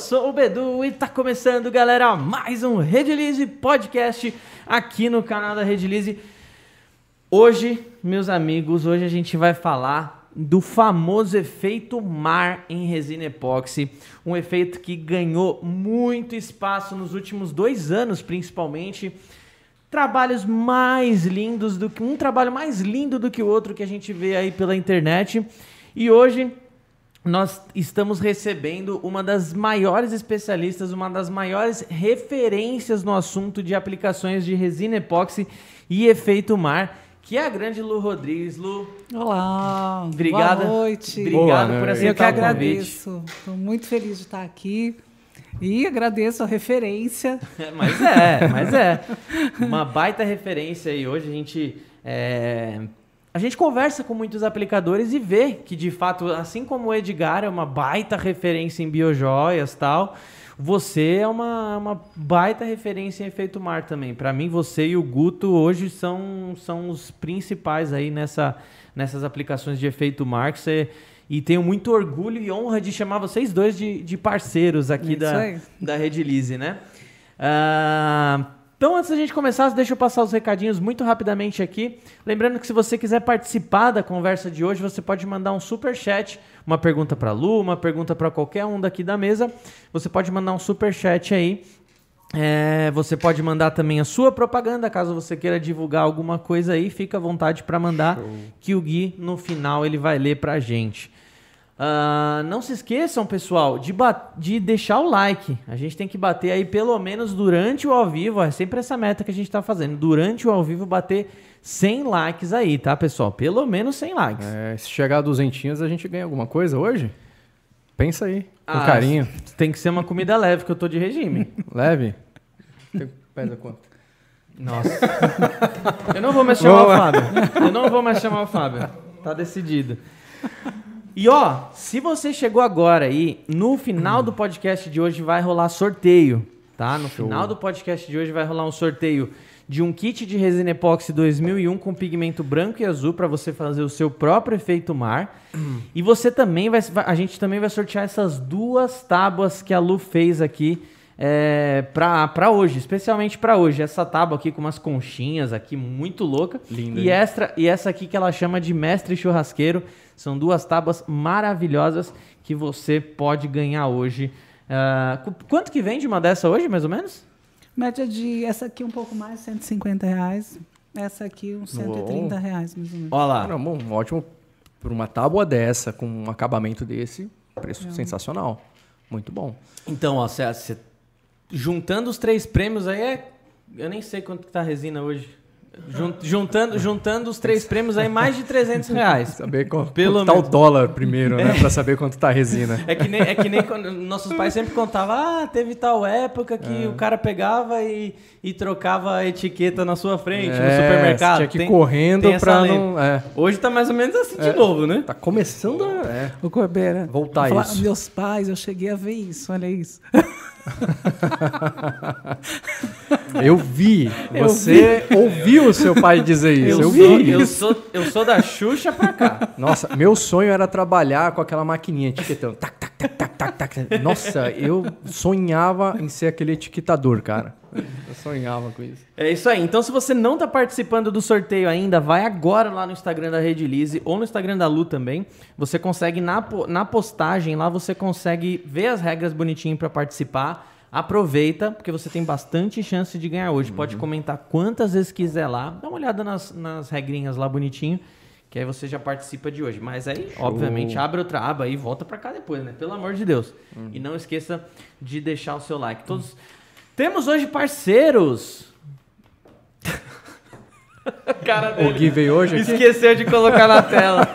Sou o Bedu e tá começando, galera, mais um Redilize Podcast aqui no canal da Redilize. Hoje, meus amigos, hoje a gente vai falar do famoso efeito mar em resina epóxi, um efeito que ganhou muito espaço nos últimos dois anos, principalmente. Trabalhos mais lindos do que um trabalho mais lindo do que o outro que a gente vê aí pela internet. E hoje nós estamos recebendo uma das maiores especialistas, uma das maiores referências no assunto de aplicações de resina epóxi e efeito mar, que é a grande Lu Rodrigues. Lu. Olá. Obrigada. Boa noite. Obrigado Boa por aceitar Eu que agradeço. Estou muito feliz de estar aqui. E agradeço a referência. mas é, mas é. Uma baita referência e hoje a gente. é, A gente conversa com muitos aplicadores e vê que, de fato, assim como o Edgar é uma baita referência em biojoias e tal, você é uma, uma baita referência em efeito mar também. Para mim, você e o Guto hoje são, são os principais aí nessa, nessas aplicações de efeito mar. você- e tenho muito orgulho e honra de chamar vocês dois de, de parceiros aqui É da, aí. da Redilize, né? Ah, então, antes da gente começar, deixa eu passar os recadinhos muito rapidamente aqui. Lembrando que se você quiser participar da conversa de hoje, você pode mandar um super chat, uma pergunta para Lu, uma pergunta para qualquer um daqui da mesa. Você pode mandar um super chat aí. É, você pode mandar também a sua propaganda, caso você queira divulgar alguma coisa aí, fica à vontade para mandar, que o Gui no final ele vai ler pra gente. Ah, não se esqueçam, pessoal, de, de deixar o like. A gente tem que bater aí pelo menos durante o ao vivo. É sempre essa meta que a gente tá fazendo. Durante o ao vivo, bater 100 likes aí, tá, pessoal? Pelo menos 100 likes. É, se chegar a duzentinhos, a gente ganha alguma coisa hoje? Pensa aí, com Ah, carinho. Tem que ser uma comida leve, que eu tô de regime. Leve. Pesa quanto? Nossa. Eu não vou mais chamar o Boa. Fábio. Eu não vou mais chamar o Fábio. Tá decidido. E ó, se você chegou agora aí, no final do podcast de hoje vai rolar sorteio, tá? No final do podcast de hoje vai rolar um sorteio de um kit de resina epóxi 2001 com pigmento branco e azul para você fazer o seu próprio efeito mar. E você também vai, a gente também vai sortear essas duas tábuas que a Lu fez aqui é, pra, pra hoje, especialmente pra hoje. Essa tábua aqui com umas conchinhas aqui, muito louca. Linda, E, extra, e essa aqui que ela chama de mestre churrasqueiro. São duas tábuas maravilhosas que você pode ganhar hoje. Qu- quanto que vende uma dessa hoje, mais ou menos? Média de essa aqui um pouco mais, 150 reais. Essa aqui uns 130 reais, mais ou menos. Olha lá. Bom, ótimo. Por uma tábua dessa, com um acabamento desse, preço sensacional. Muito bom. Então, ó, cê- cê- juntando os três prêmios aí é. Eu nem sei quanto que tá a resina hoje. Jun- juntando, juntando os três prêmios aí, mais de 300 reais. Saber quanto, Pelo quanto tá o dólar primeiro, né? Pra saber quanto tá a resina. É que nem, é que nem quando nossos pais sempre contavam, ah, teve tal época que o cara pegava e, e trocava a etiqueta na sua frente, no É, supermercado. Tinha que ir Tem- correndo tem pra não. É, Hoje tá mais ou menos assim de novo, né? tá começando a. É. O Corbeira. Voltar falar, isso. Meus pais, eu cheguei a ver isso, olha isso. Eu vi. Eu Você ouviu o seu pai dizer isso. Eu, Eu, sou, vi. eu, sou, eu sou da Xuxa pra cá. Nossa, meu sonho era trabalhar com aquela maquininha etiquetando. Tac, tac, tac, tac, tac, tac. Nossa, eu sonhava em ser aquele etiquetador, cara. Eu sonhava com isso. É isso aí. Então, se você não tá participando do sorteio ainda, vai agora lá no Instagram da Rede Lise ou no Instagram da Lu também. Você consegue, na, na postagem lá, você consegue ver as regras bonitinho para participar. Aproveita, porque você tem bastante chance de ganhar hoje. Pode comentar quantas vezes quiser lá. Dá uma olhada nas, nas regrinhas lá bonitinho, que aí você já participa de hoje. Mas aí, obviamente, abre outra aba e volta para cá depois, né? Pelo amor de Deus. E não esqueça de deixar o seu like. Todos... Temos hoje parceiros. Cara O dele. Gui veio hoje aqui? Esqueceu de colocar na tela.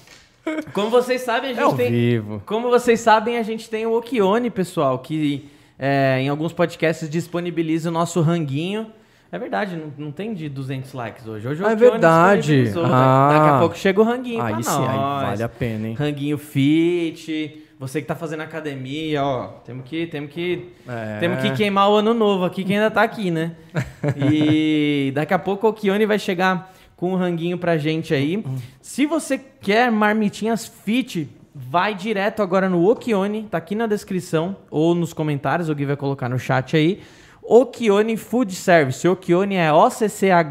Como vocês sabem, a É gente tem. vivo. Como vocês sabem, a gente tem o Okione, pessoal, que é, em alguns podcasts disponibiliza o nosso ranguinho. É verdade, não, não tem de 200 likes hoje. Hoje Ah, é verdade. Ah. Daqui a pouco chega o ranguinho pra Aí sim, nós. aí vale a pena, hein? Ranguinho fit. Você que tá fazendo academia, ó, temos que, temos que, É. temos que queimar o ano novo aqui, que ainda tá aqui, né? E daqui a pouco o Kione vai chegar com um ranguinho pra gente aí. Se você quer marmitinhas fit vai direto agora no Okione, tá aqui na descrição ou nos comentários, o Gui vai colocar no chat aí. Okione Food Service. Okione é O-C-C-H-I-O-N-I.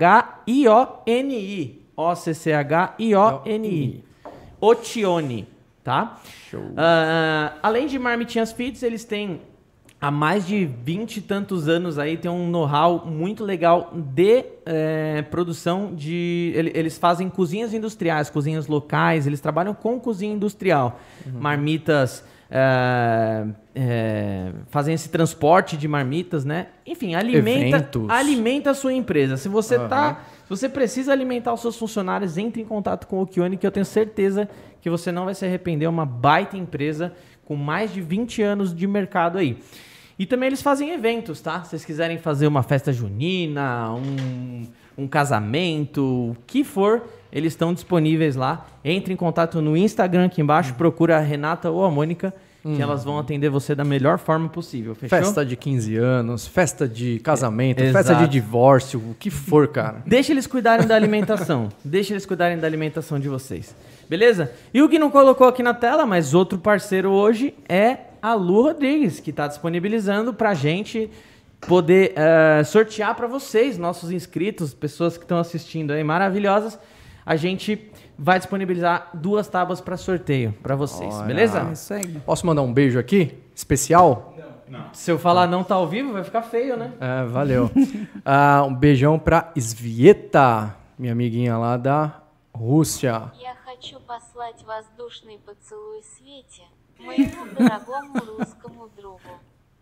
O-C-C-H-I-O-N-I. Otione, tá? Show. Ah, além de Marmitinhas Feeds, eles têm há mais de 20 e tantos anos aí, tem um know-how muito legal de eh, produção de... ele- Eles fazem cozinhas industriais, cozinhas locais, eles trabalham com cozinha industrial. Marmitas... eh, eh, fazem esse transporte de marmitas, né? Enfim, alimenta, Eventos. alimenta a sua empresa. Se você Aham. tá se você precisa alimentar os seus funcionários, entre em contato com o Okione, que eu tenho certeza que você não vai se arrepender. É uma baita empresa com mais de 20 anos de mercado aí. E também eles fazem eventos, tá? Se vocês quiserem fazer uma festa junina, um, um casamento, o que for, eles estão disponíveis lá. Entre em contato no Instagram aqui embaixo, procura a Renata ou a Mônica, que elas vão atender você da melhor forma possível. Fechou? Festa de 15 anos, festa de casamento, É, festa de divórcio, o que for, cara. Deixa eles cuidarem da alimentação. Deixa eles cuidarem da alimentação de vocês. Beleza? E o que não colocou aqui na tela, mas outro parceiro hoje é a Lu Rodrigues, que está disponibilizando pra gente poder eh, sortear para vocês, nossos inscritos, pessoas que estão assistindo aí maravilhosas. A gente vai disponibilizar duas tábuas para sorteio para vocês, Olha. beleza? É isso aí. Posso mandar um beijo aqui? Especial? Se eu falar não tá ao vivo, vai ficar feio, né? É, valeu. Ah, um beijão pra Svieta, minha amiguinha lá da Rússia. Я хочу послать воздушный поцелуй Свете,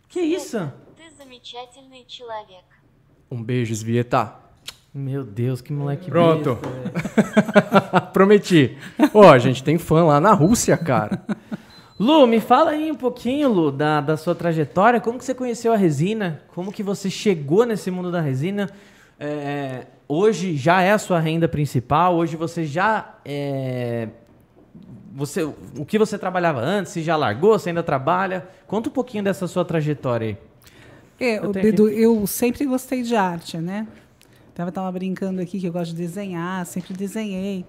Que isso? Um beijo, Svieta. Meu Deus, que moleque Pronto. Besta, Prometi. Ó, oh, a gente tem fã lá na Rússia, cara. Lu, me fala aí um pouquinho, Lu, da, da sua trajetória. Como que você conheceu a resina? Como que você chegou nesse mundo da resina? É, é hoje já é a sua renda principal? Hoje você já é, você, o que você trabalhava antes? Se já largou? Se ainda trabalha? Conta um pouquinho dessa sua trajetória aí. É, Eu Bedu, eu sempre gostei de arte, né? Tava, tava brincando aqui que eu gosto de desenhar, sempre desenhei.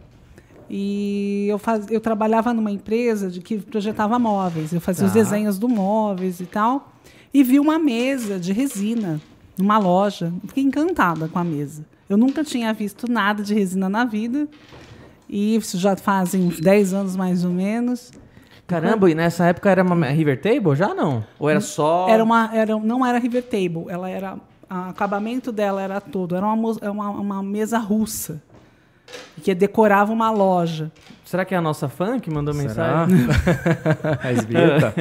E eu, faz, eu trabalhava numa empresa de que projetava móveis. Eu fazia os Tá. desenhos do móveis e tal. E vi uma mesa de resina numa loja. Fiquei encantada com a mesa. Eu nunca tinha visto nada de resina na vida. E isso já fazem uns 10 anos mais ou menos. Caramba, e nessa época era uma River Table? Já não? Ou era só... Era uma, era, não era River Table, ela era. O acabamento dela era todo. Era uma, é uma, uma mesa russa. Que decorava uma loja. Será que é a nossa fã que mandou Será? mensagem? a Svieta.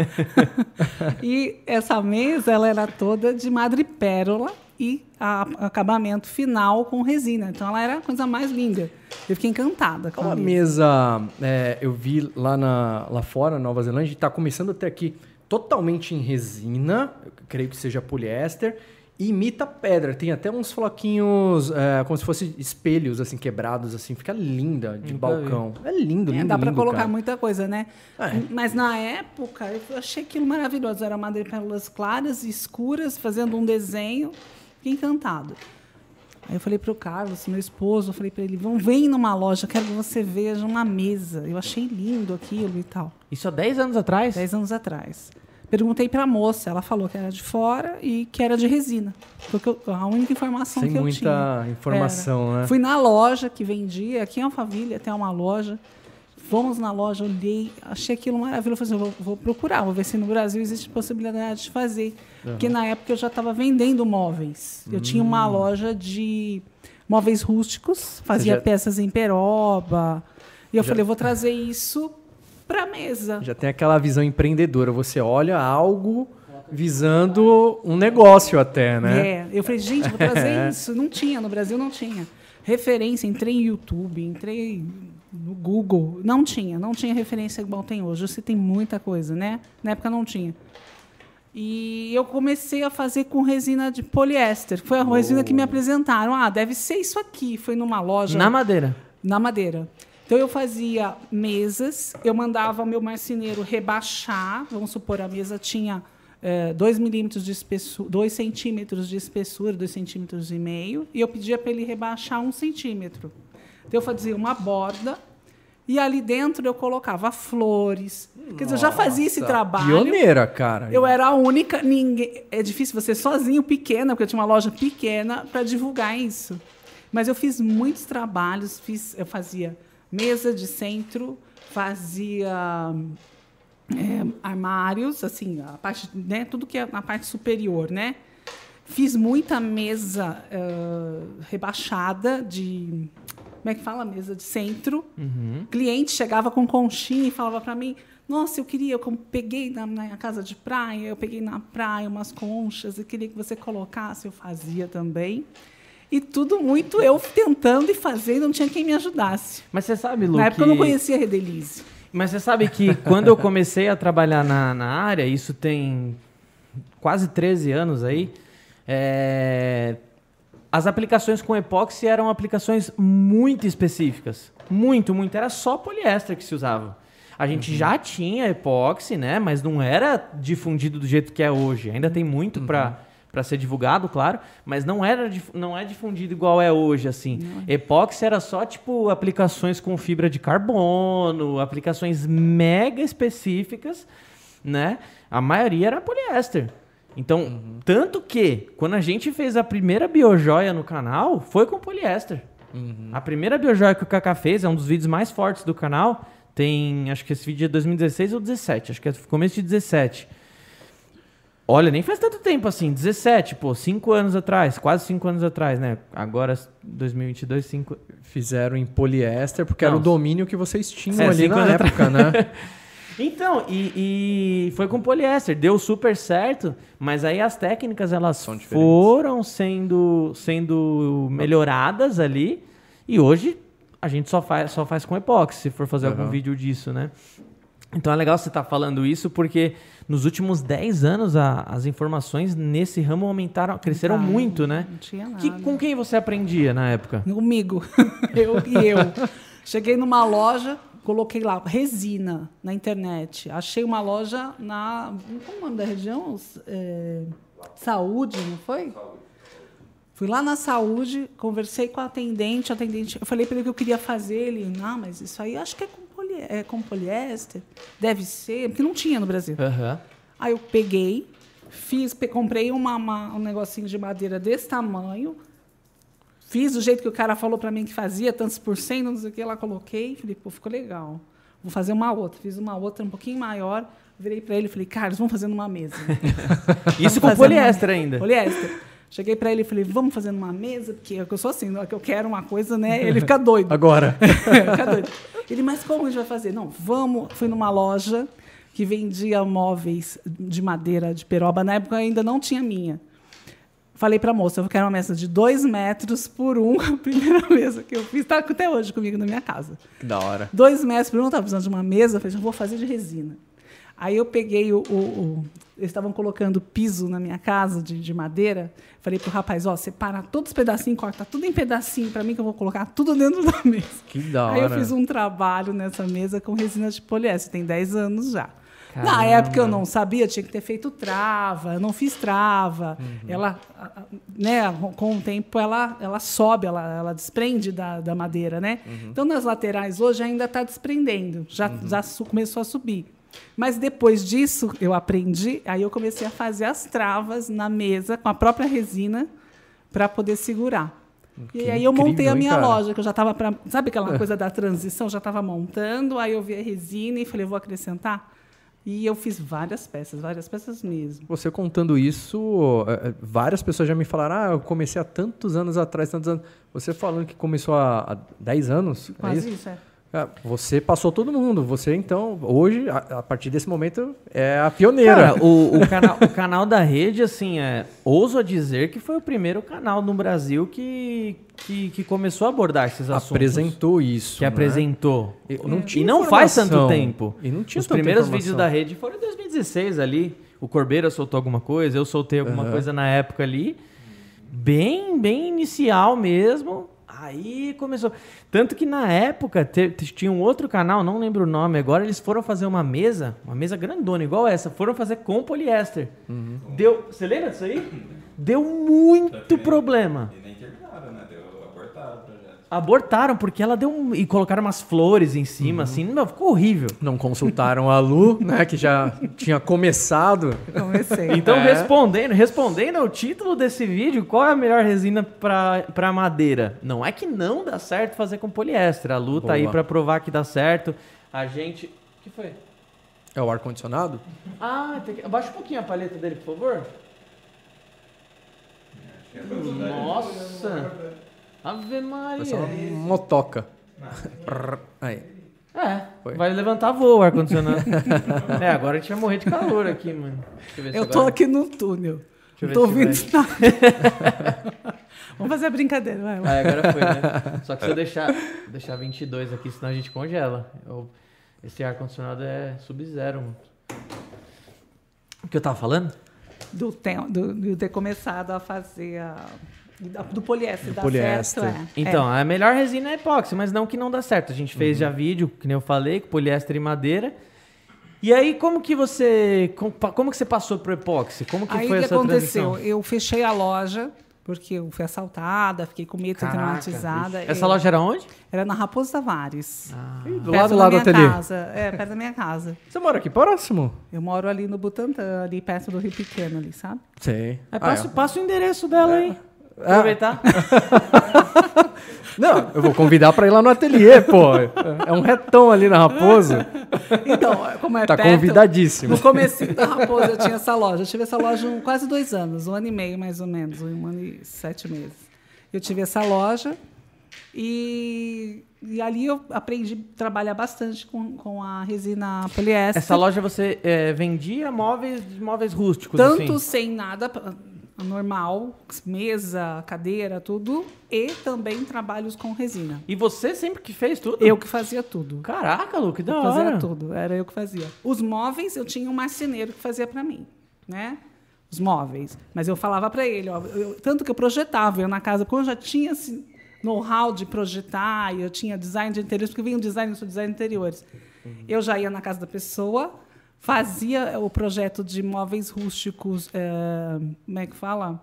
E essa mesa ela era toda de madrepérola e a, acabamento final com resina. Então ela era a coisa mais linda. Eu fiquei encantada com Uma a mesa. mesa, é, eu vi lá, na, lá fora, na Nova Zelândia, está começando até aqui totalmente em resina, eu creio que seja poliéster, e imita pedra. Tem até uns floquinhos, é, como se fossem espelhos, assim, quebrados, assim. Fica linda de Nunca balcão. É lindo, É, lindo, dá para lindo, colocar cara. muita coisa, né? É. Mas na época eu achei aquilo maravilhoso. Era madrepérolas claras e escuras, fazendo um desenho. Fiquei encantado. Aí eu falei pro Carlos, meu esposo, eu falei para ele, vamos vem numa loja, quero que você veja uma mesa. Eu achei lindo aquilo e tal. Isso há 10 anos atrás? Dez anos atrás. Perguntei para a moça, ela falou que era de fora e que era de resina. Foi que eu- a única informação Sem que eu muita tinha. informação, Era. né? Fui na loja que vendia, aqui em Alphaville tem uma loja. Fomos na loja, olhei, achei aquilo maravilhoso. Falei, assim, vou, vou procurar, vou ver se no Brasil existe possibilidade de fazer. Porque na época eu já estava vendendo móveis. Eu tinha uma loja de móveis rústicos, fazia já- peças em peroba. E eu Já- falei, eu vou trazer isso para mesa. Já tem aquela visão empreendedora. Você olha algo visando um negócio até, né? É, eu falei, gente, vou trazer isso. Não tinha, no Brasil não tinha. Referência, entrei em YouTube, entrei no Google. Não tinha, não tinha referência igual tem hoje. Você tem muita coisa, né? Na época não tinha. E eu comecei a fazer com resina de poliéster. Foi a resina que me apresentaram. Ah, deve ser isso aqui. Foi numa loja Na madeira. na madeira. Então eu fazia mesas, eu mandava meu marceneiro rebaixar, vamos supor, a mesa tinha 2 milímetros de espessura, 2 centímetros de espessura, 2 centímetros e meio, e eu pedia para ele rebaixar um centímetro. Então eu fazia uma borda E ali dentro eu colocava flores. Quer dizer, eu já fazia esse Nossa, trabalho. Pioneira, cara. Eu era a única, ninguém. É difícil você sozinho, pequena, porque eu tinha uma loja pequena para divulgar isso. Mas eu fiz muitos trabalhos, fiz, eu fazia mesa de centro, fazia é, armários, assim, a parte, né, tudo que é na parte superior, né? Fiz muita mesa eh, rebaixada de como é que fala mesa de centro. Cliente chegava com conchinha e falava para mim: Nossa, eu queria, eu peguei na, na casa de praia, eu peguei na praia umas conchas, eu queria que você colocasse, eu fazia também. E tudo muito eu tentando e fazendo, não tinha quem me ajudasse. Mas você sabe, Lu, na época eu não que- conhecia a Redelize. Mas você sabe que quando eu comecei a trabalhar na, na área, isso tem quase 13 anos aí, é, as aplicações com epóxi eram aplicações muito específicas. Muito, muito. Era só poliéster que se usava. A gente já tinha epóxi, né? Mas não era difundido do jeito que é hoje. Ainda tem muito para para ser divulgado, claro, mas não era não é difundido igual é hoje assim. Epóxi era só tipo aplicações com fibra de carbono, aplicações mega específicas, né? A maioria era poliéster. Então, tanto que quando a gente fez a primeira biojoia no canal, foi com poliéster. A primeira biojoia que o Kaká fez é um dos vídeos mais fortes do canal. Tem, acho que esse vídeo é 2016 ou 17, acho que é começo de 17. Olha, nem faz tanto tempo assim, 17, pô, 5 anos atrás, quase 5 anos atrás, né? Agora, 2022, 5... Fizeram em poliéster, porque era Não. o domínio que vocês tinham É, ali na época, né? Então, e, e foi com poliéster, deu super certo, mas aí as técnicas elas São diferentes. foram sendo, sendo melhoradas ali, e hoje a gente só faz, só faz com epóxi, se for fazer algum Aham. vídeo disso, né? Então é legal você estar falando isso, porque nos últimos 10 anos a- as informações nesse ramo aumentaram, cresceram Tá, muito, né? Não tinha nada. Que, com quem você aprendia na época? Comigo. eu e eu. Cheguei numa loja, coloquei lá resina na internet. Achei uma loja na. Qual é o nome da região? É, Saúde, não foi? Fui lá na saúde, conversei com a atendente, a atendente, eu falei para ele que eu queria fazer, ele, não, mas isso aí acho que é com, poli- é com poliéster, deve ser, porque não tinha no Brasil. Aham. Aí eu peguei, fiz, pe- comprei uma, uma- um negocinho de madeira desse tamanho, fiz do jeito que o cara falou para mim que fazia, tantos por cento, não sei o que, lá coloquei, falei, pô, ficou legal. Vou fazer uma outra. Fiz uma outra um pouquinho maior, virei para ele e falei, Carlos, vamos fazer numa mesa. Isso com poliéster ainda. Poliéster. Cheguei para ele e falei, vamos fazer numa mesa, porque eu sou assim, hora que eu quero uma coisa, né? Ele fica doido. Agora. Fica doido. Ele, mas como a gente vai fazer? Não, vamos. Fui numa loja que vendia móveis de madeira de peroba. Na época ainda não tinha minha. Falei para a moça, eu quero uma mesa de dois metros por um. A primeira mesa que eu fiz está até hoje comigo na minha casa. Que da hora. Dois metros por um, estava precisando de uma mesa. Eu falei, eu vou fazer de resina. Aí eu peguei o. o- o- eles estavam colocando piso na minha casa de, de madeira. Falei pro rapaz, ó, separa todos os pedacinhos, corta tudo em pedacinho para mim que eu vou colocar tudo dentro da mesa. Que da Aí eu hora. fiz um trabalho nessa mesa com resina de poliéster, tem 10 anos já. Na Caramba. época eu não sabia, tinha que ter feito trava, eu não fiz trava. Uhum. Ela, a- a- né, com o tempo ela, ela sobe, ela, ela desprende da, da madeira, né? Uhum. Então nas laterais hoje ainda está desprendendo, já, já su- começou a subir. Mas depois disso eu aprendi, aí eu comecei a fazer as travas na mesa com a própria resina para poder segurar. Que e aí eu montei incrível, a hein, minha loja, que eu já estava para. Sabe aquela coisa da transição? Já estava montando, aí eu vi a resina e falei, vou acrescentar. E eu fiz várias peças, várias peças mesmo. Você contando isso, é, é, várias pessoas já me falaram: ah, eu comecei há tantos anos atrás, tantos anos. Você falando que começou há, há 10 anos? é Quase isso? isso, é. Ah, Você passou todo mundo. Você, então, hoje, a, a partir desse momento, é a pioneira. Cara, o, o canal, o canal da rede, assim, é, ouso dizer que foi o primeiro canal no Brasil que, que, que começou a abordar esses assuntos. apresentou isso. Que né? apresentou. E não tinha e não faz tanto tempo. E não tinha Os primeiros informação. vídeos da rede foram em 2016 ali. O Corbeira soltou alguma coisa, eu soltei alguma Aham. coisa na época ali. Bem, bem inicial mesmo. Aí começou. Tanto que na época te- te- tinha um outro canal, não lembro o nome agora, eles foram fazer uma mesa, uma mesa grandona, igual essa, foram fazer com poliéster. Uhum. Deu. Você lembra disso aí? Deu muito problema. E nem terminaram, né? Deu abortado o projeto. Abortaram, porque ela deu um... E colocaram umas flores em cima, assim. Não, ficou horrível. Não consultaram a Lu, né? Que já tinha começado. Comecei. Então, É. respondendo, respondendo ao título desse vídeo, qual é a melhor resina pra, pra madeira? Não é que não dá certo fazer com poliéster. A Lu tá aí Boa. pra provar que dá certo. A gente... O que foi? É o ar-condicionado? Ah, tem que... abaixa um pouquinho a paleta dele, por favor. Nossa! Ave Maria! Foi só uma motoca. Prrr. Aí. É, Foi. vai levantar voo o ar-condicionado. é, agora a gente vai morrer de calor aqui, mano. Deixa eu ver se Eu tô agora- aqui no túnel. Deixa eu Não tô ouvindo nada. Vamos fazer a brincadeira, vai. Ah, agora foi, né? Só que se eu deixar, deixar 22 aqui, senão a gente congela. Eu- esse ar-condicionado é sub-zero, mano. O que eu tava falando? Do, tem- do, do ter começado a fazer a, do poliéster. Do dá poliéster. certo, é. Então, a melhor resina é epóxi, mas não que não dá certo. A gente fez já vídeo, que nem eu falei, com poliéster e madeira. E aí, como que você. Como, como que você passou pro epóxi? Como que Aí o foi que essa aconteceu? transição? Eu fechei a loja, porque eu fui assaltada, fiquei com medo de ser Caraca, traumatizada. Essa Eu- loja era onde? Era na Raposo Tavares. Do perto lado da lá do minha ateliê. casa. É, perto da minha casa. Você mora aqui próximo? Eu moro ali no Butantã, ali perto do Rio Pequeno, ali, sabe? Sei. Aí passa, Ah, passa o endereço dela aí. é. Aproveitar. Não, eu vou convidar pra ir lá no ateliê, pô. É um retão ali na Raposo. Então, como é Tá perto... convidadíssimo. No começo da Raposa eu tinha essa loja. Eu tive essa loja um, quase dois anos, um ano e meio mais ou menos, um ano e sete meses. Eu tive essa loja e, e ali eu aprendi a trabalhar bastante com, com a resina poliéster. Essa loja você é, vendia móveis, móveis rústicos, tanto assim? sem nada normal, mesa, cadeira, tudo, e também trabalhos com resina. E você sempre que fez tudo? Eu que fazia tudo. Caraca, Lu, que da Eu hora. fazia tudo, era eu que fazia. Os móveis eu tinha um marceneiro que fazia para mim, né? Os móveis. Mas eu falava para ele, ó, eu- tanto que eu projetava, eu na casa, quando eu já tinha esse know-how de projetar, eu tinha design de interiores, porque vinha design, eu sou design de interiores. Eu já ia na casa da pessoa, fazia o projeto de móveis rústicos, eh, como é que fala?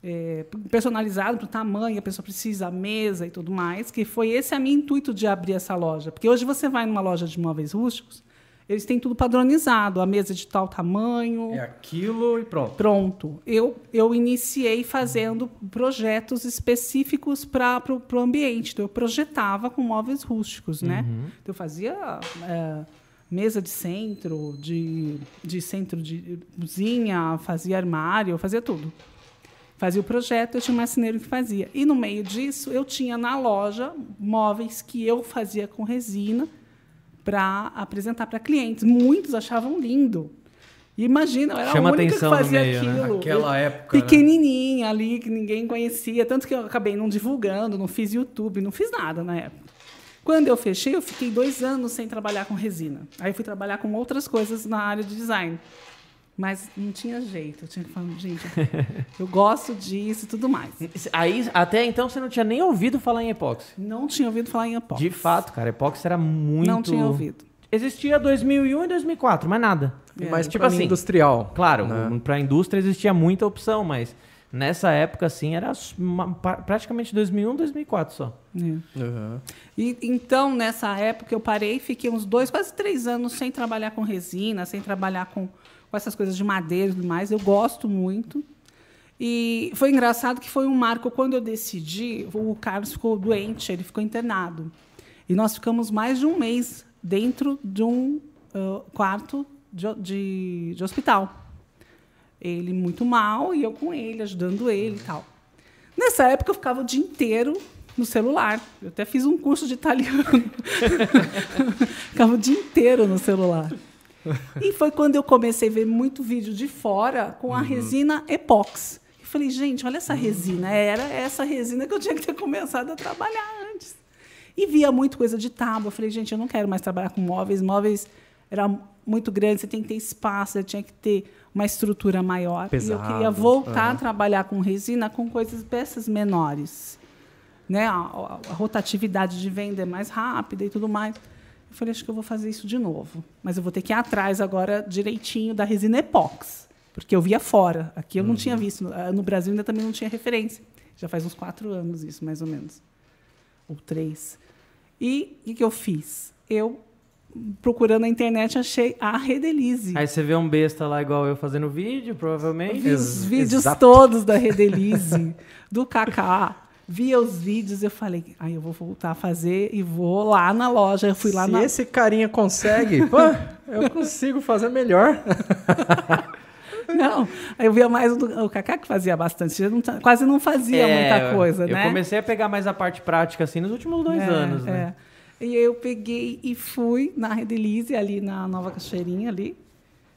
É, personalizado para o tamanho, a pessoa precisa, a mesa e tudo mais, que foi esse a meu intuito de abrir essa loja. Porque hoje você vai numa loja de móveis rústicos, eles têm tudo padronizado, a mesa de tal tamanho, É aquilo e pronto. pronto. Eu, eu iniciei fazendo projetos específicos para o ambiente. Então, eu projetava com móveis rústicos, né? Então, eu fazia é, mesa de centro, de, de centro de cozinha, fazia armário, eu fazia tudo. Fazia o projeto, eu tinha um marceneiro que fazia. E no meio disso, eu tinha na loja móveis que eu fazia com resina para apresentar para clientes. Muitos achavam lindo. E imagina, eu era Chama a única atenção que fazia meio, né? aquilo. Naquela Eu- época, né? Pequenininha ali, que ninguém conhecia. Tanto que eu acabei não divulgando, não fiz YouTube, não fiz nada na época. Quando eu fechei, eu fiquei dois anos sem trabalhar com resina. Aí eu fui trabalhar com outras coisas na área de design. Mas não tinha jeito. Eu tinha que falar, gente, eu gosto disso e tudo mais. Aí, até então, você não tinha nem ouvido falar em epóxi. Não tinha ouvido falar em epóxi. De fato, cara, epóxi era muito... Não tinha ouvido. Existia 2001 e 2004, mas nada. E mais tipo assim, industrial. Claro, né? para a indústria existia muita opção, mas nessa época, assim, era uma- praticamente 2001, 2004 só. É. Uhum. E, então, nessa época, eu parei e fiquei uns dois, quase três anos sem trabalhar com resina, sem trabalhar com, com essas coisas de madeira e tudo mais. Eu gosto muito. E foi engraçado que foi um marco quando eu decidi. O Carlos ficou doente, ele ficou internado. E nós ficamos mais de um mês dentro de um ah, quarto de, de, de hospital. Ele muito mal e eu com ele, ajudando ele e tal. Nessa época eu ficava o dia inteiro no celular. Eu até fiz um curso de italiano. ficava o dia inteiro no celular. E foi quando eu comecei a ver muito vídeo de fora com a resina epox. Eu falei, gente, olha essa resina. Era essa resina que eu tinha que ter começado a trabalhar antes. E via muito coisa de tábua. Eu falei, gente, eu não quero mais trabalhar com móveis. Móveis era muito grande, você tem que ter espaço, você tinha que ter uma estrutura maior. e eu Pesado, queria voltar a trabalhar com resina com coisas, peças menores. Né? A, a- a rotatividade de venda é mais rápida e tudo mais. Eu falei, acho que eu vou fazer isso de novo. Mas eu vou ter que ir atrás agora direitinho da resina epox. Porque eu via fora. Aqui eu não tinha visto. Ah, No Brasil ainda também não tinha referência. Já faz uns quatro anos isso, mais ou menos. ou três. E o que, que eu fiz? Eu, procurando na internet, achei a Redelize. Aí você vê um besta lá igual eu fazendo vídeo, provavelmente. Vi os vídeos exato. todos da Redelize, do Kaká. Via os vídeos, eu falei, aí eu vou voltar a fazer e vou lá na loja. Eu fui lá Se na. esse carinha consegue, pô, eu consigo fazer melhor. Não, aí eu via mais o, Kaká que fazia bastante. Eu não quase não fazia É, muita coisa, eu né? comecei a pegar mais a parte prática assim nos últimos dois É, anos, né? é. E eu peguei e fui na Redelize, ali na Nova Cachoeirinha, ali.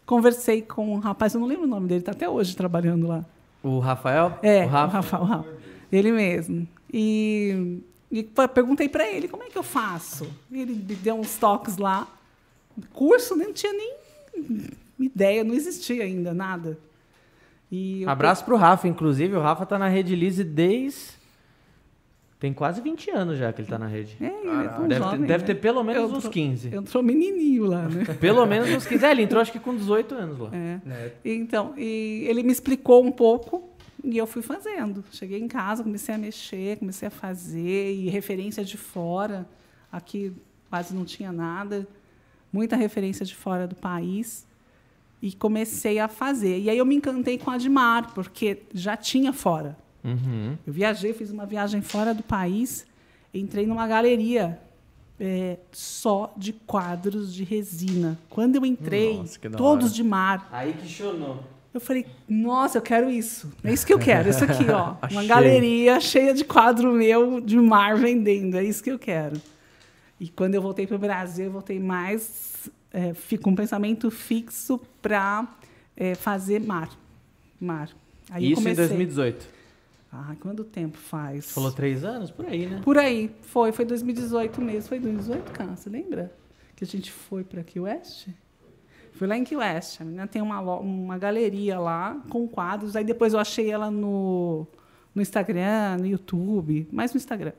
Conversei com um rapaz, eu não lembro o nome dele, tá até hoje trabalhando lá. O Rafael? É, o o Rafa. O Rafa. Ele mesmo. E, e perguntei para ele, como é que eu faço? Ele me deu uns toques lá. Curso, nem tinha nem ideia, não existia ainda, nada. E Abraço pro Rafa, inclusive. O Rafa tá na Rede Lise desde. Tem quase 20 anos já que ele tá na rede. É, ele é tão Deve, jovem, ter, deve né? ter pelo menos Eu uns tô- 15. Eu sou menininho lá, né? Pelo menos uns 15. É, ele entrou acho que com 18 anos lá. É. Então, e ele me explicou um pouco e eu fui fazendo. Cheguei em casa, comecei a mexer, comecei a fazer, e referência de fora. Aqui quase não tinha nada. Muita referência de fora do país. E comecei a fazer. E aí eu me encantei com a Admar, porque já tinha fora. Uhum. Eu viajei, fiz uma viagem fora do país, entrei numa galeria é, só de quadros de resina. Quando eu entrei, Nossa, todos de mar. Aí que chonou. Eu falei, nossa, eu quero isso. É isso que eu quero, isso aqui, ó. Uma galeria cheia de quadro meu de mar vendendo. É isso que eu quero. E quando eu voltei para o Brasil, eu voltei mais é, com um pensamento fixo para fazer mar. Mar. Aí Isso em comecei. 2018. Ai, quanto tempo faz? Você falou três anos? Por aí, né? Por aí. Foi, foi 2018 mesmo. Foi 2018, cara, você lembra? Que a gente foi para Key West? Fui lá em Key West. A menina tem uma, uma galeria lá com quadros. Aí depois eu achei ela no, no Instagram, no YouTube, mais no Instagram.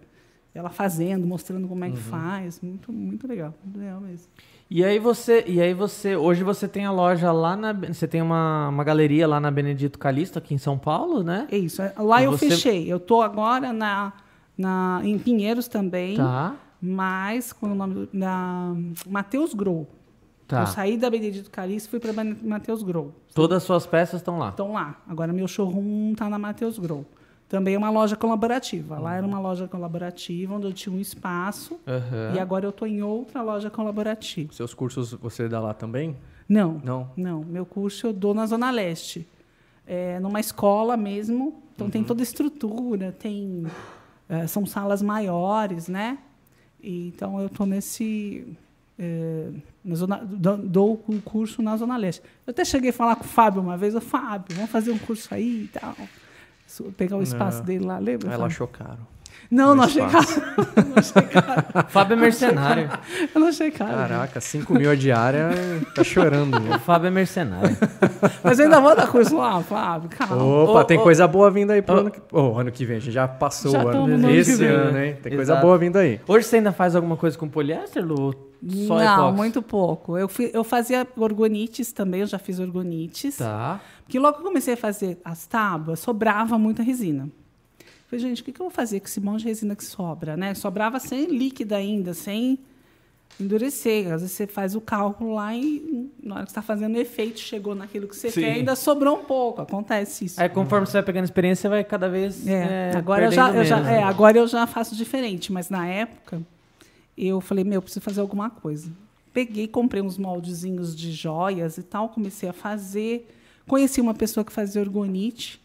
Ela fazendo, mostrando como é que faz. Muito, muito legal. Muito legal mesmo. E aí você, e aí você, hoje você tem a loja lá na, você tem uma, uma galeria lá na Benedito Calixto aqui em São Paulo, né? É isso. Lá E eu você- fechei. Eu tô agora na, na, em Pinheiros também. Tá. Mas, com o nome da Matheus Grow. Tá. Eu saí da Benedito Calixto e fui para Matheus Grow. Todas as suas peças estão lá. Estão lá. Agora meu showroom está na Matheus Grow. Também é uma loja colaborativa. Lá era uma loja colaborativa onde eu tinha um espaço Aham. e agora eu estou em outra loja colaborativa. Seus cursos você dá lá também? Não, Não. não. Meu curso eu dou na Zona Leste. É, numa escola mesmo. Então tem toda a estrutura, tem é, são salas maiores, né? E, então eu estou nesse é, na zona, dou, dou o curso na Zona Leste. Eu até cheguei a falar com o Fábio uma vez, o Fábio, vamos fazer um curso aí e tal. Pegar o espaço Não. dele lá, lembra? Ela Fábio? achou caro. Não, não achei caro. não achei caro. Fábio é mercenário. Eu não achei caro. Caraca, 5 mil a diária, tá chorando. O? Fábio é mercenário. Mas eu ainda vou dar curso lá, Fábio. Calma. Opa, Ô, tem ô, coisa boa vindo aí pro ô. ano que... Oh, ano que vem, a gente já passou Já o ano. Esse ano, hein? Tem coisa Exato. boa vindo aí. Hoje você ainda faz alguma coisa com poliéster, Lu? Só não, epóxi? muito pouco. Eu, fi- eu fazia orgonites também, eu já fiz orgonites. Tá. Porque logo que eu comecei a fazer as tábuas, sobrava muita resina. Falei, gente, o que, que eu vou fazer com esse monte de resina que sobra? Né? Sobrava sem líquida ainda, sem endurecer. Às vezes você faz o cálculo lá e na hora que você está fazendo o efeito, chegou naquilo que você Sim. quer, ainda sobrou um pouco. Acontece isso. Aí conforme você vai pegando experiência, você vai cada vez. É, é, agora, eu já, eu já- é, agora eu já faço diferente, mas na época eu falei, meu, eu preciso fazer alguma coisa. Peguei, comprei uns moldezinhos de joias e tal, comecei a fazer. Conheci uma pessoa que fazia orgonite.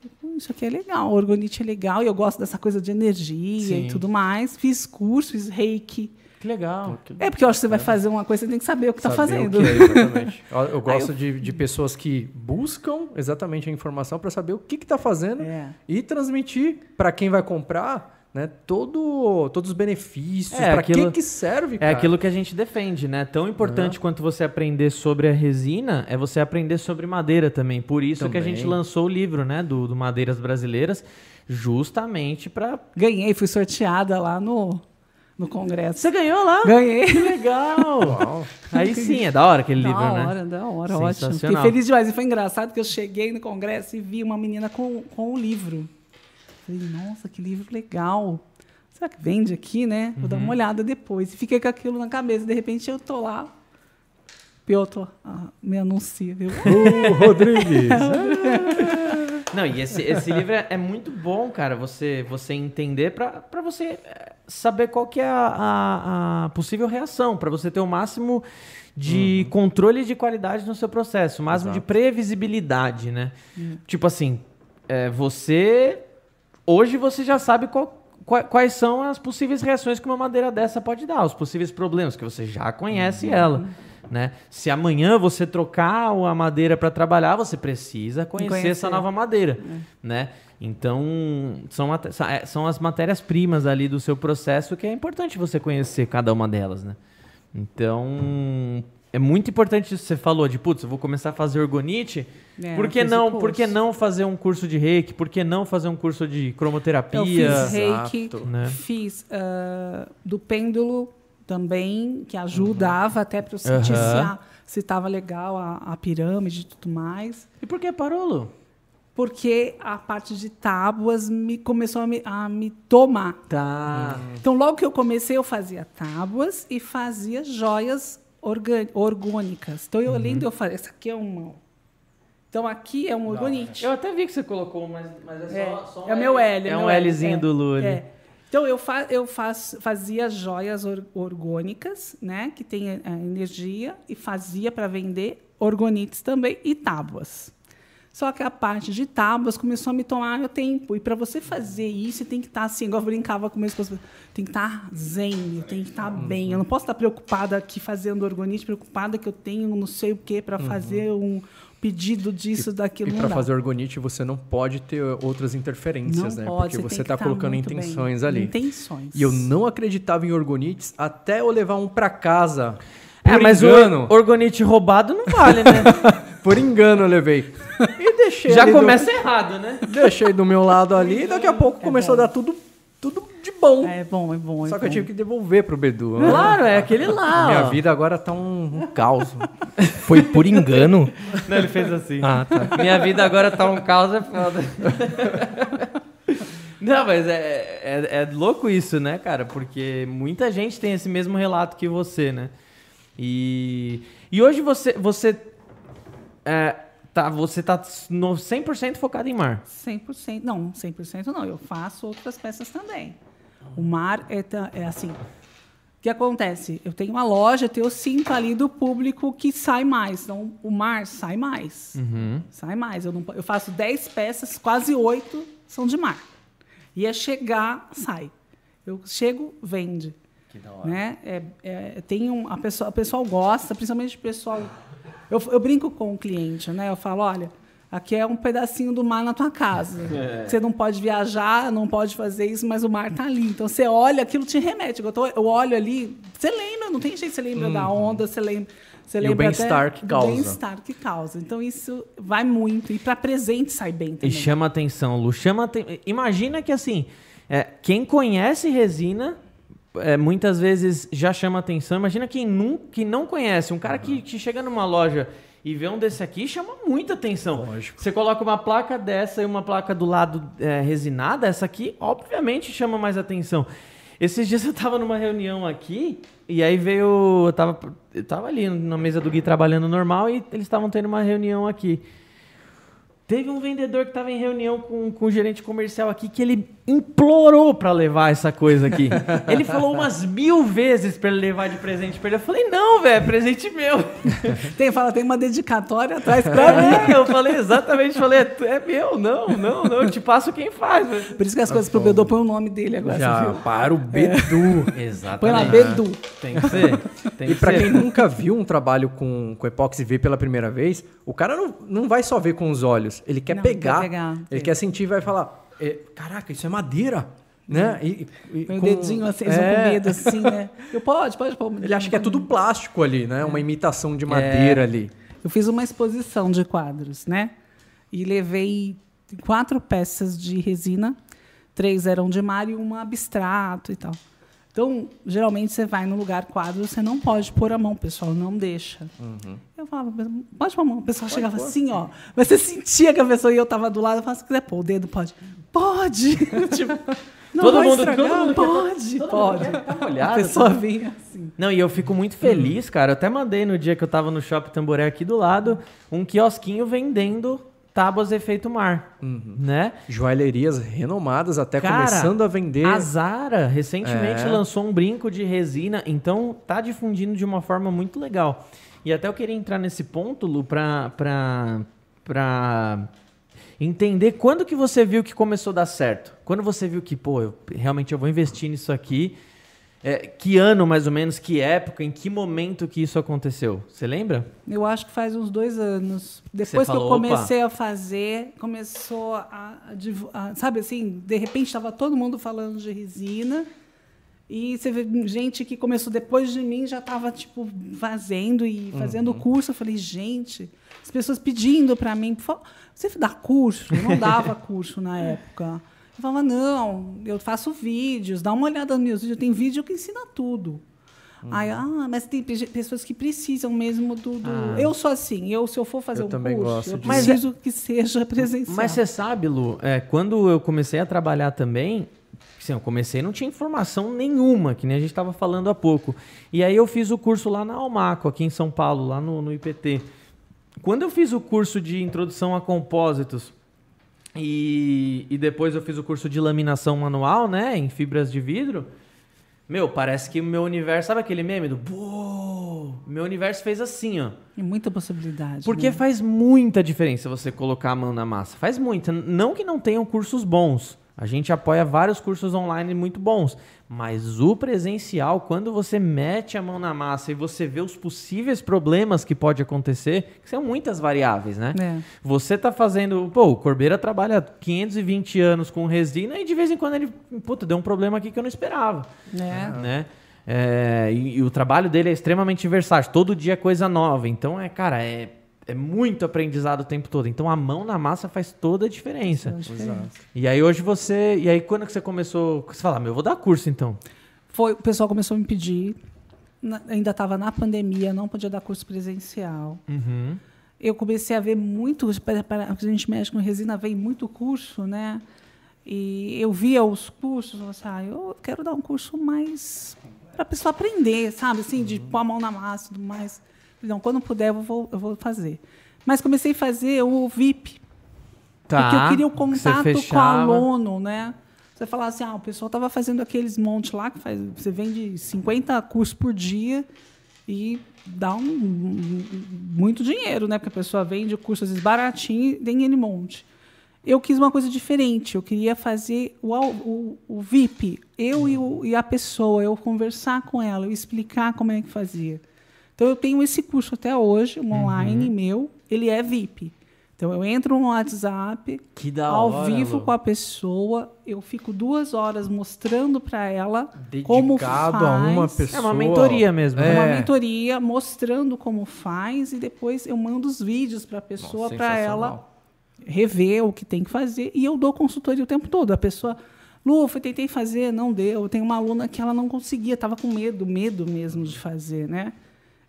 Falei, "Pô, Isso aqui é legal, orgonite é legal, e eu gosto dessa coisa de energia Sim. e tudo mais. Fiz curso, fiz reiki. Que legal. É porque eu acho que você vai fazer uma coisa, você tem que saber o que está fazendo. O que é, exatamente. Eu gosto eu- de, de pessoas que buscam exatamente a informação para saber o que está fazendo É. e transmitir para quem vai comprar né, todo, todos os benefícios, É, para aquilo- que, que serve, É cara. aquilo que a gente defende, né? Tão importante quanto você aprender sobre a resina é você aprender sobre madeira também. Por isso que a Também. gente lançou o livro, né? Do, do Madeiras Brasileiras, justamente pra. Ganhei, fui sorteada lá no, no congresso. Você ganhou lá? Ganhei. Que legal! Uau. Aí sim, é da hora aquele Da livro, né? hora, da hora, ótimo. Fiquei feliz demais. E foi engraçado que eu cheguei no congresso e vi uma menina com, com um livro. Falei, nossa, que livro legal. será que vende aqui, né? Vou Uhum. dar uma olhada depois. E fiquei com aquilo na cabeça. De repente eu tô lá, Piotr ah, me anuncia, viu? Ô, Rodrigues. Não, e esse, esse livro é, é muito bom, cara, você, você entender pra pra você eh, saber qual que é a, a- a possível reação, pra você ter o máximo de controle de qualidade no seu processo, o máximo de previsibilidade, né? Tipo assim, eh, você... Hoje você já sabe qual- qua- quais são as possíveis reações que uma madeira dessa pode dar, os possíveis problemas, que você já conhece ela. Né? Se amanhã você trocar a madeira para trabalhar, você precisa conhecer, Conhecer. essa nova madeira, né? Então, são, é, são as matérias-primas ali do seu processo que é importante você conhecer cada uma delas, né? Então, é muito importante isso que você falou de, putz, eu vou começar a fazer orgonite, É, por que não, por que não fazer um curso de reiki? Por que não fazer um curso de cromoterapia? Eu fiz reiki, Exato. né? fiz ah, do pêndulo também, que ajudava até para eu sentir Aham. se, a- se estava legal a, a pirâmide e tudo mais. E por que parou, Lu? Porque a parte de tábuas me começou a me, a me tomar. Tá. Então, logo que eu comecei, eu fazia tábuas e fazia joias orgânicas. Então, eu, Uhum. além de eu fazer... Essa aqui é uma... Então, aqui é um orgonite. Eu até vi que você colocou, mas, mas é É, só, só um é o meu L. É meu um L, Lzinho é, do Lu ali. é. Então, eu, fa eu faz fazia joias or orgânicas, né? Que tem energia, e fazia para vender orgonites também e tábuas. Só que a parte de tábuas começou a me tomar meu tempo. E para você fazer isso, você tem que estar assim, igual eu brincava com meu esposo, tem que estar zen, eu tenho que estar bem. Eu não posso estar preocupada aqui fazendo orgonite, preocupada que eu tenho não sei o quê para fazer um pedido disso, daquilo. E para fazer orgonite, você não pode ter outras interferências, Não né? pode, Porque você que está tá colocando muito bem. intenções ali. Intenções. E eu não acreditava em orgonites até eu levar um para casa. É, Por mas engano. o orgonite roubado não vale, né? Por engano eu levei. E deixei Já ali do- começa errado, né? Deixei do meu lado ali e daqui a pouco começou a dar tudo, tudo de bom. É bom, é bom. é Só que eu bom. tive que devolver pro Bedu. né? Claro, é aquele lá. Minha ó. vida agora tá um, um caos. Foi por engano. Não, ele fez assim. Ah, tá. Minha vida agora tá um caos, é foda. Não, mas é, é, é louco isso, né, cara? Porque muita gente tem esse mesmo relato que você, né? E, e hoje você, você, é, tá, você tá no 100% focado em mar. 100%. Não, 100% não. Eu faço outras peças também. O mar é, é assim. O que acontece? Eu tenho uma loja, eu sinto ali do público que sai mais. Então, o mar sai mais. Uhum. Sai mais. Eu, não eu faço 10 peças, quase 8 são de mar. E é chegar, sai. Eu chego, vende. Que da hora. Né? É, é, tem um, a pessoa, o pessoal gosta, principalmente o pessoal. Eu, eu brinco com o cliente, né? Eu falo, olha, aqui é um pedacinho do mar na tua casa. Você não pode viajar, não pode fazer isso, mas o mar tá ali. Então você olha, aquilo te remete. Eu, tô- eu olho ali, você lembra, não tem jeito, você lembra da onda, você lembra. Você E o bem-estar que causa. bem-estar que causa. Então isso vai muito. E para presente sai bem E também. chama atenção, Lu. Chama aten- Imagina que assim, é, quem conhece resina, é, muitas vezes já chama atenção. Imagina quem, nun- quem não conhece, um cara que, que chega numa loja e vê um desse aqui, chama muita atenção. Lógico. Você coloca uma placa dessa e uma placa do lado é, resinada, essa aqui, obviamente, chama mais atenção. Esses dias eu tava numa reunião aqui, e aí veio. Eu tava, eu tava ali na mesa do Gui trabalhando normal e eles estavam tendo uma reunião aqui. Teve um vendedor que estava em reunião com, com o gerente comercial aqui que ele implorou para levar essa coisa aqui. Ele falou umas mil vezes para ele levar de presente para ele. Eu falei, não, velho, é presente meu. Tem, fala, tem uma dedicatória atrás para mim. É, eu falei exatamente, falei, é, é meu, não, não, não, eu te passo quem faz. mas- Por isso que as coisas pro Bedô põe o nome dele agora, Já para o Bedu. Exatamente. Põe lá, Bedu. Tem que ser. Tem E que pra ser. quem nunca viu um trabalho com, com epóxi e vê pela primeira vez, o cara não, não vai só ver com os olhos. Ele quer Não, quer pegar. pegar, ele sim. quer sentir e vai falar: "É, Caraca, isso é madeira. Né? E, e- o com- dedinho assim, É. com medo assim, né? Eu, pode, pode pôr. Ele acha que é tudo plástico ali, né? Uma imitação de madeira ali. Eu fiz uma exposição de quadros, né? E levei quatro peças de resina, três eram de mar e uma abstrato e tal. Então, geralmente você vai no lugar quadro, você não pode pôr a mão, o pessoal não deixa. Eu falava, pode pôr a mão. O pessoal chegava assim, ó. Mas você sentia que a pessoa e eu estava do lado, eu falava, se quiser pôr o dedo, pode. Pode! tipo, Não todo mundo, estragar? todo mundo pode, pode. Dá uma A olhada. pessoa vinha assim. Não, e eu fico muito feliz, cara. Eu até mandei no dia que eu tava no Shopping Tamboré aqui do lado, um quiosquinho vendendo tábuas efeito mar, né? Joalherias renomadas até Cara, começando a vender. A Zara recentemente É. lançou um brinco de resina, então tá difundindo de uma forma muito legal. E até eu queria entrar nesse ponto, Lu, pra, pra, pra entender quando que você viu que começou a dar certo. Quando você viu que, pô, eu, realmente eu vou investir nisso aqui. É, que ano, mais ou menos, que época, em que momento que isso aconteceu? Você lembra? Eu acho que faz uns dois anos. Depois que falou, eu comecei a fazer, começou a, a Sabe assim, de repente estava todo mundo falando de resina. E você vê gente que começou depois de mim já estava tipo fazendo e fazendo curso. Eu falei, gente, as pessoas pedindo para mim, "Por favor, você dá curso? Eu não dava curso na época. Eu falava, não, eu faço vídeos, dá uma olhada nos meus vídeos, tem vídeo que ensina tudo. Aí, ah, mas tem pe- pessoas que precisam mesmo do. do- Ah. Eu sou assim, eu, se eu for fazer Eu um também curso, gosto eu. Mas preciso que seja presencial. Mas você sabe, Lu, é, quando eu comecei a trabalhar também, assim, eu comecei não tinha informação nenhuma, que nem a gente estava falando há pouco. E aí eu fiz o curso lá na Almaco, aqui em São Paulo, lá no, no IPT. Quando eu fiz o curso de introdução a compósitos e, e depois eu fiz o curso de laminação manual, né, em fibras de vidro, meu, parece que o meu universo, sabe aquele meme do, meu universo fez assim, ó. Tem muita possibilidade. Porque né? faz muita diferença você colocar a mão na massa. Faz muita. Não que não tenham cursos bons. A gente apoia vários cursos online muito bons. Mas o presencial, quando você mete a mão na massa e você vê os possíveis problemas que pode acontecer, que são muitas variáveis, né? É. Você tá fazendo. Pô, o Corbeira trabalha 520 anos com resina e de vez em quando ele. Puta, deu um problema aqui que eu não esperava É. né? É, e, e o trabalho dele é extremamente versátil. Todo dia é coisa nova. Então, é, cara, é, é muito aprendizado o tempo todo. Então, a mão na massa faz toda a diferença. Exato. E aí, hoje você... E aí, quando que você começou... Você fala, meu, eu vou dar curso, então. Foi, o pessoal começou a me pedir. na- ainda estava na pandemia, não podia dar curso presencial. Uhum. Eu comecei a ver muito. Para, para, a gente mexe com resina, vem muito curso, né? E eu via os cursos, eu falava assim, ah, eu quero dar um curso mais para a pessoa aprender, sabe? Assim, de pôr a mão na massa e tudo mais. Não, quando puder, eu vou, eu vou fazer. Mas comecei a fazer o VIP, Tá. porque eu queria o contato com o aluno, né? Você falar assim, ah, o pessoal estava fazendo aqueles montes lá, que faz, você vende 50 cursos por dia e dá um, um- muito dinheiro, né? Porque a pessoa vende o curso às vezes baratinho e tem ele monte. Eu quis uma coisa diferente, eu queria fazer o, o, o VIP, eu e, o- e a pessoa, eu conversar com ela, eu explicar como é que fazia. Então, eu tenho esse curso até hoje, um online meu, ele é VIP. Então, eu entro no WhatsApp, Que da ao hora, vivo Lu. com a pessoa, eu fico duas horas mostrando para ela como faz. Dedicado a uma pessoa. É uma mentoria mesmo. É. né? Uma mentoria mostrando como faz e depois eu mando os vídeos para a pessoa para ela rever o que tem que fazer e eu dou consultoria o tempo todo. A pessoa, Lu, eu tentei fazer, não deu. Eu tenho uma aluna que ela não conseguia, estava com medo, medo mesmo de fazer, né?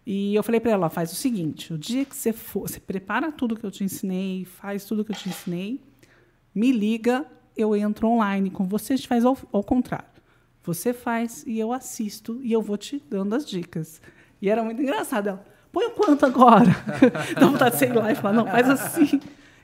E eu falei para ela, faz o seguinte, o dia que você for, você prepara tudo que eu te ensinei, faz tudo que eu te ensinei, me liga, eu entro online com você, a gente faz ao, ao contrário. Você faz e eu assisto e eu vou te dando as dicas. E era muito engraçado. Ela, põe o quanto agora? Dá vontade de sair lá e falar, não, faz assim.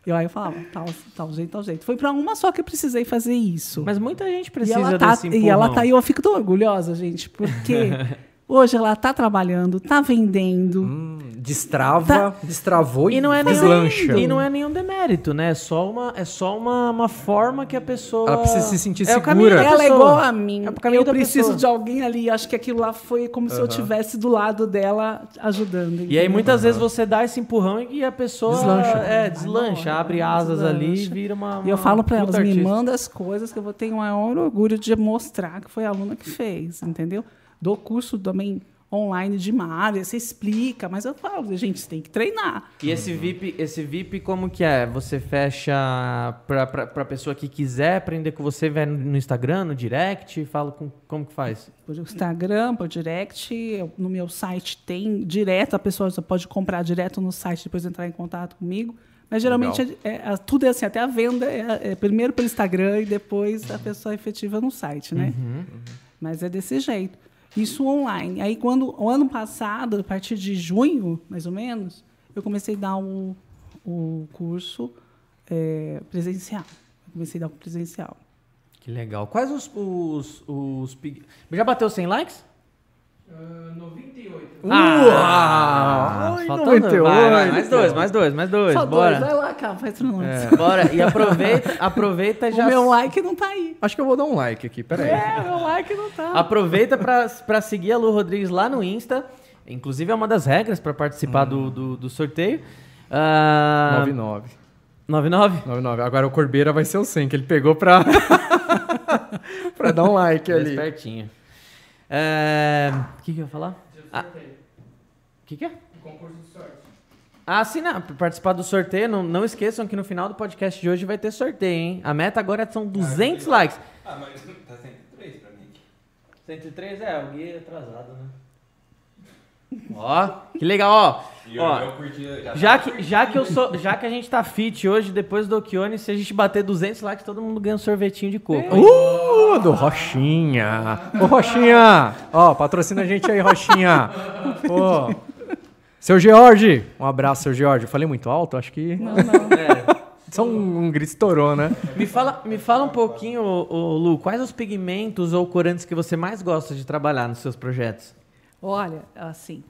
E aí eu falava, tal, tal jeito, tal jeito. Foi para uma só que eu precisei fazer isso. Mas muita gente e precisa ela tá, desse e ela empurrão. tá aí, eu fico tão orgulhosa, gente, porque hoje ela tá trabalhando, tá vendendo. Hum, destrava, destravou e, E não é nenhum, deslancha. e não é nenhum demérito, né? É só uma, é só uma, uma forma que a pessoa. Ela precisa se sentir é o segura. caminho da Ela é igual a mim. É o caminho eu da preciso pessoa. de alguém ali. Acho que aquilo lá foi como se eu estivesse do lado dela ajudando. E aí entendeu? muitas vezes você dá esse empurrão e a pessoa Deslancha. É, deslancha, abre asas ali e Deslancha. vira uma, E eu uma falo para elas, me artista. manda as coisas que eu vou ter o maior orgulho de mostrar que foi a aluna que fez, entendeu? Dou curso também online de uma área, você explica, mas eu falo, gente, você tem que treinar. E esse VIP, esse VIP como que é? Você fecha pra, pra, pra pessoa que quiser aprender com você, vai no Instagram, no direct, fala com, como que faz? Por Instagram, por direct, eu- no meu site tem direto, a pessoa pode comprar direto no site, depois entrar em contato comigo. Mas geralmente é- é- tudo é assim, até a venda é, é primeiro pelo Instagram e depois a pessoa efetiva no site, né? Mas é desse jeito. Isso online. Aí quando o ano passado, a partir de junho, mais ou menos, eu comecei a dar o, o curso é, presencial. Eu comecei a dar o presencial. Que legal. Quais os. os, os Já bateu 100 likes? 98. Ah, Ai, faltando- 98. vai, vai, mais dois, mais dois, mais dois. Só bora. dois, vai lá, cara, faz tudo É. Bora. E aproveita, aproveita já. O meu like não tá aí. Acho que eu vou dar um like aqui, peraí. É, meu like não tá. Aproveita pra, pra seguir a Lu Rodrigues lá no Insta. Inclusive é uma das regras pra participar do, do, do sorteio. Ah, 99. 99? 99. Agora o Corbeira vai ser o 100, que ele pegou pra. pra dar um like ali. Espertinho. É, O que, que eu ia falar? Ah, O que, que é? Ah, sim, não. Participar do sorteio, não, não esqueçam que no final do podcast de hoje vai ter sorteio, hein? A meta agora são 200 likes. Ah, mas tá 103 pra mim. 103 é, o guia é atrasado, né? Ó, que legal, ó. E Ó, eu curti. Já, Já que, já que eu sou, já que a gente tá fit hoje, depois do Okione, se a gente bater 200 likes, todo mundo ganha um sorvetinho de coco. Uh, do Rochinha. Ô, Rochinha. Ó, patrocina a gente aí, Rochinha. Pô. Seu George. Um abraço, seu George. Eu falei muito alto? Acho que Não, não. É. só um, um grito estourou, né? Me fala, me fala um pouquinho, ô, ô, Lu, quais os pigmentos ou corantes que você mais gosta de trabalhar nos seus projetos? Olha, assim,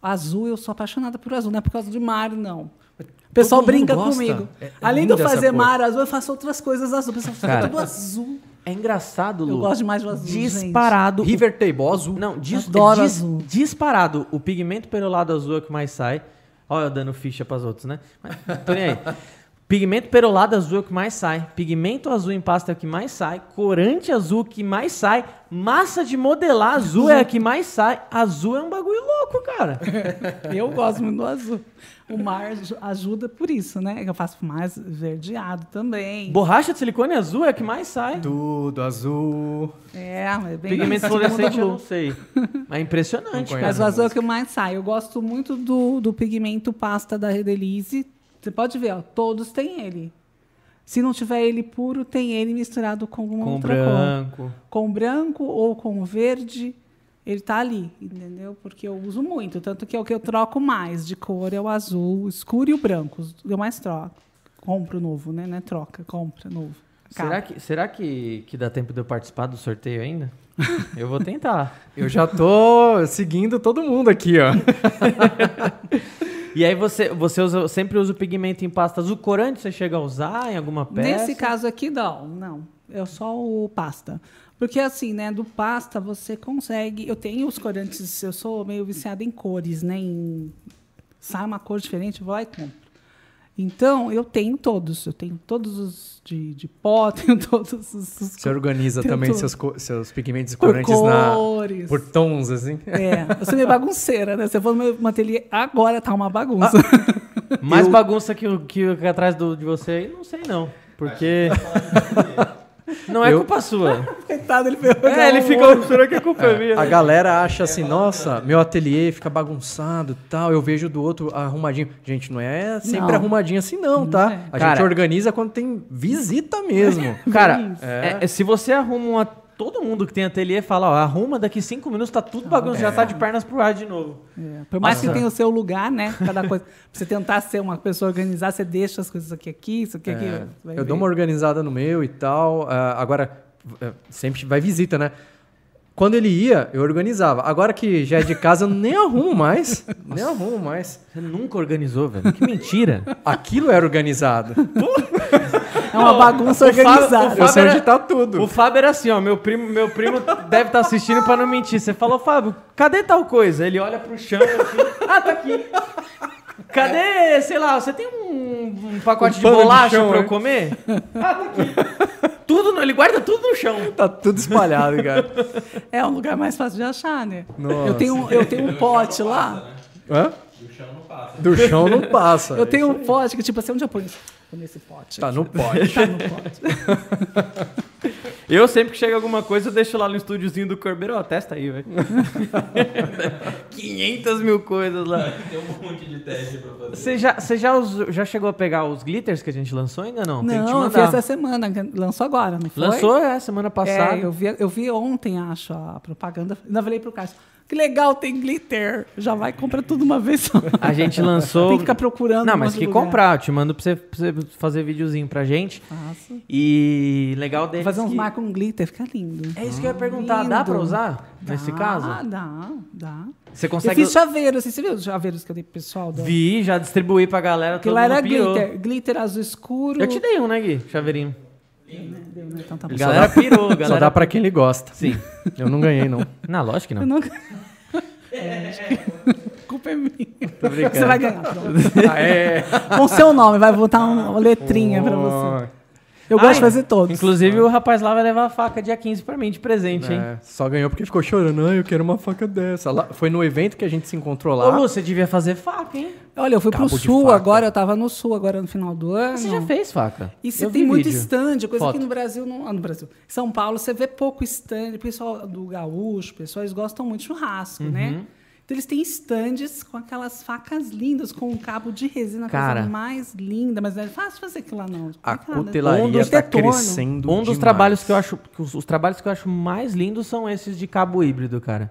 azul, eu sou apaixonada por azul, não é por causa de mar, não. O pessoal brinca gosta. comigo. É- é Além de eu fazer cor. mar azul, eu faço outras coisas azul. O pessoal fica Cara, tudo azul. É engraçado, Lu. Eu gosto demais do azul, Disparado. o- River Table azul. Não, dis, Adoro dis- azul. disparado. O pigmento perolado azul é o que mais sai. Olha eu dando ficha pras outros, né? Mas, tô nem aí. Pigmento perolado azul é o que mais sai. Pigmento azul em pasta é o que mais sai. Corante azul é o que mais sai. Massa de modelar azul é a que mais sai. Azul é um bagulho louco, cara. Eu gosto muito do azul. O mar aj- ajuda por isso, né? Eu faço mais verdeado também. Borracha de silicone azul é a que mais sai. Tudo azul. É, é bem Pigmento fluorescente eu não sei. Mas é impressionante. Mas o azul é o que mais sai. Eu gosto muito do, do pigmento pasta da Redelize. Você pode ver, ó, todos têm ele. Se não tiver ele puro, tem ele misturado com alguma Com outra cor. branco. Com branco ou com verde, ele tá ali, entendeu? Porque eu uso muito. Tanto que é o que eu troco mais de cor é o azul, o escuro e o branco. Eu mais troco. Compro novo, né? Não é troca, compra novo. Será que, será que, que dá tempo de eu participar do sorteio ainda? Eu vou tentar. Eu já tô seguindo todo mundo aqui, ó. E aí você, você usa, sempre usa o pigmento em pasta azul. Corante você chega a usar em alguma peça? Nesse caso aqui, não, não. É só o pasta. Porque assim, né, do pasta você consegue. Eu tenho os corantes, eu sou meio viciada em cores, né? Em, sai uma cor diferente, vou lá e compro. Então, eu tenho todos. Eu tenho todos os de, de pó, tenho todos os. os Você organiza também seus, seus pigmentos e por corantes na, cores. por tons, assim. É, eu sou meio bagunceira, né? Você for no meu ateliê, agora tá uma bagunça. Mais bagunça que o que, que atrás do, de você aí, não sei não. Porque. Não é Eu- culpa sua. Coitado, ele veio. É, ele fica. Será que a culpa é minha? A galera acha assim, nossa, meu ateliê fica bagunçado e tal, eu vejo do outro arrumadinho. Gente, não é sempre Não. arrumadinho assim não, tá? é. A Cara- gente organiza quando tem visita mesmo. Cara, é, é, se você arruma uma. Todo mundo que tem ateliê fala, ó, arruma daqui cinco minutos, tá tudo bagunça, já tá de pernas pro ar de novo. É, por mais Nossa. que tenha o seu lugar, né? Cada coisa. Pra você tentar ser uma pessoa organizada, você deixa as coisas aqui, aqui, isso aqui, aqui. É, vai eu ver. dou uma organizada no meu e tal. ah, agora, eh, sempre vai visita, né? Quando ele ia, eu organizava. Agora que já é de casa, eu nem arrumo mais. nem arrumo mais. Você nunca organizou, velho. Que mentira. Aquilo era organizado. É uma bagunça o Fábio- organizada. o Eu sei era- tá tudo. O Fábio era assim, ó. Meu primo, meu primo deve estar assistindo pra não mentir. Você falou, Fábio, cadê tal coisa? Ele olha pro chão assim. Ah, tá aqui. Cadê, sei lá, você tem um, um pacote Um de de bolacha chão, pra eu hein? comer? Ah, tá aqui. Tudo, no- ele guarda tudo no chão. Tá tudo espalhado, cara. É um lugar mais fácil de achar, né? Nossa. Eu tenho, eu tenho um pote lá. Hã? Do chão não passa. Do chão não passa. Eu tenho um pote que, tipo assim, onde eu ponho isso? Tô nesse pote. Tá aqui. no pote. Tá no pote. Eu sempre que chega alguma coisa, eu deixo lá no estúdiozinho do Corbeiro, ó, testa aí, velho. 500 mil coisas lá. Tem um monte de teste pra fazer. Você já, você já, usou- já chegou a pegar os glitters que a gente lançou ainda não? Tem Não, eu vi essa semana, lançou agora, não foi? Lançou, é, semana passada. É, eu vi, eu vi ontem, acho, a propaganda. Ainda falei pro Cássio, que legal, tem glitter. Já vai, compra tudo uma vez só. A gente lançou... Tem que ficar procurando Não, mas que lugar. comprar. Eu te mando pra você, pra você fazer videozinho pra gente. Faço. E legal Vou deles fazer uns que- marcos com glitter, fica lindo. É isso que eu ia perguntar. Dá pra Lindo. usar nesse Dá, caso? Dá, dá. Você Eu consegue... fiz chaveiros, você viu os chaveiros que eu dei pro pessoal? Da... Vi, já distribuí pra galera. Que lá era pirou. glitter. Glitter azul escuro. Eu te dei um, né, Gui? Chaveirinho. Deu, né? Então tá bom. Galera pirou, galera. Só dá pra quem ele gosta. Sim. Eu não ganhei, não. Não, lógico que Eu não. não... É. A culpa é minha. brincando. Você vai ganhar. Ah, é. Com seu nome, vai botar uma letrinha pra você. Eu gosto Ai, de fazer todos. Inclusive, o rapaz lá vai levar a faca dia 15 pra mim de presente, hein? É, só ganhou porque ficou chorando. Ah, eu quero uma faca dessa. Lá- foi no evento que a gente se encontrou Ô, lá. Lu, você devia fazer faca, hein? Olha, eu fui Cabo pro sul faca. agora, eu tava no sul agora no final do ano. Você já fez faca? E você Eu tem muito vídeo. stand, coisa Foto. que no Brasil não. Ah, no Brasil. São Paulo você vê pouco stand. O pessoal do gaúcho, o pessoal, eles gostam muito de churrasco, Uhum. né? Então eles têm stands com aquelas facas lindas, com um cabo de resina, a Cara. coisa mais linda, mas não é fácil fazer aquilo lá, não. A Complicado. cutelaria Um dos tá detona. crescendo Um dos demais. trabalhos que eu acho. que Os, os trabalhos que eu acho mais lindos são esses de cabo híbrido, cara.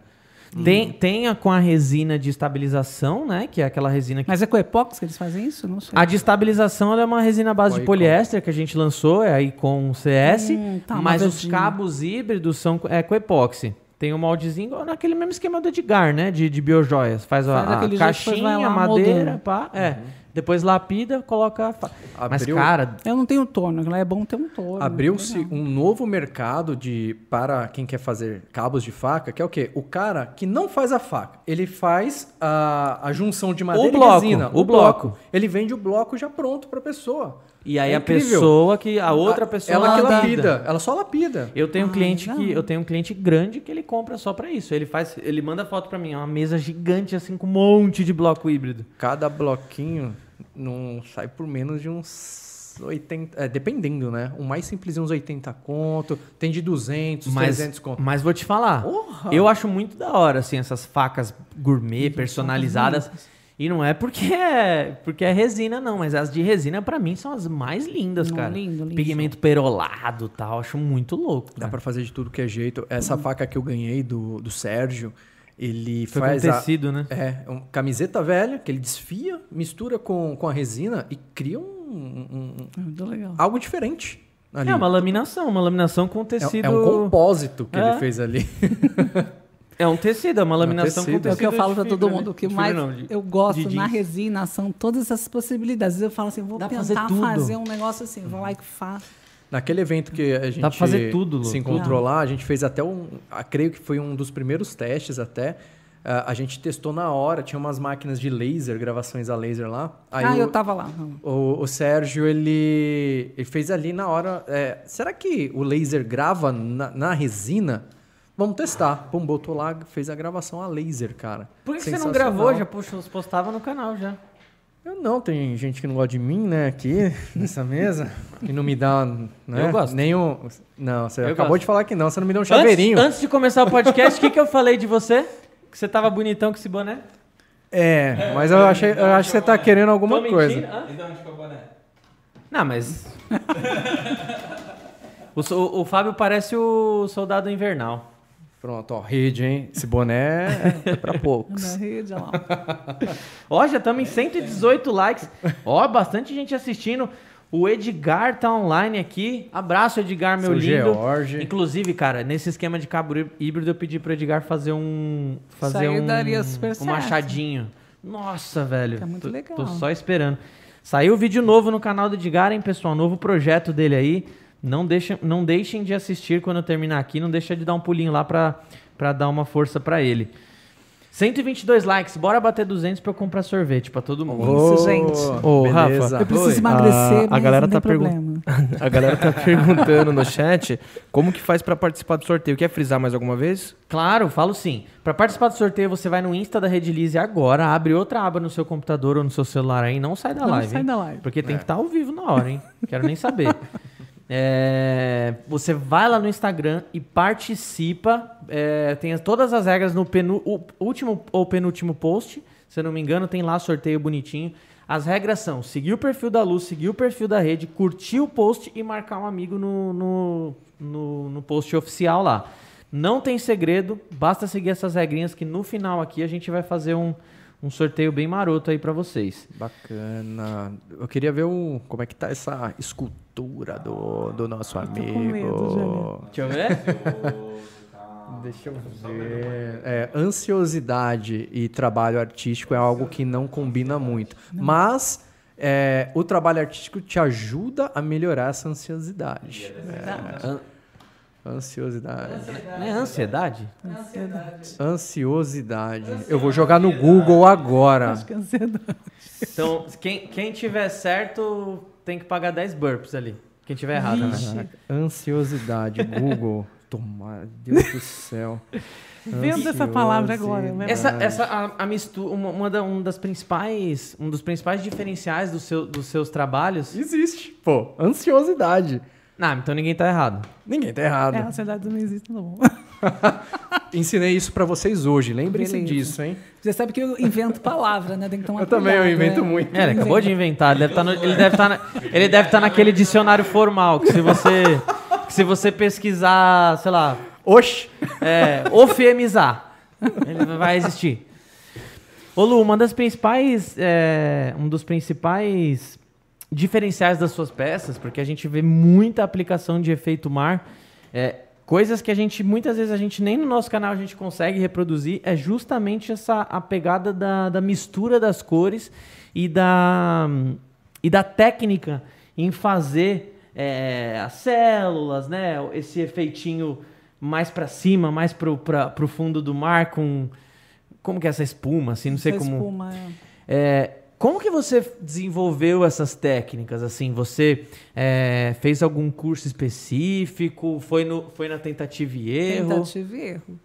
Tem, tem a com a resina de estabilização, né? Que é aquela resina que. Mas é com epóxi que eles fazem isso? Não sei. A de estabilização ela é uma resina à base de poliéster que a gente lançou, é aí com CS, Hum, tá, mas os cabos híbridos são é, com epóxi. Tem um moldezinho igual naquele mesmo esquema do Edgar, né? De, de biojoias. Faz, a- Faz a, caixinha, lá madeira, pá. É. Depois lapida, coloca. a fa- Mas, Abriu- cara, Eu não tenho torno, lá é bom ter um torno. Abriu-se um novo mercado de para quem quer fazer cabos de faca, que é o quê? O cara que não faz a faca, ele faz a, a junção de madeira bloco, e resina. o bloco. Ele vende o bloco já pronto para a pessoa. E aí É a pessoa que. A outra pessoa ela que lapida. ela só lapida. Eu tenho um Ah, cliente legal. que eu tenho um cliente grande que ele compra só pra isso. Ele faz, ele manda foto pra mim, é uma mesa gigante assim com um monte de bloco híbrido. Cada bloquinho não sai por menos de uns 80, é, dependendo, né? O mais simplesinho uns 80 conto, tem de 200, Mas, 300 conto. mas vou te falar, Porra! eu acho muito da hora assim essas facas gourmet personalizadas. E não é porque é porque é resina não, mas as de resina pra mim são as mais lindas, Não, cara. lindo, lindo. Pigmento perolado, tal, acho muito louco. Dá pra fazer de tudo que é jeito. Essa faca que eu ganhei do, do Sérgio, ele Foi faz com a, tecido, né? É, uma camiseta velha que ele desfia, mistura com, com a resina e cria um, um- um- Muito legal. algo diferente ali. É uma laminação, uma laminação com É- tecido. é um compósito que É. ele fez ali. É um tecido, é uma laminação tecido. com É o tecido. que eu falo fibra, todo né? mundo. O que mais não, de- eu gosto de na resina são todas essas possibilidades. Eu falo assim, vou Dá fazer tentar tudo. fazer um negócio assim, vou lá e faço. Naquele evento que a gente pra fazer tudo, Lu. se encontrou lá, a gente fez até um. creio que foi um dos primeiros testes até. Ah, a gente testou na hora, tinha umas máquinas de laser, gravações a laser lá. Aí ah, o, eu tava lá. o, o Sérgio, ele, ele fez ali na hora. é, será que o laser grava na, na resina? Vamos testar. Pum, botou lá, fez a gravação a laser, cara. Por que, que você não gravou? Já postava no canal já. Eu não, tem gente que não gosta de mim, né, aqui, nessa mesa. Que não me dá. Né, Eu gosto. Nenhum. Não, você Eu acabou gosto. de falar que não, você não me deu um chaveirinho. Antes, antes de começar o podcast, o que, que eu falei de você? Que você tava bonitão com esse boné? É, mas eu, achei, eu acho que você tá querendo alguma Tô coisa. E onde é o boné? Não, mas. o, so- o Fábio parece o soldado invernal. Pronto, ó, rede, hein? Esse boné é pra poucos. Na rede, olha lá. Ó, já estamos em 118 likes. Ó, bastante gente assistindo. O Edgar tá online aqui. Abraço, Edgar, meu Seu lindo. George. Inclusive, cara, nesse esquema de cabo híbrido, eu pedi pro Edgar fazer um. Fazer aí um. daria super um certo. machadinho. Nossa, velho. Fica muito tô, legal. Tô só esperando. Saiu vídeo novo no canal do Edgar, hein, pessoal? Novo projeto dele aí. Não, deixa, não deixem de assistir quando eu terminar aqui. Não deixa de dar um pulinho lá pra, pra dar uma força pra ele. 122 likes. Bora bater 200 pra eu comprar sorvete pra todo mundo. Isso, gente. Ô, beleza. Rafa, Eu preciso Oi. emagrecer, A- a galera não tá pergun- problema. A galera tá perguntando no chat como que faz pra participar do sorteio. Quer frisar mais alguma vez? Claro, falo sim. Pra participar do sorteio, você vai no Insta da Redilize agora, abre outra aba no seu computador ou no seu celular aí, não sai da Não live. sai hein? da live. Porque tem que estar ao vivo na hora, hein? Quero nem saber. É, você vai lá no Instagram e participa. é, tem as- todas as regras no penu- último ou penúltimo post. Se eu não me engano, tem lá sorteio bonitinho. As regras são seguir o perfil da Luz, seguir o perfil da rede, curtir o post e marcar um amigo no, no, no, no post oficial lá. Não tem segredo, basta seguir essas regrinhas que no final aqui a gente vai fazer um, um sorteio bem maroto aí pra vocês. Bacana. Eu queria ver o, como é que tá essa escultura do, do nosso amigo. com medo. Deixa eu ver. Deixa eu ver. É, ansiosidade e trabalho artístico é algo que não combina muito. Mas é, o trabalho artístico te ajuda a melhorar essa ansiosidade. É, ansiosidade. Não é ansiedade? Ansiosidade. Eu vou jogar no Google agora. Acho que é ansiedade. Então, quem, quem tiver certo tem que pagar 10 burps ali. Quem tiver errado, né? Vixe. Ansiosidade, Google. Tomar, Deus do céu. Vendo essa palavra agora. né? Essa, essa a, a mistura, uma, uma da- um das principais, um dos principais diferenciais do seu, dos seus trabalhos. Existe, pô. Ansiosidade. Não, então ninguém tá errado. Ninguém tá errado. É, a ansiedade não existe, tá bom. Ensinei isso pra vocês hoje. Lembrem-se disso, hein? Você sabe que eu invento palavra, né? Tem que tomar Eu também, eu cuidado, invento né? muito. É, ele acabou de inventar. Ele deve tá ele deve estar ele deve tá naquele dicionário formal que se você que se você pesquisar, sei lá, Oxi! É, ofemizar. Ele vai existir. Ô Lu, uma das principais. é, um dos principais diferenciais das suas peças, porque a gente vê muita aplicação de efeito mar, é, coisas que a gente, muitas vezes, a gente nem no nosso canal a gente consegue reproduzir, é justamente essa a pegada da, da mistura das cores e da, e da técnica em fazer é, as células, né? Esse efeitinho mais pra cima, mais pro, pra, pro fundo do mar, com. Como que é essa espuma, assim? Não sei Essa como. espuma, é. É, como que você desenvolveu essas técnicas? Assim, você é, fez algum curso específico? Foi, no, foi na tentativa e erro? Tentativa e erro.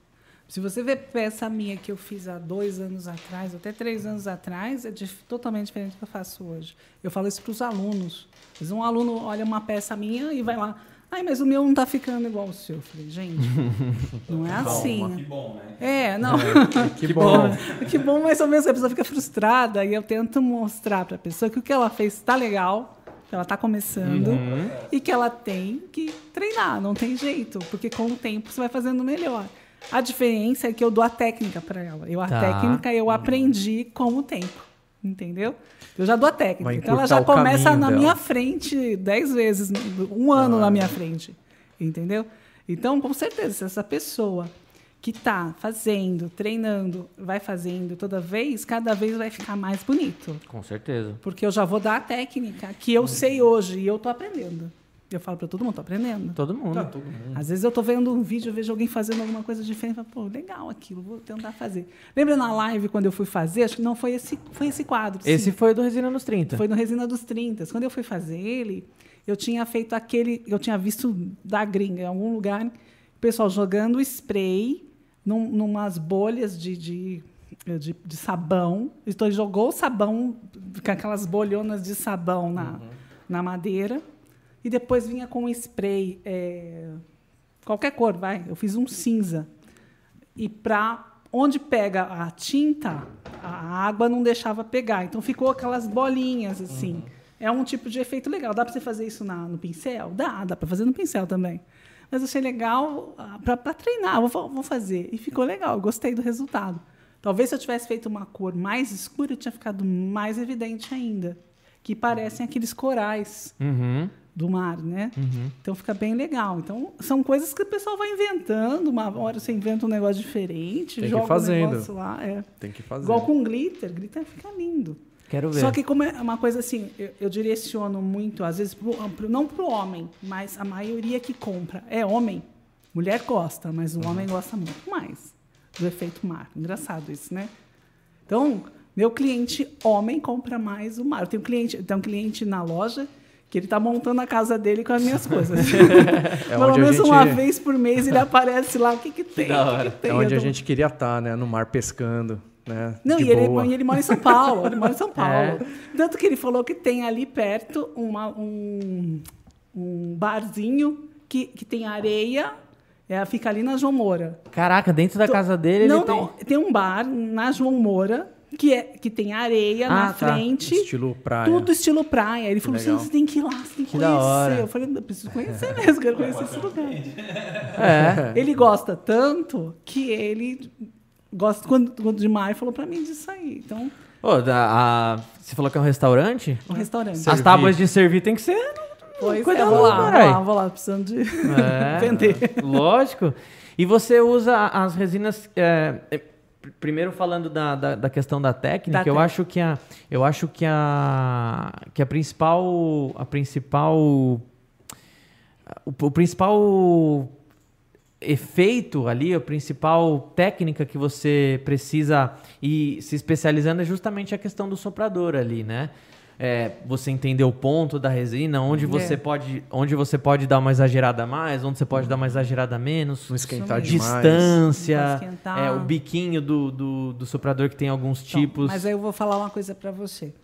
Se você ver peça minha que eu fiz há dois anos atrás, até três anos atrás, é totalmente diferente do que eu faço hoje. Eu falo isso para os alunos. Um aluno olha uma peça minha e vai lá, ai, mas o meu não está ficando igual ao seu. Eu falei, gente, não é assim. Que bom, né? É, não. Que bom. que bom, mais ou menos, a pessoa fica frustrada e eu tento mostrar para a pessoa que o que ela fez está legal, que ela está começando e que ela tem que treinar, não tem jeito, porque com o tempo você vai fazendo melhor. A diferença é que eu dou a técnica para ela. Eu a Tá. técnica eu aprendi com o tempo, entendeu? Eu já dou a técnica. Então ela já começa na dela. minha frente dez vezes, um ano na minha frente, entendeu? Então, com certeza, se essa pessoa que está fazendo, treinando, vai fazendo toda vez, cada vez vai ficar mais bonito. Com certeza. Porque eu já vou dar a técnica que eu sei hoje e eu tô aprendendo. Eu falo para todo mundo, tô aprendendo. Todo mundo. Às vezes eu tô vendo um vídeo, eu vejo alguém fazendo alguma coisa diferente, eu falo, pô, legal aquilo, vou tentar fazer. Lembra na live quando eu fui fazer? Acho que não foi esse, foi esse quadro. sim. Esse foi do Resina nos 30. Foi no Resina dos 30. Quando eu fui fazer ele, eu tinha feito aquele. Eu tinha visto da gringa, em algum lugar, o pessoal jogando spray num, numas bolhas de, de, de, de sabão. Então, ele jogou o sabão, com aquelas bolhonas de sabão na, na madeira, e depois vinha com um spray. é, qualquer cor, vai. Eu fiz um cinza. E para onde pega a tinta, a água não deixava pegar. Então ficou aquelas bolinhas assim. É um tipo de efeito legal. Dá para você fazer isso na- no pincel? Dá, dá para fazer no pincel também. Mas achei legal para treinar. Vou, vou fazer. E ficou legal. eu Gostei do resultado. Talvez se eu tivesse feito uma cor mais escura, tinha ficado mais evidente ainda. Que parecem aqueles corais Uhum, do mar, né? uhum. Então fica bem legal. Então são coisas que o pessoal vai inventando. Uma hora você inventa um negócio diferente, Tem que joga fazendo. um negócio lá. É. Tem que fazer. Igual com glitter, glitter fica lindo. Quero ver. Só que como é uma coisa assim, eu, eu direciono muito, às vezes, pro, pro- não para o homem, mas a maioria que compra é homem. Mulher gosta, mas o homem gosta muito mais do efeito mar. Engraçado isso, né? Então, meu cliente homem compra mais o mar. Eu tenho um cliente, tem um cliente na loja que ele está montando a casa dele com as minhas coisas. É Pelo menos gente- uma vez por mês ele aparece lá, o que, que tem? que que tem? É onde Eu a gente queria estar, né? No mar pescando, né? não, e ele, e ele mora em São Paulo. Ele mora em São Paulo. É. Tanto que ele falou que tem ali perto uma, um, um barzinho que, que tem areia, é, fica ali na João Moura. Caraca, dentro da Tô- casa dele não, ele tem... não, tem um bar na João Moura que, é, que tem areia Ah, na tá. frente. Estilo praia. Tudo estilo praia. Ele falou assim: legal. você tem que ir lá, você tem que, Que conhecer. Eu falei, eu preciso conhecer mesmo, quero conhecer esse lugar. É. Ele gosta tanto que ele gosta quando, quando de mar falou pra mim disso aí. Então, Ô, da- a- você falou que é um restaurante? um restaurante. As tábuas de servir tem que ser... Pois é, vou lá, vou lá, vou lá, precisando de É, vender. Lógico. E você usa as resinas. é, é, primeiro falando da, da, da questão da técnica, Da eu acho que a. Eu acho que a. Que a principal. A principal. O, o principal efeito ali, a principal técnica que você precisa ir se especializando é justamente a questão do soprador ali, né? É, você entender o ponto da resina, onde você É. pode, onde você pode dar uma exagerada a mais, onde você pode dar uma exagerada a menos, Não esquentar demais. distância, Não pode esquentar. é, o biquinho do, do, do soprador que tem alguns Então, tipos. Mas aí eu vou falar uma coisa para você.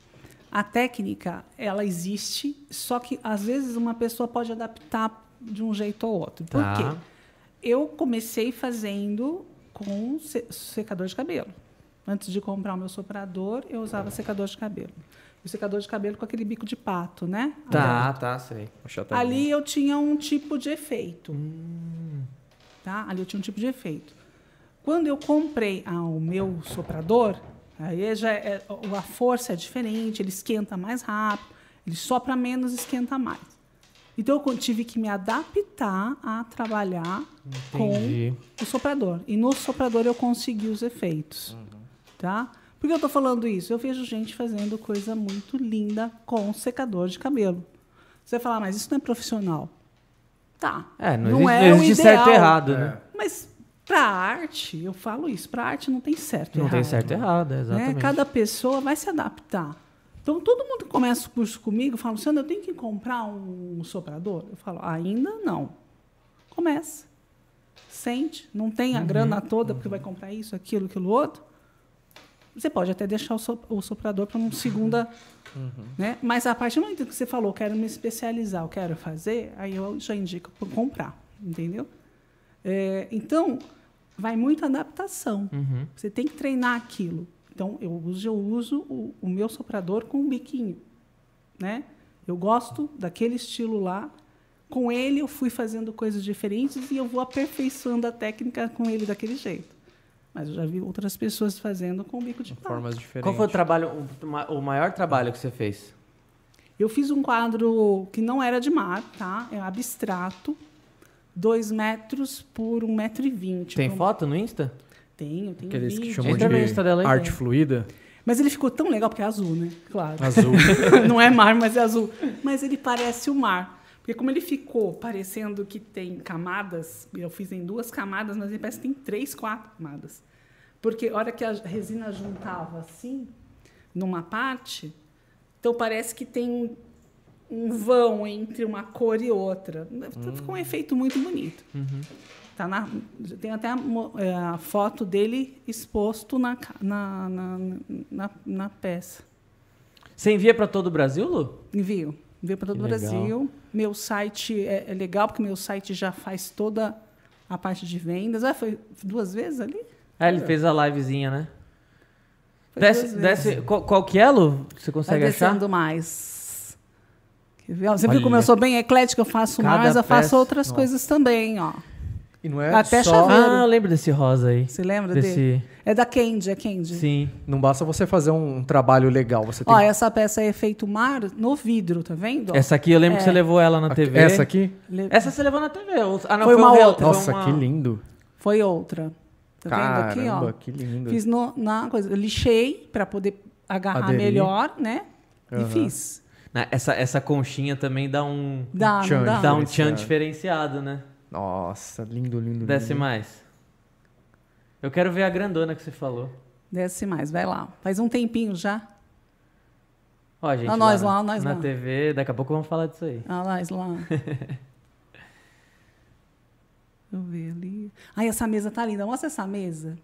A técnica, ela existe, só que às vezes uma pessoa pode adaptar de um jeito ou outro. Por Tá. quê? Eu comecei fazendo com se- secador de cabelo. Antes de comprar o meu soprador, eu usava secador de cabelo. O secador de cabelo com aquele bico de pato, né? Tá, tá, sei. Achatadinho. Ali eu tinha um tipo de efeito. Hum. Tá? Ali eu tinha um tipo de efeito. Quando eu comprei ah, o meu soprador, aí já é- a força é diferente, ele esquenta mais rápido, ele sopra menos, esquenta mais. Então eu tive que me adaptar a trabalhar Entendi. com o soprador. E no soprador eu consegui os efeitos. Tá? Por que eu estou falando isso? Eu vejo gente fazendo coisa muito linda com secador de cabelo. Você vai falar, mas isso não é profissional. Tá. É, não, Não existe, é não o existe certo e errado, né? Mas para arte, eu falo isso, para arte não tem certo e Não errado. tem certo e errado, é, né? exatamente. Cada pessoa vai se adaptar. Então, todo mundo que começa o curso comigo fala, Luciana, eu tenho que comprar um soprador? Eu falo, ainda não. Começa. Sente. Não tem a Uhum, grana toda porque vai comprar isso, aquilo, aquilo outro. Você pode até deixar o so- o soprador para uma segunda. Uhum. Né? Mas a partir do momento que você falou, quero me especializar, eu quero fazer, aí eu já indico para comprar. Entendeu? É, então, vai muito adaptação. Uhum. Você tem que treinar aquilo. Então, eu uso, eu uso o, o meu soprador com um biquinho. Né? Eu gosto daquele estilo lá. Com ele, eu fui fazendo coisas diferentes e eu vou aperfeiçoando a técnica com ele daquele jeito. Mas eu já vi outras pessoas fazendo com o bico de pato. Formas diferentes. Qual foi o trabalho, o, ma- o maior trabalho que você fez? Eu fiz um quadro que não era de mar, tá? É abstrato, dois metros por um metro e vinte. Tem Então, foto no Insta? Tenho, tenho Aqueles que vídeo. chamam Entra no de Insta dela arte fluida. Mas ele ficou tão legal, porque é azul, né? Claro. Azul. não é mar, mas é azul. Mas ele parece o mar. Porque como ele ficou parecendo que tem camadas, eu fiz em duas camadas, mas ele parece que tem três, quatro camadas. Porque a hora que a resina juntava assim, numa parte, então parece que tem um, um vão entre uma cor e outra. Ficou um efeito muito bonito. Tá na, tem até a, é, a foto dele exposto na, na, na, na, na peça. Você envia para todo o Brasil, Lu? Envio. Envio para todo o. Brasil. Meu site é, é legal, porque meu site já faz toda a parte de vendas. Ah, foi duas vezes ali? É, ele fez a livezinha, né? Desce, desce, qual, qual que é, Lu? Você Vai consegue achar? descendo mais. Você viu Olha. como eu sou bem eclética? Eu faço Cada mais, eu faço peça- outras Nossa. coisas também, ó. E não é Até só... chaveiro. Ah, eu lembro desse rosa aí. Você lembra dele? Desse... É da Candy, é Candy. Sim. Não basta você fazer um trabalho legal, você tem Ó, essa peça é efeito mar no vidro, tá vendo? Essa aqui eu lembro que É. você levou ela na Aqui- TV. Essa aqui? Le- Essa você levou na TV. Ah, não, Foi foi, uma um outra. foi Nossa, uma- que lindo. Foi outra. Tá vendo aqui, Caramba, ó? que lindo. Fiz no, na coisa. Eu lixei para poder agarrar Aderir. melhor, né? E Aham. fiz. Essa, essa conchinha também dá um, Dá, Tchan, dá? dá um tchan diferenciado, né? Nossa, lindo, lindo, Desce lindo. mais. Eu quero ver a grandona que você falou. Desce mais, vai lá. Faz um tempinho já. Ó, gente, Ó, nós na, lá, ó, nós na lá. TV, daqui a pouco vamos falar disso aí. Ah, lá, isso lá. Deixa eu ver ali. Ai, essa mesa tá linda. Mostra essa mesa.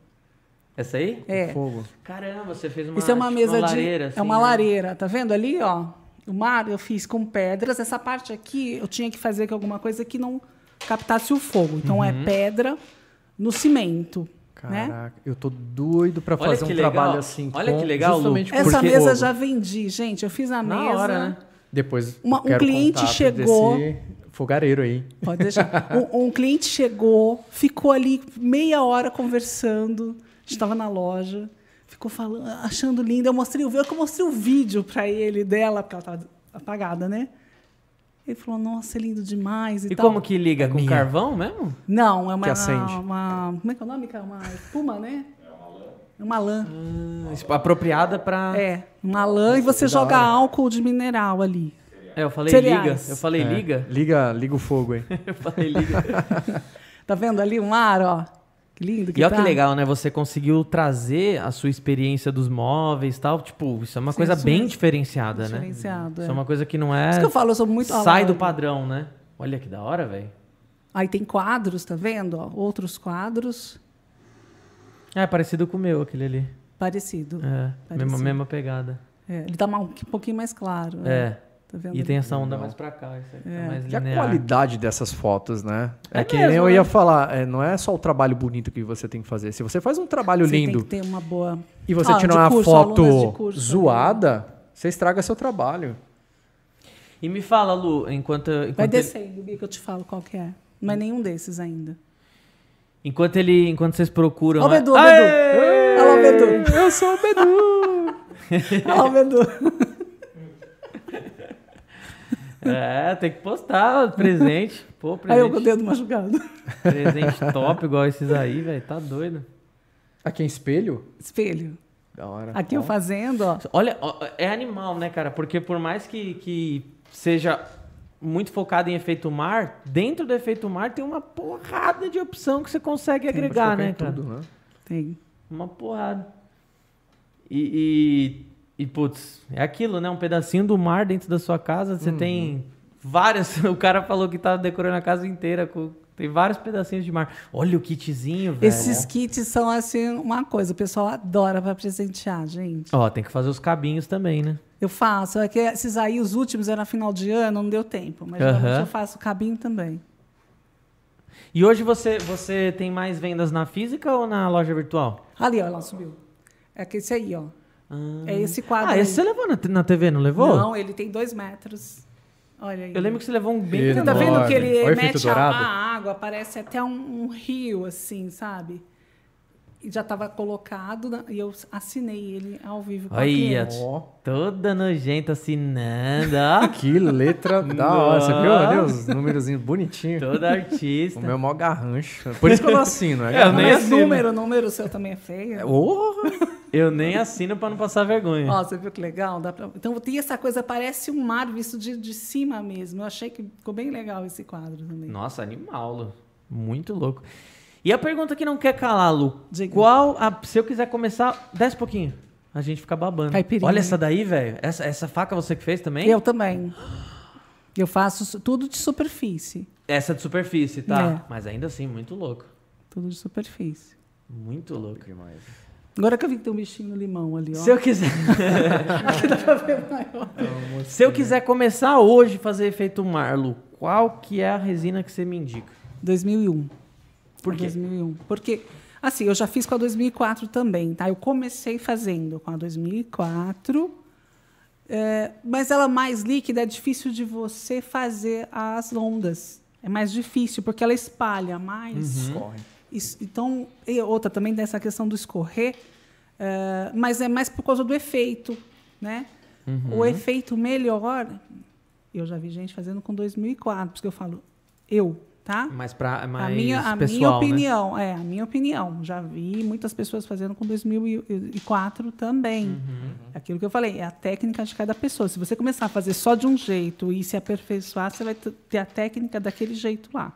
Essa aí? É. Fogo. Caramba, você fez uma, Isso é uma tipo mesa lareira, de. assim, é uma né? lareira, tá vendo ali, ó? O mar eu fiz com pedras. Essa parte aqui eu tinha que fazer com alguma coisa que não captasse o fogo. Então Uhum. é pedra no cimento. Né? Caraca, eu tô doido pra Olha fazer um legal. trabalho assim. Olha com- que legal, Lu. Essa mesa fogo. já vendi, gente. Eu fiz a Na mesa. hora, né? Depois Uma- um cliente chegou- desse fogareiro aí. Pode deixar. Um, um cliente chegou, ficou ali meia hora conversando. A gente estava na loja, ficou falando, achando lindo. Eu mostrei o vídeo, eu mostrei o vídeo para ele dela, porque ela estava apagada, né? Ele falou, nossa, é lindo demais e, E tal. como que liga? Com minha. carvão mesmo? Não, é uma, Que acende. uma. Como é que é o nome? Uma espuma, né? É uma lã. Hum, apropriada pra. É, uma lã e você joga álcool de mineral ali. É, eu falei Cereais. liga. Eu falei É, liga. Liga, liga o fogo aí. Eu falei liga. Tá vendo ali um ar, ó? Que lindo que E olha tá. que legal, né? Você conseguiu trazer a sua experiência dos móveis e tal. Tipo, isso é uma Sim, coisa bem mesmo. diferenciada, né? Diferenciado, Isso é. é uma coisa que não é. Isso que eu falo, eu sou muito Sai do padrão, né? Olha que da hora, velho. Aí tem quadros, tá vendo? ó? Outros quadros Ah, é parecido com o meu, aquele ali. parecido. É, Parecido. mesma, mesma pegada. É, ele tá um pouquinho mais claro. né? Tá vendo? E tem essa onda mais pra cá, isso aqui É. é mais E a linear. qualidade dessas fotos, né? É, É que nem mesmo, eu né? ia falar, é, não é só o trabalho bonito que você tem que fazer. Se você faz um trabalho Você lindo tem que ter uma boa. e você Ah, tira de uma curso, foto curso zoada, você estraga seu trabalho. E me fala, Lu, enquanto, enquanto, Vai ele, descendo, Gui, que eu te falo qual que é. Não é nenhum desses ainda. enquanto ele, enquanto vocês procuram, Ó o né? Bedu, ó o Aê! Bedu. Olha lá o Bedu. Eu sou o Bedu! O Bedu. É, tem que postar presente. Pô, Aí eu com o presente, dedo machucado. presente top igual esses aí, velho. Tá doido. Aqui é espelho? Espelho. Da hora. Aqui eu Ó. fazendo, ó. Olha, ó, é animal, né, cara? Porque por mais que, que seja muito focado em efeito mar, dentro do efeito mar tem uma porrada de opção que você consegue agregar, Pode né, cara? tudo, né? Tem. Uma porrada. E, e, e, putz, é aquilo, né? Um pedacinho do mar dentro da sua casa. Você tem várias. O cara falou que tá decorando a casa inteira. Com, tem vários pedacinhos de mar. Olha o kitzinho, velho. Esses kits são assim uma coisa, o pessoal adora para presentear, gente. Ó, tem que fazer os cabinhos também, né? Eu faço, é que esses aí, os últimos era final de ano, não deu tempo, mas geralmente eu faço cabinho também. E hoje você, você tem mais vendas na física ou na loja virtual? Ali, ó, ela subiu. É que esse aí, ó. É esse quadro. Ah, aí. esse você levou na, na TV, não levou? Não, ele tem dois metros. Olha aí. Eu lembro que você levou um bem Ele Você tá vendo que ele Olha mete a, a água, parece até um, um rio, assim, sabe? E já estava colocado na- e eu assinei ele ao vivo Olha, toda nojenta assinando, que letra da hora. Você viu Nossa. ali os númerozinhos bonitinhos? Toda artista. O meu é mó garrancho. Por isso que eu não assino. É eu nem assino. número, número seu também é feio. Porra! Eu nem assino pra não passar vergonha. Ó, você viu que legal? Dá pra... Então tem essa coisa, parece um mar visto de, de cima mesmo. Eu achei que ficou bem legal esse quadro também. Nossa, animal. Muito louco. E a pergunta que não quer calar, Lu. Diga. Qual a... Se eu quiser começar, desce um pouquinho. A gente fica babando. Caipirinha. Olha essa daí, velho. Essa, essa faca você que fez também? Eu também. Eu faço tudo de superfície. Essa de superfície, tá? É. Mas ainda assim, muito louco. Tudo de superfície. Muito louco. Agora que eu vi que tem um bichinho no limão ali, ó. Se eu quiser. Se eu quiser começar hoje a fazer efeito Marlo, qual que é a resina que você me indica? 2001. Por quê? 2001. Porque, assim, eu já fiz com a 2004 também, tá? Eu comecei fazendo com a 2004, é, mas ela mais líquida é difícil de você fazer as ondas. É mais difícil, porque ela espalha mais. Corre. Isso- então, e outra também dessa questão do escorrer, é, mas é mais por causa do efeito, né? O efeito melhor, eu já vi gente fazendo com 2004, por isso que eu falo, eu, tá? Mais pra mais a minha, a minha pessoal, né? opinião, é, a minha opinião. Já vi muitas pessoas fazendo com 2004 também. Uhum. É Aquilo que eu falei, é a técnica de cada pessoa. Se você começar a fazer só de um jeito e se aperfeiçoar, você vai ter a técnica daquele jeito lá.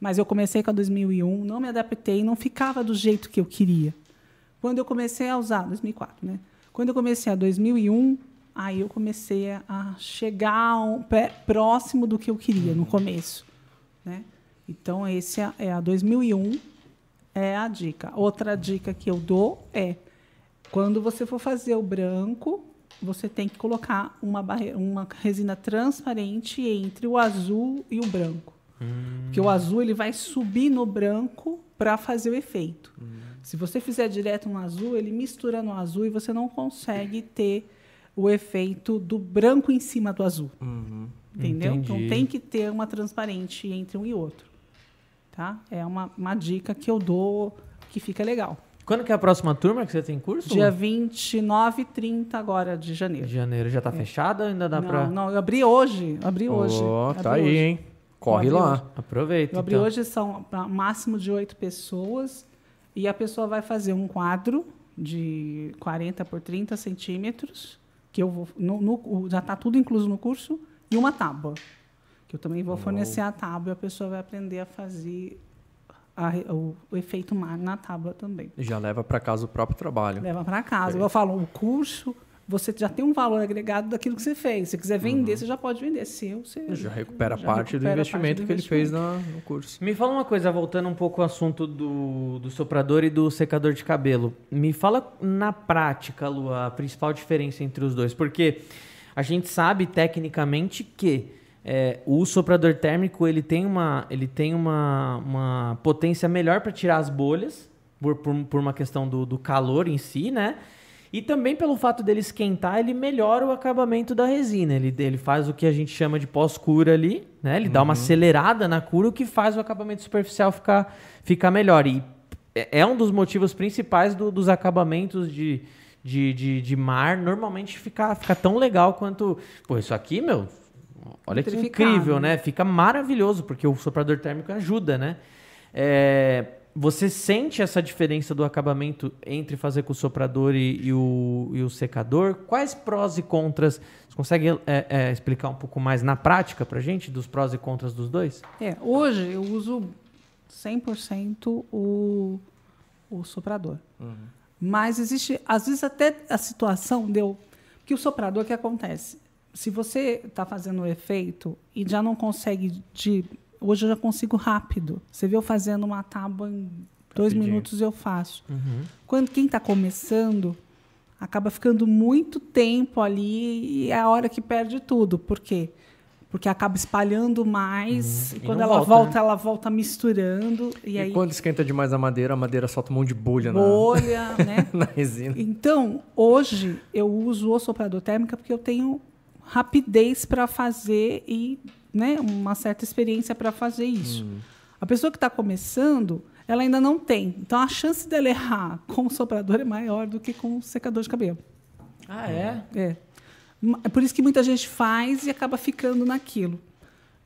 Mas eu comecei com a 2001, não me adaptei, não ficava do jeito que eu queria. Quando eu comecei a usar, 2004, né? Quando eu comecei a 2001, aí eu comecei a- chegar um pé próximo do que eu queria no começo, né? Então esse é, é a 2001 é a dica. Outra dica que eu dou é quando você for fazer o branco, você tem que colocar uma, barre- uma resina transparente entre o azul e o branco. Porque o azul ele vai subir no branco para fazer o efeito. Se você fizer direto no azul, ele mistura no azul e você não consegue ter o efeito do branco em cima do azul. Entendeu? Então Entendi. tem que ter uma transparente entre um e outro. Tá? É uma, uma dica que eu dou que fica legal. Quando que é a próxima turma que você tem curso? Dia 29 e 30 agora de de janeiro. janeiro. Já tá fechado ou ainda dá não, pra... não, eu abri hoje. Abri hoje. Ó, abri tá aí, hoje. hein? Corre lá. hoje. Aproveita, Eu abri então. hoje, são máximo de oito pessoas. E a pessoa vai fazer um quadro de 40 por 30 centímetros, que eu vou. no- no- já está tudo incluso no curso, e uma tábua. Que eu também vou fornecer a tábua e a pessoa vai aprender a fazer a o, o efeito mar na tábua também. Já leva para casa o próprio trabalho. Leva para casa. Eu falo, o curso, você já tem um valor agregado daquilo que você fez. Se quiser vender, você já pode vender. Seu, você Já recupera já parte do recupera investimento parte do que ele fez na- no curso. Me fala uma coisa, voltando um pouco ao assunto do, do soprador e do secador de cabelo. Me fala na prática, Lu, a principal diferença entre os dois. Porque a gente sabe tecnicamente que é, o soprador térmico ele tem uma, ele tem uma, uma potência melhor para tirar as bolhas, por, por, por uma questão do, do calor em si, né? E também pelo fato dele esquentar, ele melhora o acabamento da resina. Ele, ele faz o que a gente chama de pós-cura ali, né? Ele dá uma acelerada na cura, o que faz o acabamento superficial ficar, ficar melhor. E é é um dos motivos principais do- dos acabamentos de, de, de, de mar normalmente ficar ficar tão legal quanto. Pô, isso aqui, meu. Olha que incrível, né? Fica maravilhoso, porque o soprador térmico ajuda, né? É, você sente essa diferença do acabamento entre fazer com o soprador e, e o, e o secador? Quais prós e contras? Você consegue é, é, explicar um pouco mais na prática pra gente dos prós e contras dos dois? É, hoje eu uso 100% o, o soprador. Mas existe, às vezes, até a situação deu. Que o soprador, o que acontece? Se você está fazendo o efeito e já não consegue. De, hoje eu já consigo rápido. Você viu fazendo uma tábua em dois Rapidinho. minutos eu faço. Quando quem está começando acaba ficando muito tempo ali e é a hora que perde tudo. Por quê? Porque acaba espalhando mais Uhum. e quando ela volta, volta, né? ela volta misturando e, E, aí quando esquenta demais a madeira, a madeira solta um monte de bolha na, bolha, né? na resina. Então, hoje eu uso o soprador térmica porque eu tenho rapidez para fazer e né, uma certa experiência para fazer isso. A pessoa que está começando, ela ainda não tem. Então, a chance dela errar com o soprador é maior do que com o secador de cabelo. Ah, é? É. É por isso que muita gente faz e acaba ficando naquilo.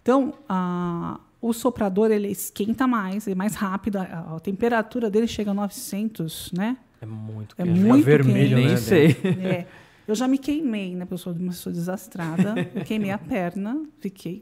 Então, a- o soprador ele esquenta mais, é mais rápido, a, a temperatura dele chega a 900, né? É muito É quente. muito Fica vermelho, quente. né? Nem sei. É. Eu já me queimei, né? Eu sou uma pessoa desastrada. Eu queimei a perna, fiquei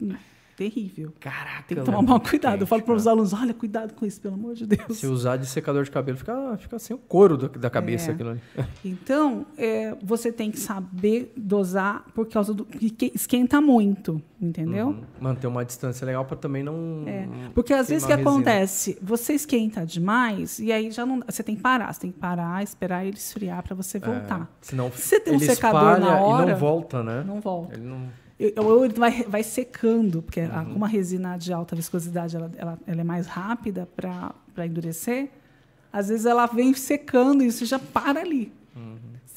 terrível. Caraca. Tem que tomar mal cuidado. Eu falo para os alunos: olha, cuidado com isso, pelo amor de Deus. Se usar de secador de cabelo, fica, fica sem o couro do- da cabeça É. aquilo ali. Então, é, você tem que saber dosar por causa do. que que esquenta muito, entendeu? Uhum. Manter uma distância legal para também não. É, porque às vezes o que resina. acontece, você esquenta demais e aí já não, você tem que parar, você tem que parar, esperar ele esfriar para você voltar. É, senão Se você tem um secador na e hora, não volta, né? Não volta. Ele não... Ou ele vai, vai secando, porque a- Uhum. como a resina de alta viscosidade ela, ela, ela é mais rápida para endurecer, às vezes ela vem secando e você já para ali.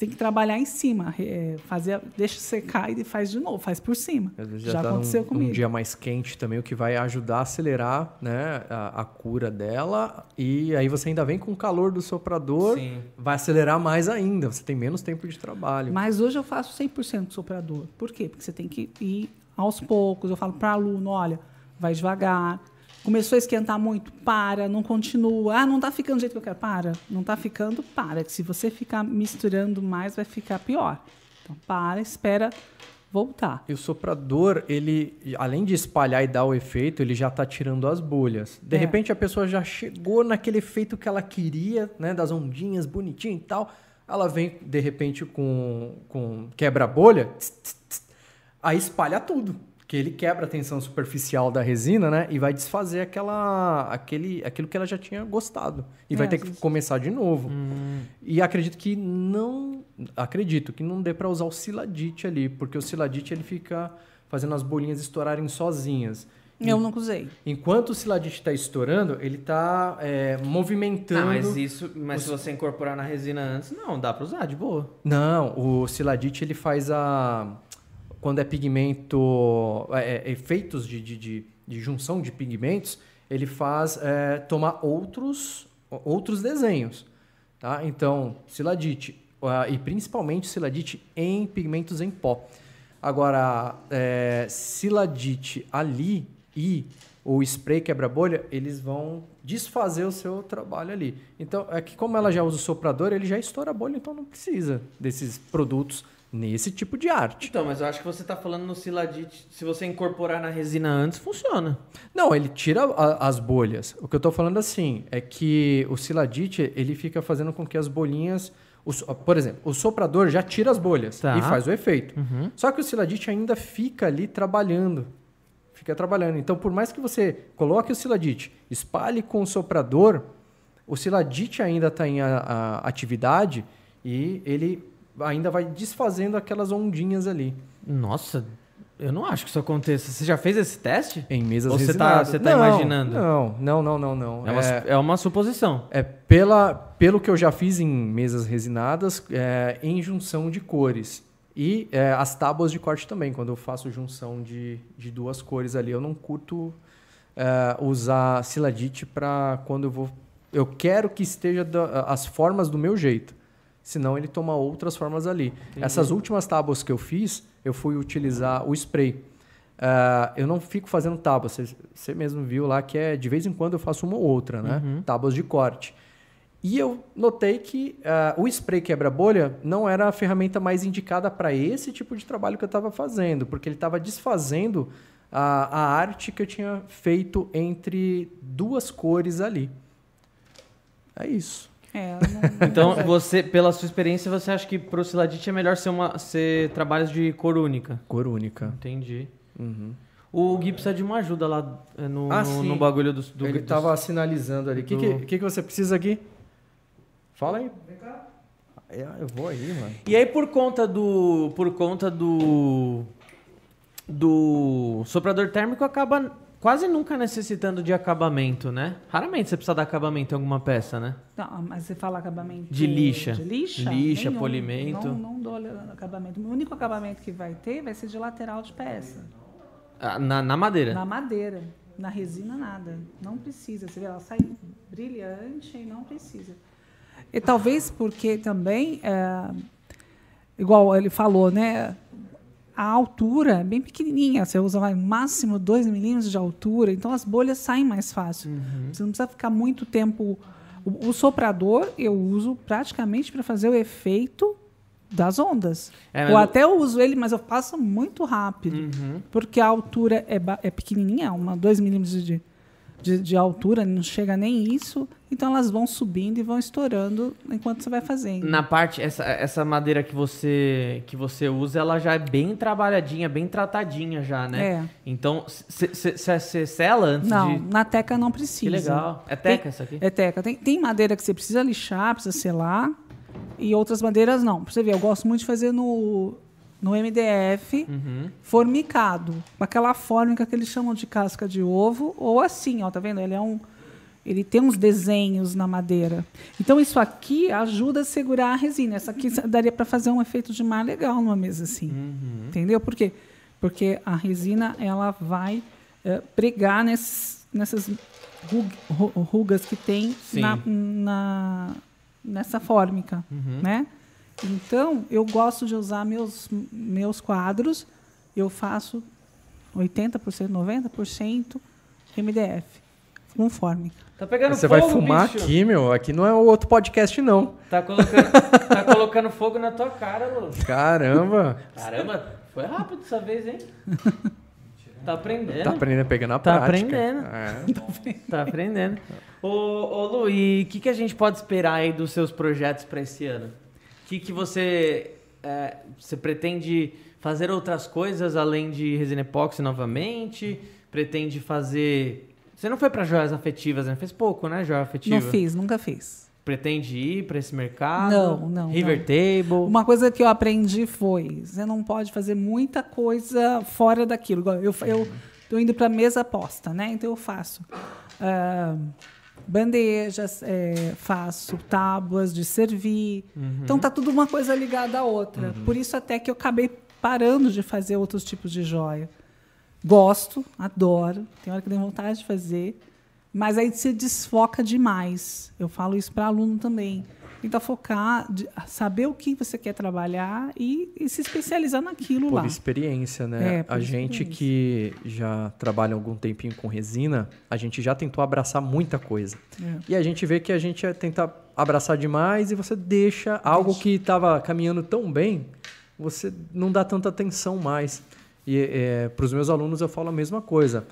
Você tem que trabalhar em cima, é, fazer, deixa secar e faz de novo, faz por cima. Às vezes Já, já, tá aconteceu num, comigo. num dia mais quente também, o que vai ajudar a acelerar né, a, a cura dela. E aí você ainda vem com o calor do soprador, Sim. vai acelerar mais ainda. Você tem menos tempo de trabalho. Mas hoje eu faço 100% soprador. Por quê? Porque você tem que ir aos poucos. Eu falo para aluno, olha, vai devagar. Começou a esquentar muito, para, não continua. Ah, não está ficando do jeito que eu quero. Para. Não está ficando, para. Que se você ficar misturando mais, vai ficar pior. Então, para, espera voltar. E o soprador, ele, além de espalhar e dar o efeito, ele já está tirando as bolhas. De É. repente a pessoa já chegou naquele efeito que ela queria, né? Das ondinhas bonitinho e tal. Ela vem, de repente, com, com quebra-bolha, aí espalha tudo. Porque ele quebra a tensão superficial da resina, né? E vai desfazer aquela, aquele, aquilo que ela já tinha gostado. E É, vai ter que começar de novo. E acredito que não. Acredito que não dê para usar o siladite ali, porque o siladite ele fica fazendo as bolinhas estourarem sozinhas. Eu nunca usei. Enquanto o siladite está estourando, ele está movimentando. Não, mas isso, mas se você incorporar na resina antes, não, dá pra usar de boa. Não, o siladite ele faz a. Quando é pigmento. é, é, efeitos de, de, de, de junção de pigmentos, ele faz é, tomar outros, outros desenhos. Tá? Então, siladite, ah, e principalmente siladite em pigmentos em pó. Agora, é, siladite ali e o spray quebra-bolha, eles vão desfazer o seu trabalho ali. Então, é que como ela já usa o soprador, ele já estoura a bolha, então não precisa desses produtos nesse tipo de arte. Então, mas eu acho que você tá falando no siladite, se você incorporar na resina antes, funciona. Não, ele tira a- as bolhas. O que eu estou falando assim é que o siladite ele fica fazendo com que as bolinhas, o por exemplo, o soprador já tira as bolhas Tá. e faz o efeito. Só que o siladite ainda fica ali trabalhando, fica trabalhando. Então, por mais que você coloque o siladite, espalhe com o soprador, o siladite ainda está em a- a atividade e ele ainda vai desfazendo aquelas ondinhas ali. Nossa, eu não acho que isso aconteça. Você já fez esse teste? Em mesas Ou você tá- resinadas. você tá Não, imaginando? Não, não, não, não, não. É uma, É, é uma suposição. é pela, pelo que eu já fiz em mesas resinadas, é, em junção de cores. E é, as tábuas de corte também, quando eu faço junção de, de duas cores ali. Eu não curto é, usar siladite para quando eu vou. Eu quero que esteja da- as formas do meu jeito. Senão ele toma outras formas ali. Essas últimas tábuas que eu fiz, eu fui utilizar o spray. Ah, eu não fico fazendo tábuas. Você- mesmo viu lá que é de vez em quando eu faço uma ou outra, né? Tábuas de corte. E eu notei que ah, o spray quebra-bolha não era a ferramenta mais indicada para esse tipo de trabalho que eu estava fazendo, porque ele estava desfazendo a, a arte que eu tinha feito entre duas cores ali. É isso. É, não- Então, você, pela sua experiência, você acha que pro siladite é melhor ser, uma, ser trabalhos de cor única? Cor única. Entendi. Uhum. O Gui precisa de uma ajuda lá é, no, Ah, no, no bagulho do, do ele dos- estava sinalizando ali. O que, do- que, que, que você precisa aqui? Fala aí. É, Eu vou aí, mano. E aí por conta do por conta do do soprador térmico acaba quase nunca necessitando de acabamento, né? Raramente você precisa dar acabamento em alguma peça, né? Não, mas você fala acabamento De lixa. De lixa? Lixa, Nenhum. polimento. Não, não dou acabamento. O único acabamento que vai ter vai ser de lateral de peça. Ah, Na, na madeira. Na madeira. Na resina, nada. Não precisa. Você vê, ela sai brilhante e não precisa. E talvez porque também, é, igual ele falou, né? A altura é bem pequenininha. Você usa vai, máximo 2 milímetros de altura. Então, as bolhas saem mais fácil. Você não precisa ficar muito tempo... O, o soprador eu uso praticamente para fazer o efeito das ondas. É, Ou até eu uso ele, mas eu passo muito rápido. Uhum. Porque a altura é, é pequenininha, uma 2 milímetros de, de, de altura, não chega nem isso. Então elas vão subindo e vão estourando enquanto você vai fazendo. Na parte essa, essa madeira que você que você usa, ela já é bem trabalhadinha, bem tratadinha já, né? É. Então, você sela antes Não, de na teca não precisa. Que legal. É teca Tem- essa aqui? É teca. Tem, tem madeira que você precisa lixar, precisa selar, e outras madeiras não. Pra você ver, eu gosto muito de fazer no, no MDF Uhum. formicado. Com aquela fórmica que eles chamam de casca de ovo, ou assim, ó, tá vendo? Ele é um. Ele tem uns desenhos na madeira. Então, isso aqui ajuda a segurar a resina. Essa aqui daria para fazer um efeito de mar legal numa mesa assim. Uhum. Entendeu? Por quê? Porque a resina ela vai eh, pregar nesses, nessas ru- ru- rugas que tem na, na- nessa fórmica. Uhum. Né? Então, eu gosto de usar meus, meus quadros, eu faço 80%, 90% MDF, com fórmica. Tá pegando Você fogo, vai fumar bicho. aqui, meu? Aqui não é o outro podcast, não. Tá colocando, tá colocando fogo na tua cara, Lu. Caramba. Caramba, foi rápido dessa vez, hein? Tá aprendendo. Tá aprendendo a pegar na Tá prática. aprendendo. É. Tá aprendendo. Ô, ô Lu, e o que, que a gente pode esperar aí dos seus projetos para esse ano? O que, que você, é, você pretende fazer outras coisas além de resina epóxi novamente? Pretende fazer. Você não foi pra joias afetivas, né? Fez pouco, né? Joia afetiva. Não fiz, nunca fiz. Pretende ir pra esse mercado? Não, não, River não. Table. Uma coisa que eu aprendi foi: você não pode fazer muita coisa fora daquilo. Eu, eu tô indo para mesa aposta, né? Então eu faço ah, bandejas, eh, faço tábuas de servir. Então tá tudo uma coisa ligada à outra. Por isso até que eu acabei parando de fazer outros tipos de joia. Gosto, adoro, tem hora que tem vontade de fazer, mas aí se desfoca demais. Eu falo isso para aluno também. Tenta focar, saber o que você quer trabalhar e, e se especializar naquilo Por lá. experiência, né? É, por a gente que já trabalha algum tempinho com resina, a gente já tentou abraçar muita coisa. É. E a gente vê que a gente é tenta abraçar demais e você deixa algo que estava caminhando tão bem, você não dá tanta atenção mais. E para os meus alunos eu falo a mesma coisa.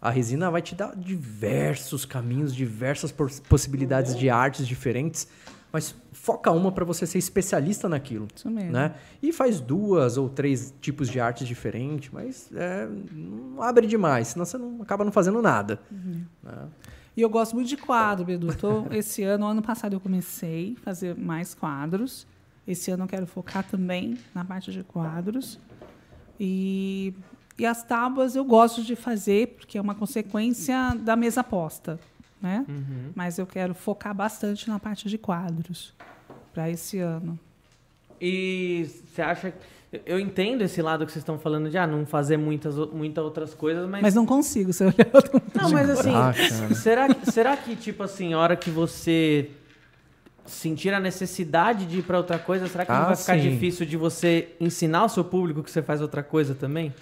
A resina vai te dar diversos caminhos, diversas pos- possibilidades de artes diferentes, mas foca uma para você ser especialista naquilo Isso mesmo. né? E faz duas ou três tipos de artes diferentes, mas é, não abre demais, senão você não acaba não fazendo nada. né? E eu gosto muito de quadro, Bedu. Tô, esse ano, ano passado, eu comecei a fazer mais quadros. Esse ano eu quero focar também na parte de quadros. E, e as tábuas eu gosto de fazer, porque é uma consequência da mesa posta. Né? Mas eu quero focar bastante na parte de quadros para esse ano. E você acha. Eu entendo esse lado que vocês estão falando de ah, não fazer muitas, muitas outras coisas, mas. Mas não consigo, se eu olhar outro- Não, mas assim, Ah, será, que- será que, tipo assim, a hora que você sentir a necessidade de ir pra outra coisa, será que não Ah, vai ficar sim. difícil de você ensinar o seu público que você faz outra coisa também?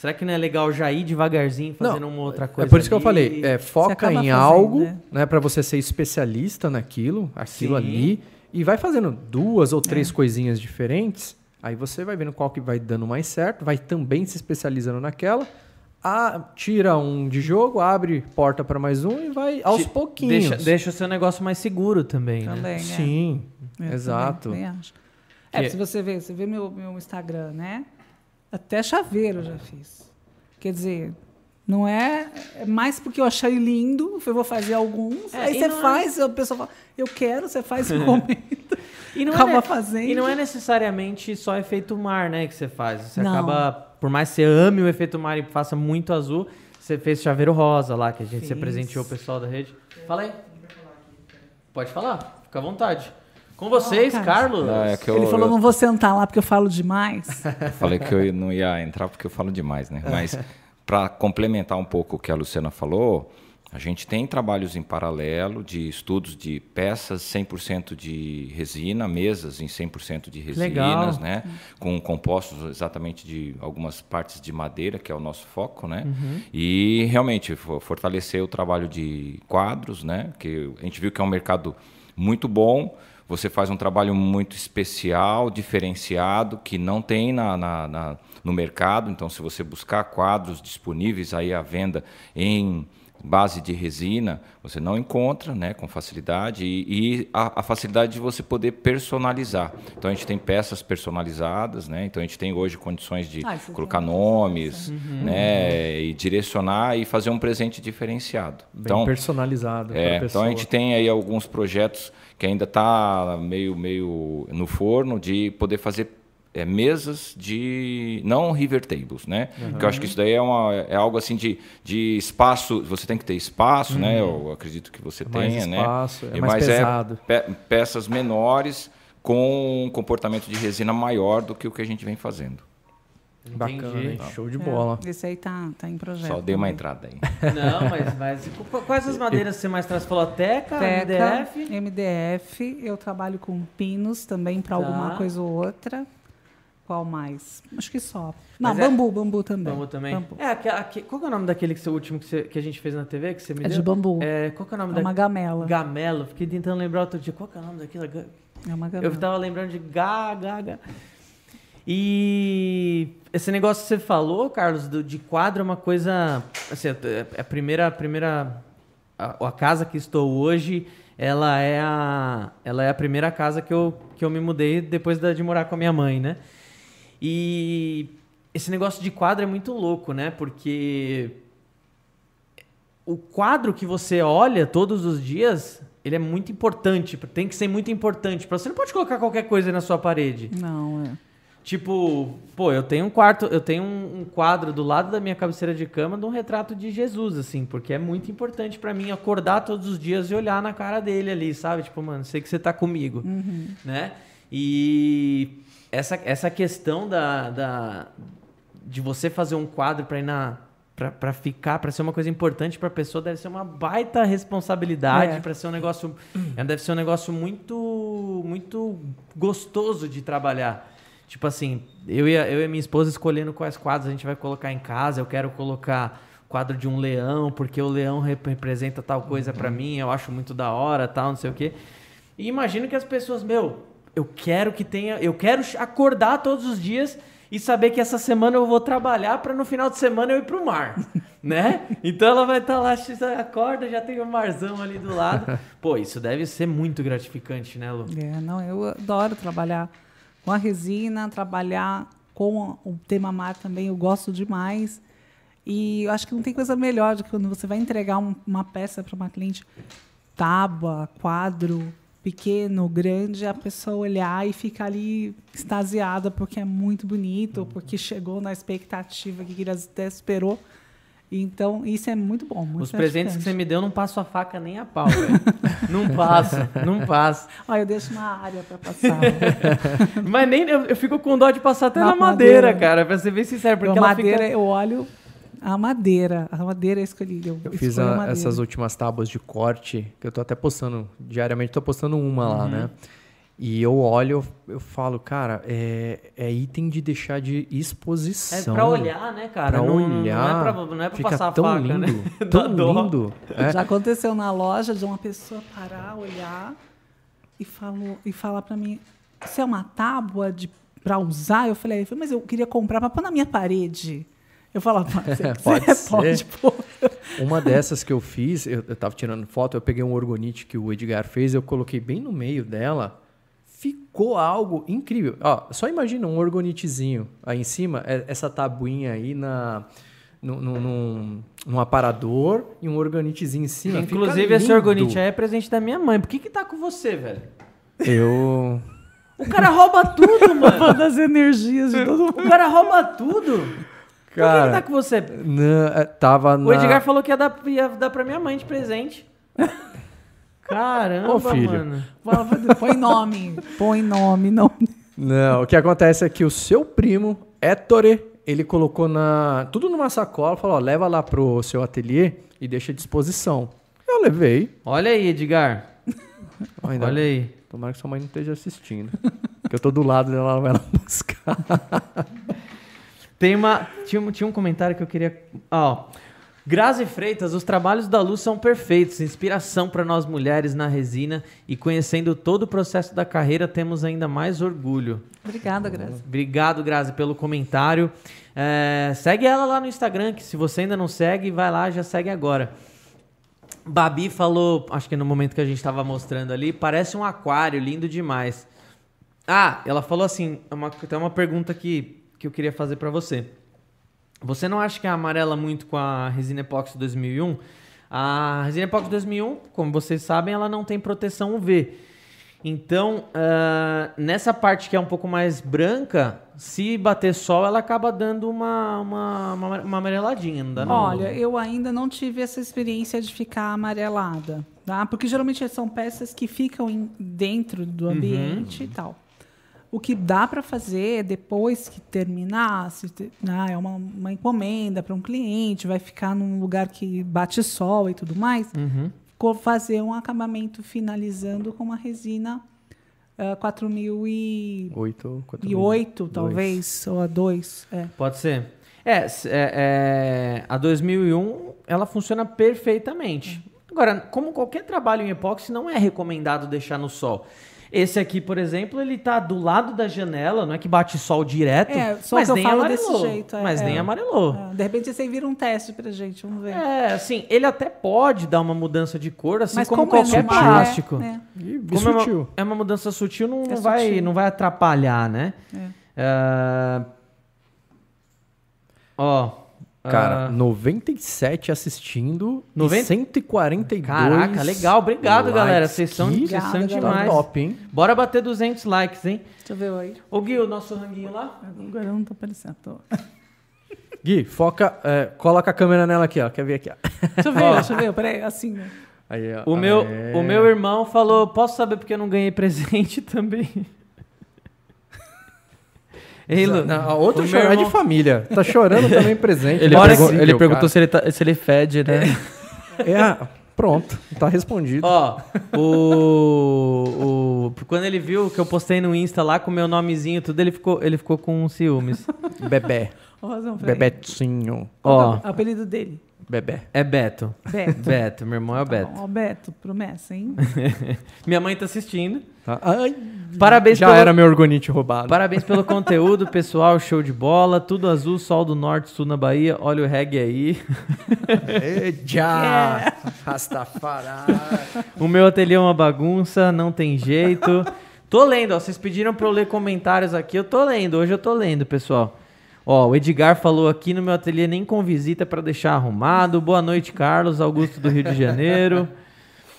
Será que não é legal já ir devagarzinho fazendo uma outra coisa? é por isso que eu ali? falei, é, foca em fazendo, algo, né? né, para você ser especialista naquilo, aquilo Sim. ali, e vai fazendo duas ou É. três coisinhas diferentes. Aí você vai vendo qual que vai dando mais certo, vai também se especializando naquela. Ah, tira um de jogo, abre porta para mais um e vai aos Te- pouquinhos. Deixa, deixa o seu negócio mais seguro também, né? também. é. Sim, Eu exato. também- também acho. É, Que- se você vê, você vê meu, meu Instagram, né? Até chaveiro eu já fiz. Quer dizer, não é, é mais porque eu achei lindo, eu vou fazer alguns. É, aí você é- faz, a pessoa fala, eu quero, você faz e comenta. E não, Acaba é, fazendo. e não é necessariamente só efeito mar, né, que você faz. Você Não. acaba, por mais que você ame o efeito mar e faça muito azul, você fez chaveiro rosa lá, que a gente se presenteou o pessoal da rede. Fala aí. Pode falar, fica à vontade. Com vocês, Carlos. Carlos. Não, é que eu, Ele falou, eu não vou sentar lá porque eu falo demais. falei que eu não ia entrar porque eu falo demais, né? Mas para complementar um pouco o que a Luciana falou, a gente tem trabalhos em paralelo de estudos de peças 100% de resina, mesas em 100% de Legal. resinas, né? Com compostos exatamente de algumas partes de madeira, que é o nosso foco, né? E realmente fo- fortalecer o trabalho de quadros, né? Que a gente viu que é um mercado muito bom. Você faz um trabalho muito especial, diferenciado, que não tem na, na- na- no mercado. Então, se você buscar quadros disponíveis aí à venda em base de resina, você não encontra né, com facilidade e, e a, a facilidade de você poder personalizar. Então, a gente tem peças personalizadas, né? então a gente tem hoje condições de Ah, isso colocar nomes né, e direcionar e fazer um presente diferenciado. Bem então, personalizado. é, então a gente tem aí alguns projetos que ainda está meio, meio no forno de poder fazer é, mesas de não river tables, né? Porque eu acho que isso daí é, uma, é algo assim de, de espaço. Você tem que ter espaço, né? Eu acredito que você É mais tenha, espaço, né? é mais mas pesado. é pe- peças menores com um comportamento de resina maior do que o que a gente vem fazendo. Bacana, hein? Show de bola. É, esse aí tá, tá em projeto. Só dei uma entrada aí. Não, mas, mas qu- quais as madeiras você mais traz? Você falou Teca, Teca, MDF? MDF. Eu trabalho com pinos também para Tá. alguma coisa ou outra. Qual mais? Acho que só. Não, Mas é- bambu, bambu também. Bambu também. Bambu. É, aque- aque- qual que é o nome daquele que, último que, você- que a gente fez na TV, que você me É deu? de bambu. É, qual que é o nome É uma da... gamela. Gamelo. Fiquei tentando lembrar outro dia. Qual que é o nome daquilo? Ga- É uma gamela. Eu tava lembrando de Ga, Ga, Ga. E esse negócio que você falou, Carlos, do- de quadro é uma coisa. Assim, é a primeira. A, primeira a, a casa que estou hoje, ela é a, ela é a primeira casa que eu, que eu me mudei depois da- de morar com a minha mãe, né? E esse negócio de quadro é muito louco, né? Porque o quadro que você olha todos os dias, ele é muito importante, tem que ser muito importante. Você não pode colocar qualquer coisa na sua parede. Não, é. Tipo, pô, eu tenho um quarto, eu tenho um, um quadro do lado da minha cabeceira de cama de um retrato de Jesus, assim, porque é muito importante pra mim acordar todos os dias e olhar na cara dele ali, sabe? Tipo, mano, sei que você tá comigo, né? E essa, essa questão da, da de você fazer um quadro pra ir na pra ficar, pra ser uma coisa importante pra pessoa, deve ser uma baita responsabilidade, É. pra ser um negócio, é, deve ser um negócio muito muito gostoso de trabalhar. Tipo assim, eu e, a, eu e minha esposa escolhendo quais quadros a gente vai colocar em casa. Eu quero colocar quadro de um leão, porque o leão rep- representa tal coisa pra mim, eu acho muito da hora, tal, não sei o quê. E imagino que as pessoas, meu, eu quero que tenha, eu quero acordar todos os dias e saber que essa semana eu vou trabalhar pra no final de semana eu ir pro mar, né? Então ela vai estar lá, x- acorda, já tem o marzão ali do lado. Pô, isso deve ser muito gratificante, né, Lu? É, não, eu adoro trabalhar com a resina, trabalhar com o tema mar também, eu gosto demais. E eu acho que não tem coisa melhor do que quando você vai entregar um- uma peça para uma cliente, tábua, quadro, pequeno, grande, a pessoa olhar e ficar ali extasiada porque é muito bonito, porque chegou na expectativa que ele até esperou. Então, isso é muito bom. Muito Os presentes que você me deu, não passo a faca nem a pau, velho. não passo, não passo. Ó, eu deixo uma área para passar. Mas nem eu, eu fico com dó de passar até na, Na madeira, madeira. cara, pra ser bem sincero, porque a ela madeira, fica... eu olho a madeira. A madeira é escolhida. Eu, Eu fiz a essas últimas tábuas de corte, que eu tô até postando, diariamente tô postando uma lá, Uhum. né? E eu olho, eu falo, cara, é, é item de deixar de É exposição. pra olhar, né, cara? Pra não, olhar. Não é pra, não é pra Fica passar a tão faca, lindo, né? Tão lindo. É. Já aconteceu na loja de uma pessoa parar, olhar e, falou, e falar para mim: Isso é uma tábua de, pra usar? Eu falei: Mas eu queria comprar pra pôr na minha parede. Eu falava: Você Pode ser. pode pôr. Uma dessas que eu fiz, eu, eu tava tirando foto, eu peguei um orgonite que o Edgar fez, eu coloquei bem no meio dela. Ficou algo incrível. Ó, só imagina um orgonitezinho aí em cima, é- essa tabuinha aí na, no- num, num aparador e um organitezinho em cima. Inclusive, esse lindo. orgonite aí é presente da minha mãe. Por que que tá com você, velho? Eu. O cara rouba tudo, mano. Todas as energias de todo mundo. O cara rouba tudo. Por que que Cara, tá com você? Não, é, tava O na... Edgar falou que ia dar, ia dar pra minha mãe de presente. Caramba, Ô, filho. mano. Põe nome. Põe nome, nome. Não, o que acontece é que o seu primo, Ettore, ele colocou na tudo numa sacola, falou, ó, leva lá pro seu ateliê e deixa à disposição. Eu levei. Olha aí, Edgar. Ainda- Olha aí. Tomara que sua mãe não esteja assistindo. Porque eu tô do lado dela, ela vai lá buscar. Tem uma, tinha, um- tinha um comentário que eu queria. Ó. Grazi Freitas, os trabalhos da Luz são perfeitos, inspiração para nós mulheres na resina e conhecendo todo o processo da carreira temos ainda mais orgulho. Obrigada, Graça. Obrigado, Grazi, pelo comentário. É, segue ela lá no Instagram, que se você ainda não segue, vai lá, já segue agora. Babi falou, acho que no momento que a gente estava mostrando ali, parece um aquário, lindo demais. Ah, ela falou assim, uma, tem uma pergunta que, que eu queria fazer para você. Você não acha que amarela muito com a resina epóxi 2001? A resina epóxi 2001, como vocês sabem, ela não tem proteção UV. Então, ah, nessa parte que é um pouco mais branca, se bater sol, ela acaba dando uma, uma, uma, uma amareladinha, não dá não? Olha, eu ainda não tive essa experiência de ficar amarelada, tá? Porque geralmente são peças que ficam em- dentro do ambiente e tal. O que dá para fazer depois que terminar, se te- ah, é uma, uma encomenda para um cliente, vai ficar num lugar que bate sol e tudo mais, co- fazer um acabamento finalizando com uma resina ah, 4008, Oito, quatro mil. talvez, ou a 2. É. Pode ser. É, é, é, a 2001 ela funciona perfeitamente. Agora, como qualquer trabalho em epóxi, não é recomendado deixar no sol. Esse aqui, por exemplo, ele tá do lado da janela, não é que bate sol direto, É, só mas que eu nem falo amarelou. desse jeito, é, mas é. nem amarelou. Ah, de repente você vira um teste pra gente, vamos ver. É, assim, ele até pode dar uma mudança de cor, assim Mas como, como é qualquer normal, plástico. é, é. E Como é uma, sutil. é uma mudança sutil, não, É não vai, sutil. não vai atrapalhar, né? É. Ah, Ó. Cara, ah, 97 assistindo 90? e 142 Caraca, legal. Obrigado, likes. galera. Vocês são, Que vocês são Obrigada, tá demais. top, hein? Bora bater 200 likes, hein? Deixa eu ver aí. Ô, Gui, o nosso ranguinho lá. Agora eu não tô aparecendo. Tô. Gui, foca, é, coloca a câmera nela aqui, ó. Quer ver aqui, ó. Deixa eu ver, deixa eu ver. Peraí, assim, né? Aí, ó. O meu, É. o meu irmão falou: Posso saber porque eu não ganhei presente também? Ei, Lu, Não, a outra o meu chorar irmão- de família. Tá chorando também presente. Ele, Não é pergu- possível, ele perguntou cara. se ele, tá- se ele fede, né? É, ah, pronto, tá respondido. Ó, o, o. Quando ele viu que eu postei no Insta lá com o meu nomezinho e tudo, ele ficou, ele ficou com ciúmes. Ô, peraí. Bebetinho. Ó, O apelido dele. Bebê. é Beto. Beto. Beto, meu irmão é o Tá Beto. Ó, Beto, promessa, hein? Minha mãe tá assistindo. Tá? Ai, Parabéns já pelo- era meu orgonite roubado. Parabéns pelo conteúdo, pessoal. Show de bola. Tudo azul, sol do norte, sul na Bahia. Olha o reggae aí. Já! Rastafari. O meu ateliê é uma bagunça, não tem jeito. Tô lendo, ó. Vocês pediram pra eu ler comentários aqui, eu tô lendo. Hoje eu tô lendo, pessoal. Ó, o Edgar falou aqui no meu ateliê nem com visita pra deixar arrumado. Boa noite, Carlos, Augusto do Rio de Janeiro.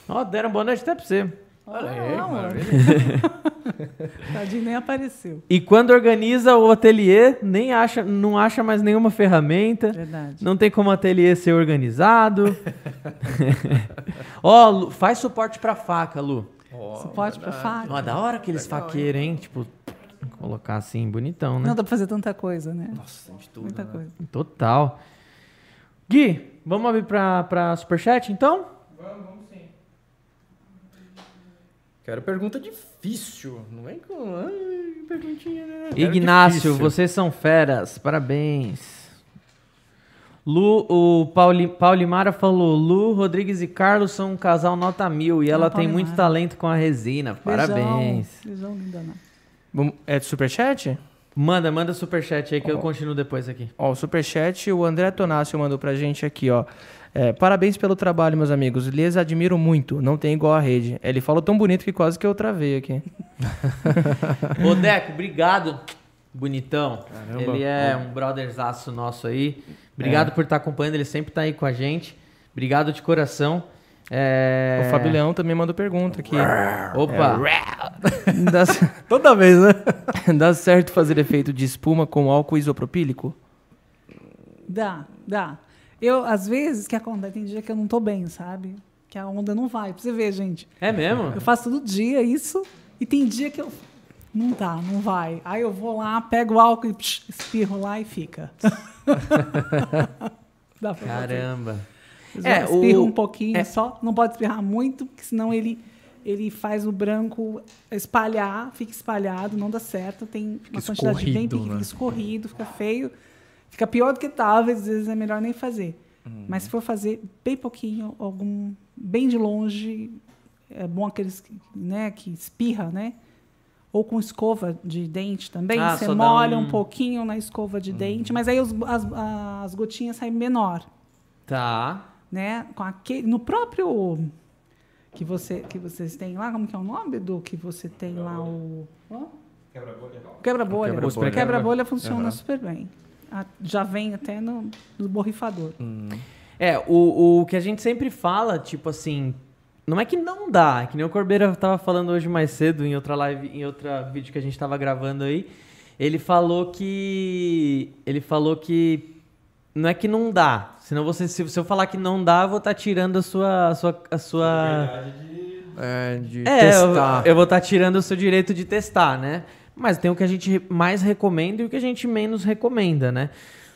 Ó, deram boa noite até pra você. Olha aí, Tadinho nem apareceu. E quando organiza o ateliê, nem acha, não acha mais nenhuma ferramenta. Verdade. Não tem como o ateliê ser organizado. Ó, Lu, faz suporte pra faca, Lu. Suporte pra faca. Ó, da hora aqueles faqueiros, hein? Tipo, colocar assim, bonitão, né? Não dá pra fazer tanta coisa, né? Nossa, de tudo. Muita né? coisa. Total. Gui, vamos abrir pra, pra superchat, então? Quero pergunta difícil. Não vem com. Ai, perguntinha, né? Ignácio, difícil. vocês são feras. Parabéns. Lu, o Pauli, Paulimara falou: Lu, Rodrigues e Carlos são um casal nota mil e ela tem Paulimara. muito talento com a resina. Parabéns. Beijão, beijão linda, né? É de superchat? Manda, manda superchat aí que eu continuo depois aqui. Ó, o superchat, o André Tonácio mandou pra gente aqui, ó. É, parabéns pelo trabalho, meus amigos. Lhes admiro muito. Não tem igual a rede. Ele falou tão bonito que quase que eu travei aqui. Ô, Deco, obrigado. Bonitão. Caramba. Ele é um brotherzaço nosso aí. Obrigado por estar acompanhando. Ele sempre tá aí com a gente. Obrigado de coração. É... O Fábio Leão também mandou pergunta aqui. Opa. Dá, Toda vez, né? dá certo fazer efeito de espuma com álcool isopropílico? Dá, dá. Eu, às vezes, que acontece, tem dia que eu não tô bem, sabe? Que a onda não vai. Pra você ver, gente. É mesmo? Eu faço todo dia isso e tem dia que eu. Não dá, não vai. Aí eu vou lá, pego o álcool e psh, espirro lá e fica. dá pra fazer. É, espirra o- um pouquinho é. só. Não pode espirrar muito, porque senão ele, ele faz o branco espalhar, fica espalhado, não dá certo. Tem uma quantidade bem pequena, né? escorrido, fica feio. Fica pior do que estava, às vezes é melhor nem fazer. Uhum. Mas se for fazer bem pouquinho, algum bem de longe, é bom aqueles que, né, que espirra, né? Ou com escova de dente também. Ah, Você molha um- um... pouquinho na escova Uhum. de dente, mas aí os- as, as gotinhas saem menor Tá. Né? Com aquele, no próprio que você que vocês têm lá, como que é o nome do que você tem lá o quebra-bolha. Quebra-bolha. Quebra-bolha. O quebra-bolha funciona super bem. Já vem até no, no borrifador. É, o, o que a gente sempre fala, tipo assim, não é que não dá, é que nem o Corbeira tava falando hoje mais cedo em outra live, em outra vídeo que a gente tava gravando aí. Ele falou que ele falou que não é que não dá, senão você se, se eu falar que não dá, eu vou estar tirando a sua a sua a sua É, de é, eu, testar. eu vou estar tirando o seu direito de testar, né? Mas tem o que a gente mais recomenda e o que a gente menos recomenda, né?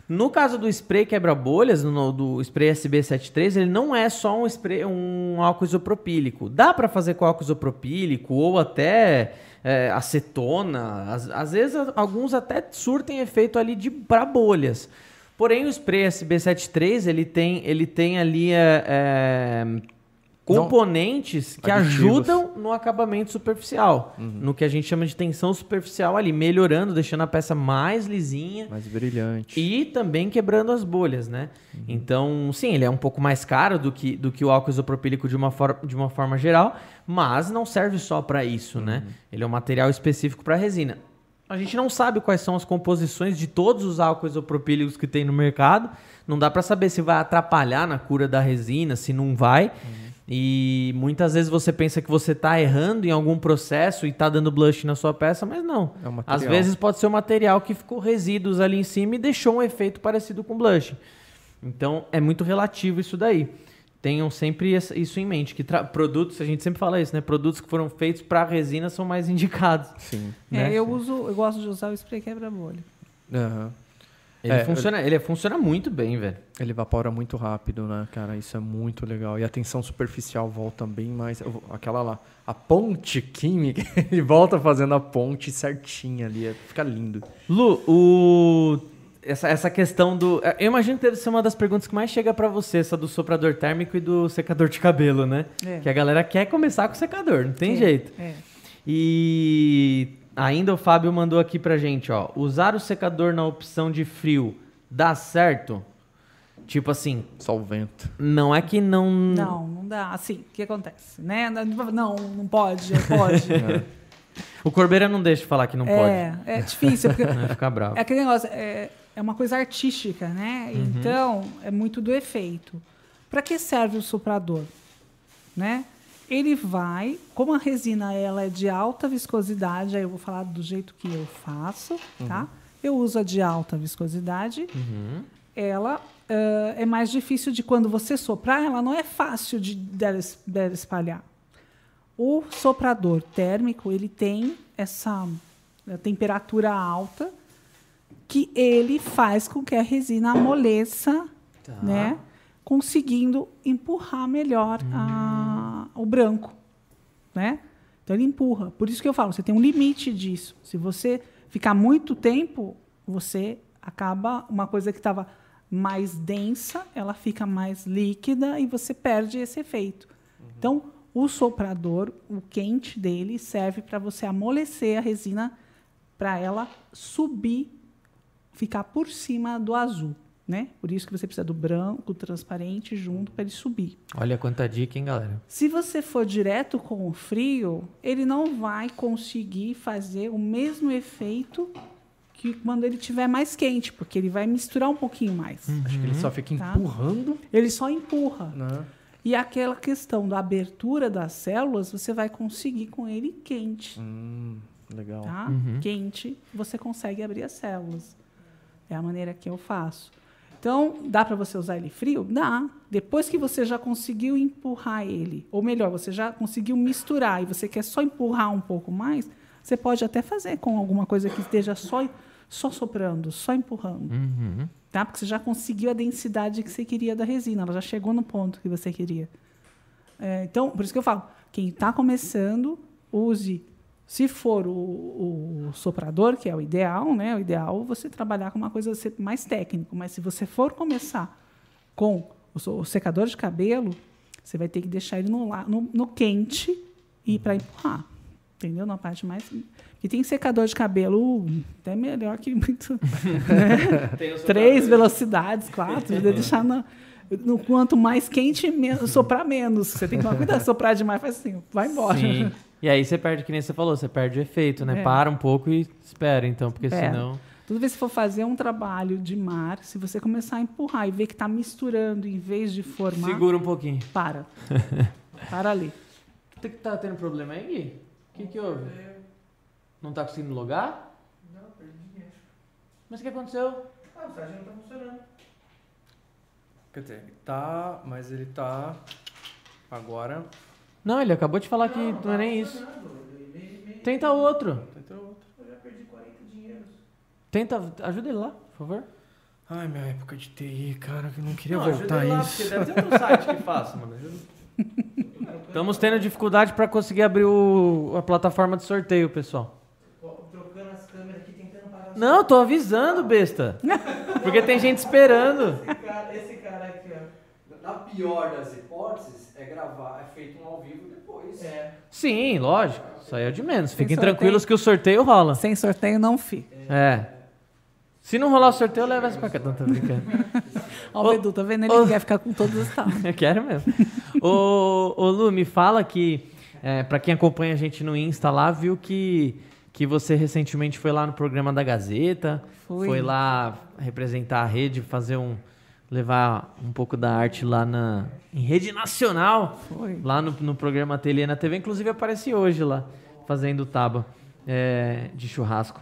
No caso do spray quebra-bolhas, no- do spray SB73, ele não é só um spray, um álcool isopropílico. Dá para fazer com álcool isopropílico ou até é, acetona. Às, às vezes alguns até surtem efeito ali de para bolhas. Porém o spray SB73 ele tem ele tem ali é, é, componentes que Aditivos. ajudam no acabamento superficial, no que a gente chama de tensão superficial ali, melhorando, deixando a peça mais lisinha Mais brilhante. e também quebrando as bolhas, né? Então, sim, ele é um pouco mais caro do que, do que o álcool isopropílico de uma, for de uma forma geral, mas não serve só para isso, né? Ele é um material específico para resina. A gente não sabe quais são as composições de todos os álcools isopropílicos que tem no mercado. Não dá para saber se vai atrapalhar na cura da resina, se não vai. E muitas vezes você pensa que você tá errando em algum processo e tá dando blush na sua peça, mas não. É. Às vezes pode ser o material que ficou resíduos ali em cima e deixou um efeito parecido com blush. Então é muito relativo isso daí. Tenham sempre isso em mente, que produtos, a gente sempre fala isso, né? Produtos que foram feitos para resina são mais indicados. Sim. né? É, eu uso, eu gosto de usar o spray quebra-bolha. Aham. Ele, É, funciona, ele funciona muito bem, velho. Ele evapora muito rápido, né, cara? Isso é muito legal. E a tensão superficial volta bem mais. Aquela lá, a ponte química, ele volta fazendo a ponte certinha ali. é- Fica lindo. Lu, o... essa, essa questão do. Eu imagino que deve ser uma das perguntas que mais chega pra você, essa do soprador térmico e do secador de cabelo, né? É. Que a galera quer começar com o secador, não tem É, jeito. É. E ainda o Fábio mandou aqui pra gente, ó. Usar o secador na opção de frio dá certo? Tipo assim, Só o vento. não é que não. Não, não dá. Assim, o que acontece? Né? Não, não pode, é, pode. O Corbeira não deixa de falar que não é, é difícil, porque pode. Vai ficar bravo. É aquele negócio, é, é uma coisa artística, né? Então, é muito do efeito. Para que serve o soprador? Né? Ele vai, como a resina ela é de alta viscosidade, aí eu vou falar do jeito que eu faço, tá? Eu uso a de alta viscosidade. Ela ah, é mais difícil de quando você soprar, ela não é fácil de dela, dela espalhar. O soprador térmico, ele tem essa eh, temperatura alta que ele faz com que a resina amoleça, né? Conseguindo empurrar melhor a- o branco, né? Então ele empurra. Por isso que eu falo, você tem um limite disso. Se você ficar muito tempo, você acaba uma coisa que estava mais densa, ela fica mais líquida e você perde esse efeito. Então, o soprador, o quente dele serve para você amolecer a resina para ela subir, ficar por cima do azul, né? Por isso que você precisa do branco, transparente junto para ele subir. Olha quanta dica, hein, galera? Se você for direto com o frio, ele não vai conseguir fazer o mesmo efeito que quando ele tiver mais quente, porque ele vai misturar um pouquinho mais. Acho que ele só fica Tá. empurrando, Ele só empurra. né? E aquela questão da abertura das células, você vai conseguir com ele quente. Hum, legal. Tá? Quente, você consegue abrir as células. É a maneira que eu faço. Então, dá para você usar ele frio? Dá. Depois que você já conseguiu empurrar ele, ou melhor, você já conseguiu misturar e você quer só empurrar um pouco mais, você pode até fazer com alguma coisa que esteja só, só soprando, só empurrando. Tá? Porque você já conseguiu a densidade que você queria da resina, ela já chegou no ponto que você queria. É, então, por isso que eu falo, quem está começando, use. Se for o, o soprador, que é o ideal, né? O ideal é você trabalhar com uma coisa mais técnico. Mas se você for começar com o, o secador de cabelo, você vai ter que deixar ele no, no, no quente e para empurrar. Entendeu? Na parte mais. E tem secador de cabelo até melhor que muito. né? Três velocidades, quatro, de deixar no, no quanto mais quente, menos, soprar menos. Você tem que tomar cuidado, soprar demais faz assim, vai embora. Sim. E aí você perde, que nem você falou, você perde o efeito, né? É. Para um pouco e espera, então, porque Espera. senão. Toda vez que for fazer um trabalho de mar, se você começar a empurrar e ver que está misturando em vez de formar, Segura um pouquinho. para. Para ali. Tá, tá tendo problema aí, Gui? O que, que houve? Não tá conseguindo logar? Não, perdi Mas o que aconteceu? Ah, o site não tá funcionando. Quer dizer, ele tá, mas ele tá agora. Não, ele acabou de falar que não é nem isso. Tenta outro. Tenta, ajuda ele lá, por favor. Ai, minha época de TI, cara, que eu não queria Não, ajuda voltar ele lá, isso. porque deve ter outro site que faça, mano. Ajuda. Estamos tendo dificuldade para conseguir abrir o- a plataforma de sorteio, pessoal. Trocando as câmeras aqui, tentando parar Não, tô avisando, besta. Porque tem gente esperando. esse cara, esse. Na pior das hipóteses, é gravar, é feito um ao vivo depois. É. Sim, lógico. Isso aí é o de menos. Fiquem sorteio. tranquilos que o sorteio rola. Sem sorteio não fica. É. Se não rolar o sorteio, leva essa pra cá. Não, tô brincando. Ó, o Edu, tá vendo? Ele ô. quer ficar com todos os talos. Eu quero mesmo. ô, ô, Lu, me fala que, é, pra quem acompanha a gente no Insta lá, viu que que você recentemente foi lá no programa da Gazeta, Fui. foi lá representar a rede, fazer um levar um pouco da arte lá na em rede nacional, Foi. lá no, no programa Ateliê na TV, inclusive apareci hoje lá fazendo taba é, de churrasco.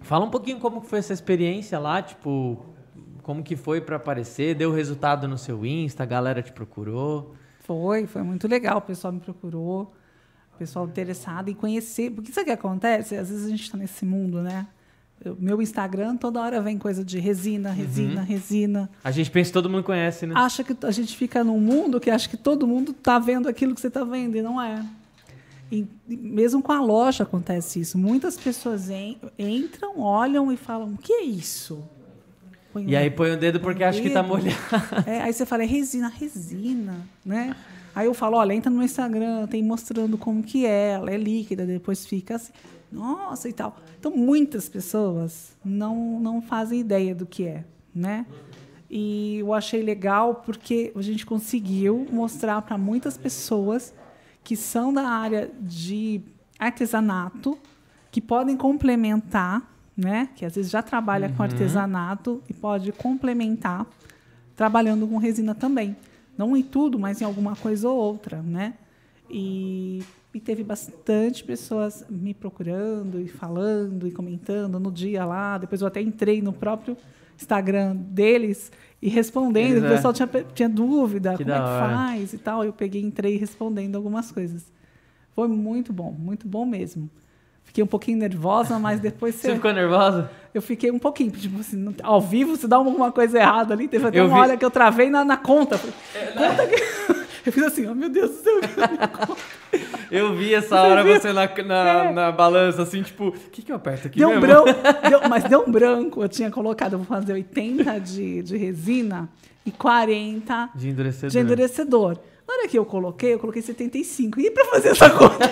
Fala um pouquinho como foi essa experiência lá, tipo, como que foi pra aparecer, deu resultado no seu Insta, a galera te procurou. Foi, foi muito legal. O pessoal me procurou, o pessoal interessado em conhecer. Porque sabe o que acontece? Às vezes a gente está nesse mundo, né? Eu- meu Instagram, toda hora vem coisa de resina, resina, resina. A gente pensa que todo mundo conhece, né? Acha que a gente fica num mundo que acha que todo mundo está vendo aquilo que você está vendo, e não é. E, mesmo com a loja acontece isso. Muitas pessoas en- entram, olham e falam: o que é isso? Põe E um- aí põe o dedo porque acha que tá dedo. molhado. É, aí você fala, é resina, resina, né? Aí eu falo, olha, entra no Instagram, tem mostrando como que é, ela é líquida, depois fica assim, nossa e tal. Então, muitas pessoas não, não fazem ideia do que é, né? E eu achei legal porque a gente conseguiu mostrar para muitas pessoas que são da área de artesanato, que podem complementar, né? Que às vezes já trabalha com artesanato e pode complementar trabalhando com resina também. Não em tudo, mas em alguma coisa ou outra, né? E, e teve bastante pessoas me procurando e falando e comentando no dia lá. Depois eu até entrei no próprio Instagram deles e respondendo. Eles, o é. pessoal tinha, pe- tinha dúvida, Que como é que hora. faz e tal. Eu peguei, entrei respondendo algumas coisas. Foi muito bom, muito bom mesmo. Fiquei um pouquinho nervosa, mas depois Você você ficou nervosa? eu fiquei um pouquinho, tipo assim, ao vivo, se dá alguma coisa errada ali, teve até Eu uma vi- hora que eu travei na, na conta. Falei, conta que... Eu fiz assim, oh meu Deus do céu. Eu vi essa hora viu? você na, na, na balança, assim, tipo, o que, que eu aperto aqui Deu um mesmo? branco, deu- mas deu um branco. Eu tinha colocado, eu vou fazer 80 de, de resina e 40 De endurecedor. de endurecedor. Na hora que eu coloquei, eu coloquei 75. E pra fazer essa conta?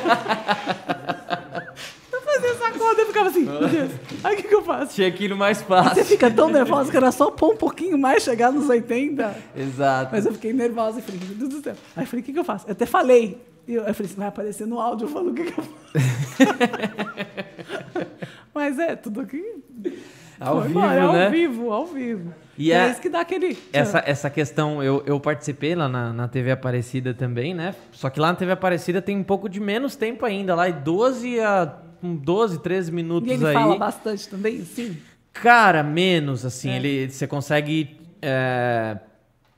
pra fazer essa conta, eu ficava assim, meu Deus, aí o que, que eu faço? Tinha no mais Você fácil. fica tão nervosa que era só pôr um pouquinho mais, chegar nos 80. Exato. Mas eu fiquei nervosa e falei, meu Deus do céu. Aí eu falei, o que, que eu faço? Eu até falei. E eu, eu falei, vai aparecer no áudio. Eu falo, o que, que eu faço? Mas é, tudo aqui. Ao foi vivo, embora, né? Ao vivo, ao vivo. E é, é- isso que dá aquele. Essa, essa questão, eu, eu participei lá na, na TV Aparecida também, né? Só que lá na TV Aparecida tem um pouco de menos tempo ainda, lá e 12 a um 12, 13 minutos E ele aí. fala bastante também, sim. Cara, menos, assim, É. ele, você consegue... é,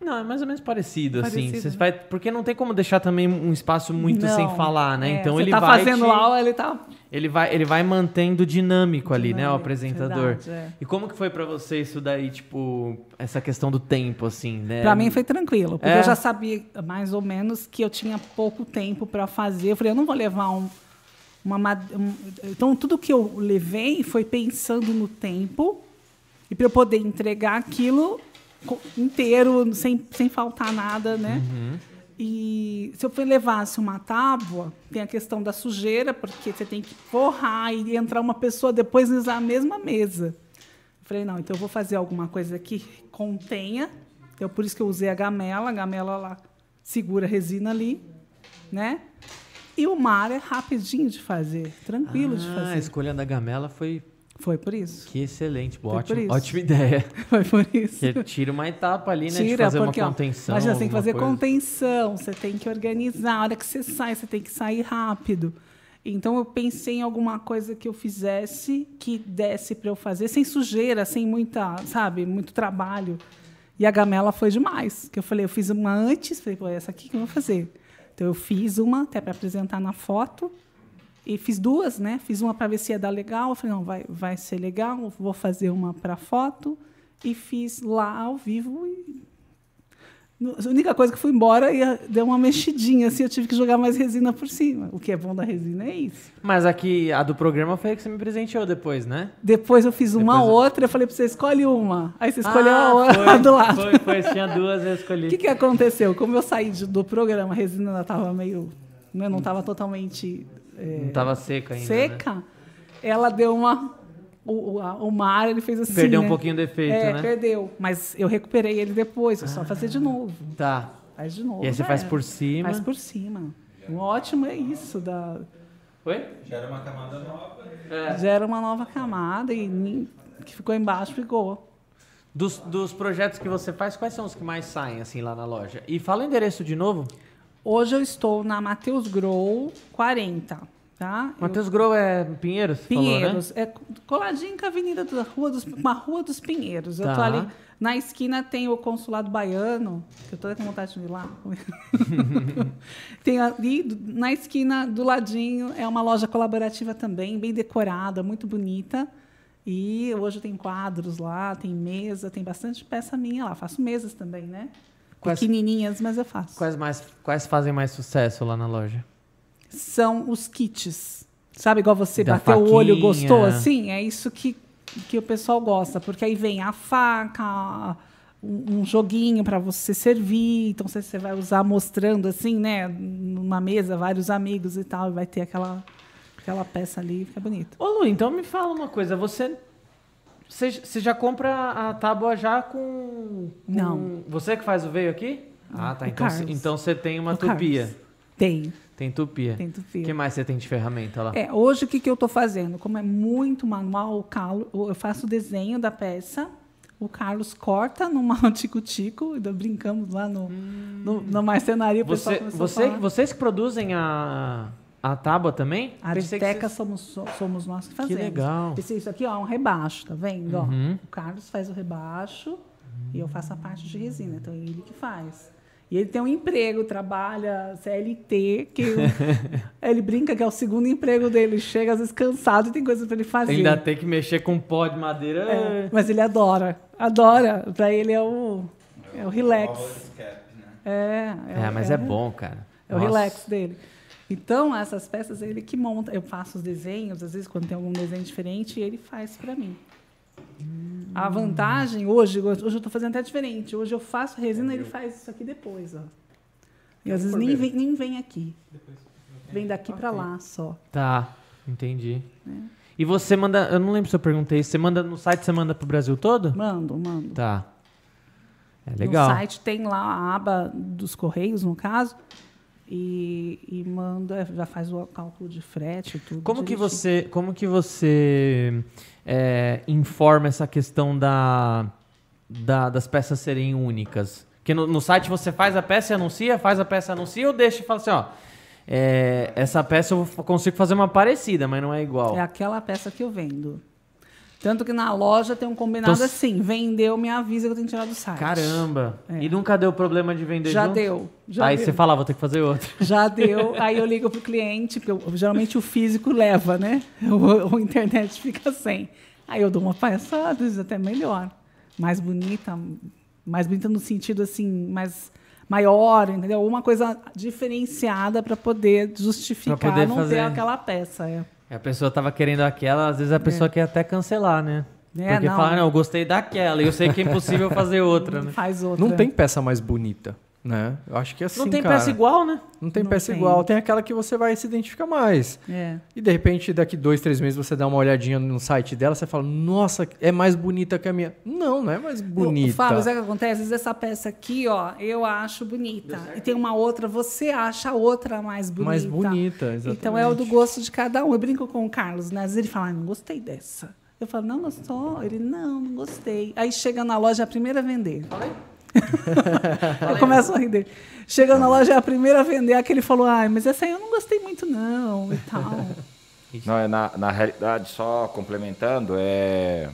Não, é mais ou menos parecido, assim. Parecido, Você né? vai, porque não tem como deixar também um espaço muito Não, sem falar, né? é, então você ele tá vai fazendo te- aula, ele tá. ele vai, ele vai mantendo dinâmico ali, né, o Dinâmico, apresentador. verdade, é. E como que foi pra você isso daí, tipo, essa questão do tempo, assim, né? Pra mim foi tranquilo, porque É. eu já sabia mais ou menos que eu tinha pouco tempo para fazer. Eu falei, eu não vou levar um, uma. ma- um- então, tudo que eu levei foi pensando no tempo e para eu poder entregar aquilo inteiro, sem, sem faltar nada, né? E se eu levasse uma tábua, tem a questão da sujeira, porque você tem que forrar e entrar uma pessoa depois usar a mesma mesa. Eu falei, não, então eu vou fazer alguma coisa que contenha. Então, por isso que eu usei a gamela. A gamela lá segura a resina ali, né? E o mar é rapidinho de fazer, tranquilo de Ah, a fazer. escolha da gamela foi Foi por isso. que excelente, por ótimo, ótima ideia. Foi por isso. Tira uma etapa ali, né, de Tira, fazer porque uma ó, contenção. imagina, você tem que fazer coisa. contenção, você tem que organizar. A hora que você sai, você tem que sair rápido. Então eu pensei em alguma coisa que eu fizesse que desse para eu fazer sem sujeira, sem muita, sabe, muito trabalho. E a gamela foi demais. Que eu falei, eu fiz uma antes, falei, pô, essa aqui que eu vou fazer. Então eu fiz uma até para apresentar na foto e fiz duas, né? Fiz uma para ver se ia dar legal. Eu falei, não, vai, vai ser legal. Vou fazer uma para foto e fiz lá ao vivo e a única coisa que eu fui embora e deu uma mexidinha, assim, eu tive que jogar mais resina por cima. O que é bom da resina é isso. Mas aqui, a do programa foi a que você me presenteou depois, né? Depois eu fiz uma Depois eu- outra, eu falei pra você, escolhe uma. Aí você escolheu Ah, a outra do lado. Foi, foi, tinha duas, eu escolhi. O que, que aconteceu? Como eu saí do programa, a resina ainda estava meio. Né, não estava totalmente Não tava seca ainda, né? seca, ela deu uma. O, o, a- o mar, ele fez assim. Perdeu um né? pouquinho do efeito, é, né? perdeu. Mas eu recuperei ele depois, eu só fazer de novo. Tá. Faz de novo. E aí você já faz por cima. Faz por cima. O ótimo é isso. Da... Oi? Gera uma camada nova. É. Gera uma nova camada e que ficou embaixo ficou. Dos, dos projetos que você faz, quais são os que mais saem assim lá na loja? E fala o endereço de novo. Hoje eu estou na Matheus Grow 40, tá? Eu- Matheus Grow é Pinheiros? você falou, né? Pinheiros. É coladinho com a Avenida da Rua dos, com a Rua dos Pinheiros. Eu tô Tá. ali. Na esquina tem o Consulado Baiano, que eu tô com vontade de ir lá. tem ali, na esquina do ladinho, é uma loja colaborativa também, bem decorada, muito bonita. E hoje tem quadros lá, tem mesa, tem bastante peça minha lá. Faço mesas também, né? Quais- Pequenininhas, mas eu faço. Quais, mais, quais fazem mais sucesso lá na loja? são os kits. Sabe, igual você Da bateu o olho e faquinha. gostou? Assim, é isso que, que o pessoal gosta. Porque aí vem a faca, um, um joguinho para você servir. Então, você, você vai usar mostrando assim, né? Numa mesa, vários amigos e tal. E vai ter aquela, aquela peça ali, fica bonito. Ô Lu, então me fala uma coisa, você. Você, você já compra a tábua já com, com- Não. Você que faz o veio aqui? Ah, tá. o Então, Carlos. cê- então você tem uma O tupia. Carlos. Tem, Tem tupia. tem O tupia. que mais você tem de ferramenta lá? É, hoje o que, que eu estou fazendo? Como é muito manual, o Carlos, eu faço o desenho da peça, o Carlos corta numa tico-tico, ainda brincamos lá no, no, na marcenaria. o Você, você, vocês que produzem a, a tábua também? A que Arteca vocês- somos, so- somos nós que fazemos. legal. Esse, isso aqui ó, é um rebaixo, tá vendo? ó? Uhum. O Carlos faz o rebaixo e eu faço a parte de resina. Então, é ele que faz. E ele tem um emprego, trabalha CLT, que o- ele brinca que é o segundo emprego dele. Chega às vezes cansado e tem coisa para ele fazer. Ainda tem que mexer com pó de madeira. É, mas ele adora. Adora. Pra ele é o, é o relax. Escape, né? É, É, mas é, bom, cara. É o Nossa. relax dele. Então, essas peças ele que monta. Eu faço os desenhos, às vezes quando tem algum desenho diferente, ele faz para mim. A vantagem hoje, hoje eu estou fazendo até diferente. Hoje eu faço resina, ele faz isso aqui depois, ó. E às vezes nem vem, nem vem aqui. Vem daqui para lá só. Tá, entendi. É. E você manda. Eu não lembro se eu perguntei. Você manda no site, você manda pro Brasil todo? Mando, mando. Tá. É legal. No site tem lá a aba dos correios, no caso, e, e manda, já faz o cálculo de frete e tudo. Como que direitinho. você, como que você é, informa essa questão da, da- das peças serem únicas? Porque no, no site você faz a peça e anuncia, faz a peça e anuncia ou deixa e fala assim, ó, é, essa peça eu consigo fazer uma parecida, mas não é igual. É aquela peça que eu vendo. Tanto que na loja tem um combinado Então, assim, vendeu, me avisa que eu tenho que tirar do site. Caramba! É. E nunca deu problema de vender Já junto? deu. Já Aí deu. você fala, vou ter que fazer outra. Já deu. Aí eu ligo pro cliente, porque eu- geralmente o físico leva, né? O, o internet fica sem. Aí eu dou uma palhaçada, às vezes até melhor. Mais bonita, mais bonita no sentido assim, mais maior, entendeu? Uma coisa diferenciada para poder justificar Pra poder não fazer. ter aquela peça. É. A pessoa tava querendo aquela, às vezes a pessoa quer até cancelar, né? É, Porque não. fala, não, eu gostei daquela, e eu sei que é impossível fazer outra, né? Faz outra. Não tem peça mais bonita, né? Eu acho que é assim, Não tem cara. peça igual, né? Não tem Não peça tem. igual. Tem aquela que você vai se identificar mais. É. E de repente, daqui dois, três meses, você dá uma olhadinha no site dela, você fala, nossa, é mais bonita que a minha. Não, não é mais bonita. Fábio, sabe o que acontece? Às vezes essa peça aqui, ó, eu acho bonita. E tem uma outra, você acha a outra mais bonita. Mais bonita, exatamente. Então é o do gosto de cada um. Eu brinco com o Carlos, né? Às vezes ele fala, ah, não gostei dessa. Eu falo, não gostou? Ele, não, não gostei. Aí chega na loja, é a primeira a vender. eu começo a rir dele. Chega na loja, é a primeira a vender. A que ele falou, ah, mas essa aí eu não gostei muito, não, e tal. Não, é na, na realidade, só complementando, é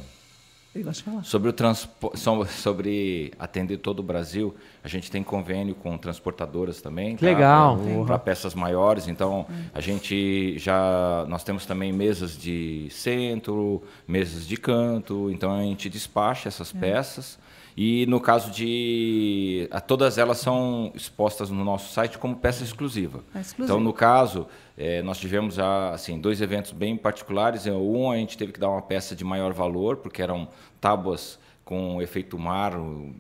sobre o transporte, sobre atender todo o Brasil, a gente tem convênio com transportadoras também. Que legal. Para peças maiores, então a gente já nós temos também mesas de centro, mesas de canto, então a gente despacha essas peças. E no caso de. Todas elas são expostas no nosso site como peça exclusiva. É. Então, no caso, eh, nós tivemos ah, assim, dois eventos bem particulares. Eh, Um, a gente teve que dar uma peça de maior valor, porque eram tábuas com efeito mar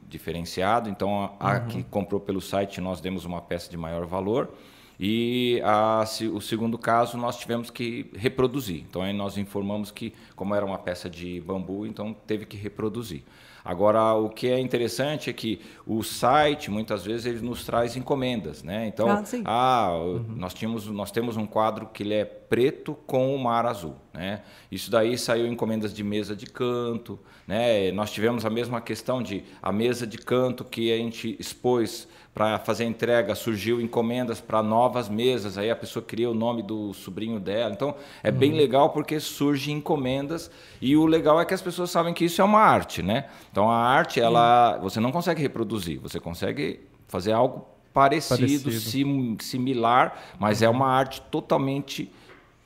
diferenciado. Então, a, a que comprou pelo site, nós demos uma peça de maior valor. E a o segundo caso, nós tivemos que reproduzir. Então, aí nós informamos que, como era uma peça de bambu, então teve que reproduzir. Agora, o que é interessante é que o site, muitas vezes, ele nos traz encomendas, né? Então, Ah, ah, o- nós, tínhamos, nós temos um quadro que ele é preto com o mar azul, né? Isso daí saiu encomendas de mesa de canto, né? Nós tivemos a mesma questão de a mesa de canto que a gente expôs para fazer a entrega, surgiu encomendas para novas mesas, aí a pessoa cria o nome do sobrinho dela. Então, é bem legal porque surgem encomendas e o legal é que as pessoas sabem que isso é uma arte, né? Então, a arte, ela, você não consegue reproduzir, você consegue fazer algo parecido, Parecido. sim- similar, mas é uma arte totalmente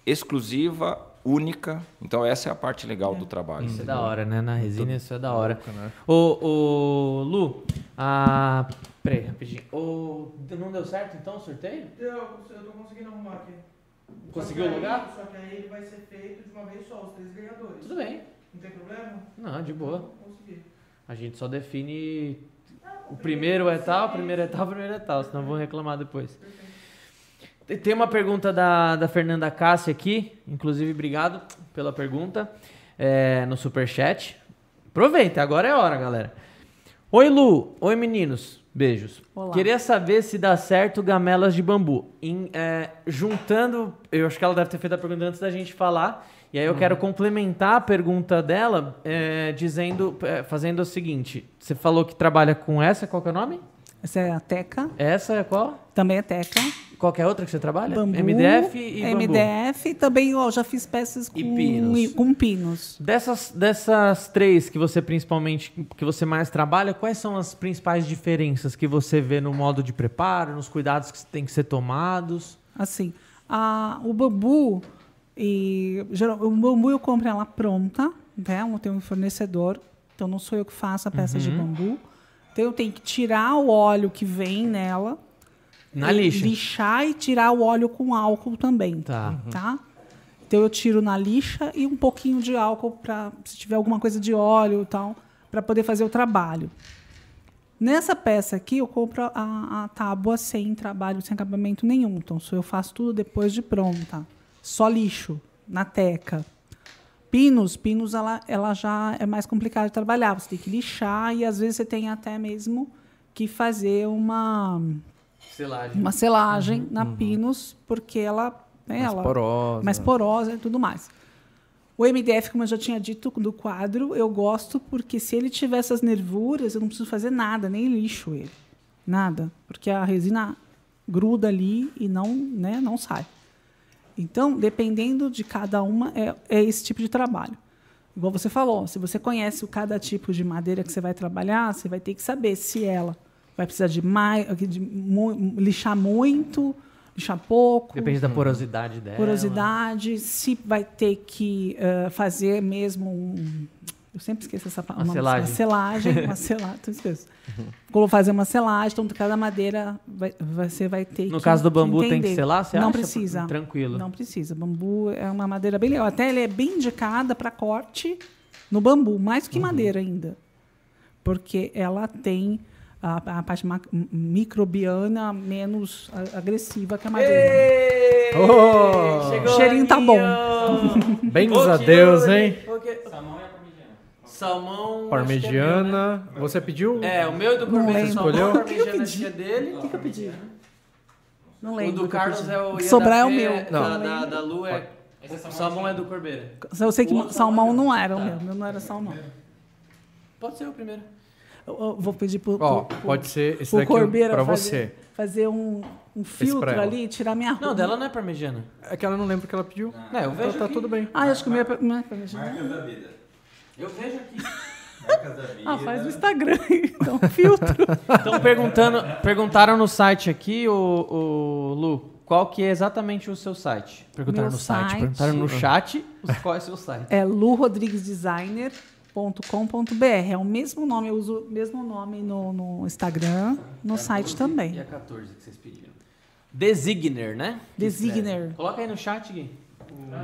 exclusiva, única. Então, essa é a parte legal do trabalho. Isso é da hora, né? Na resina isso é da hora. Ô, ô, Lu, a... Peraí, rapidinho. Ô, não deu certo então o sorteio? Eu, eu tô conseguindo arrumar aqui. Conseguiu o lugar? Só que aí ele vai ser feito de uma vez só, os três ganhadores. Tudo bem. Não tem problema? Não, de boa. Consegui. A gente só define o primeiro é tal, o primeiro é tal, o primeiro é tal, senão vão reclamar depois. Tem- Tem uma pergunta da, da Fernanda Cássia aqui, inclusive obrigado pela pergunta, é, no superchat. Aproveita, agora é hora, galera. Oi Lu, oi meninos, beijos. Olá. Queria saber se dá certo gamelas de bambu. Em, é, juntando, eu acho que ela deve ter feito a pergunta antes da gente falar, e aí eu quero complementar a pergunta dela, é, dizendo, fazendo o seguinte: você falou que trabalha com essa, qual que é o nome? Essa é a Teca, Essa é qual? também é Teca. Qual que é outra que você trabalha? Bambu, MDF e bambu. MDF também, ó, já fiz peças com E pinos. com pinos. Dessas, dessas três que você principalmente, que você mais trabalha, quais são as principais diferenças que você vê no modo de preparo, nos cuidados que têm que ser tomados? Assim, a, o bambu, e, geral, o bambu eu compro ela pronta, né? Eu tenho um fornecedor, então não sou eu que faço a peça Uhum. de bambu. Então eu tenho que tirar o óleo que vem nela. Na e lixa. Lixar e tirar o óleo com álcool também. Tá. Tá? Então eu tiro na lixa e um pouquinho de álcool para se tiver alguma coisa de óleo e tal, para poder fazer o trabalho. Nessa peça aqui eu compro a, a tábua sem trabalho, sem acabamento nenhum. Então só eu faço tudo depois de pronta. Só lixo na teca. Pinos, pinos ela, ela já é mais complicado de trabalhar. Você tem que lixar e às vezes você tem até mesmo que fazer uma Selagem. uma selagem na pinos, porque ela, né, Mais ela porosa. mais porosa e tudo mais. O MDF, como eu já tinha dito do quadro, eu gosto porque se ele tiver essas nervuras, eu não preciso fazer nada, nem lixo ele. Nada, porque a resina gruda ali e não, né, não sai. Então, dependendo de cada uma, é, é esse tipo de trabalho. Igual você falou, se você conhece o cada tipo de madeira que você vai trabalhar, você vai ter que saber se ela vai precisar de mais, de mu- lixar muito, lixar pouco Depende da porosidade dela. porosidade, se vai ter que eh, fazer mesmo um. Eu sempre esqueço essa palavra. Uma selagem. Uma selagem, uma selagem, tu esqueço. Vou fazer uma selagem, então cada madeira vai, você vai ter que No caso do bambu tem que selar, você Não acha? precisa. Tranquilo. Não precisa. Bambu é uma madeira bem legal. Até ele é bem indicada para corte no bambu, mais Uhum. que madeira ainda. Porque ela tem a, a parte microbiana menos a- agressiva que a madeira. Oh! Chegou Cheirinho tá bom. Bem a que Deus, hein? porque- Salmão. Parmegiana. Você pediu? É, o meu e do Não Corbeiro salmão, Escolheu? parmegiana acho que é dele. O que, que eu pedi? Não O lembro. do o que eu Carlos é o. Que sobrar é o meu. Da, Não da, lembro. da Lu é. O salmão é do Corbeiro. Eu sei que O outro salmão não era o Tá. meu. O meu não era salmão. Pode ser o primeiro. Eu, eu vou pedir pro, Ó, pro, pro, pode ser esse pro daqui Corbeira pra fazer, você. fazer um, um filtro ali, tirar minha roupa. Não, dela não é parmegiana. É que ela não lembra o que ela pediu. Não, eu Então vejo tá aqui. tudo bem. Ah, eu acho que o meu é é mim. Marcas da vida. Eu vejo aqui. Marcas da vida. Ah, faz no Instagram, então, filtro. Estão perguntando, perguntaram no site aqui, o, o Lu, qual que é exatamente o seu site? Perguntaram Meu no site, site. perguntaram no chat, os- qual é o seu site? É lurodriguesdesigner.com.br. É o mesmo nome, eu uso o mesmo nome no, no Instagram, no site também. E a 14 que vocês pediram? Designer, né? Designer. Coloca aí no chat, Gui.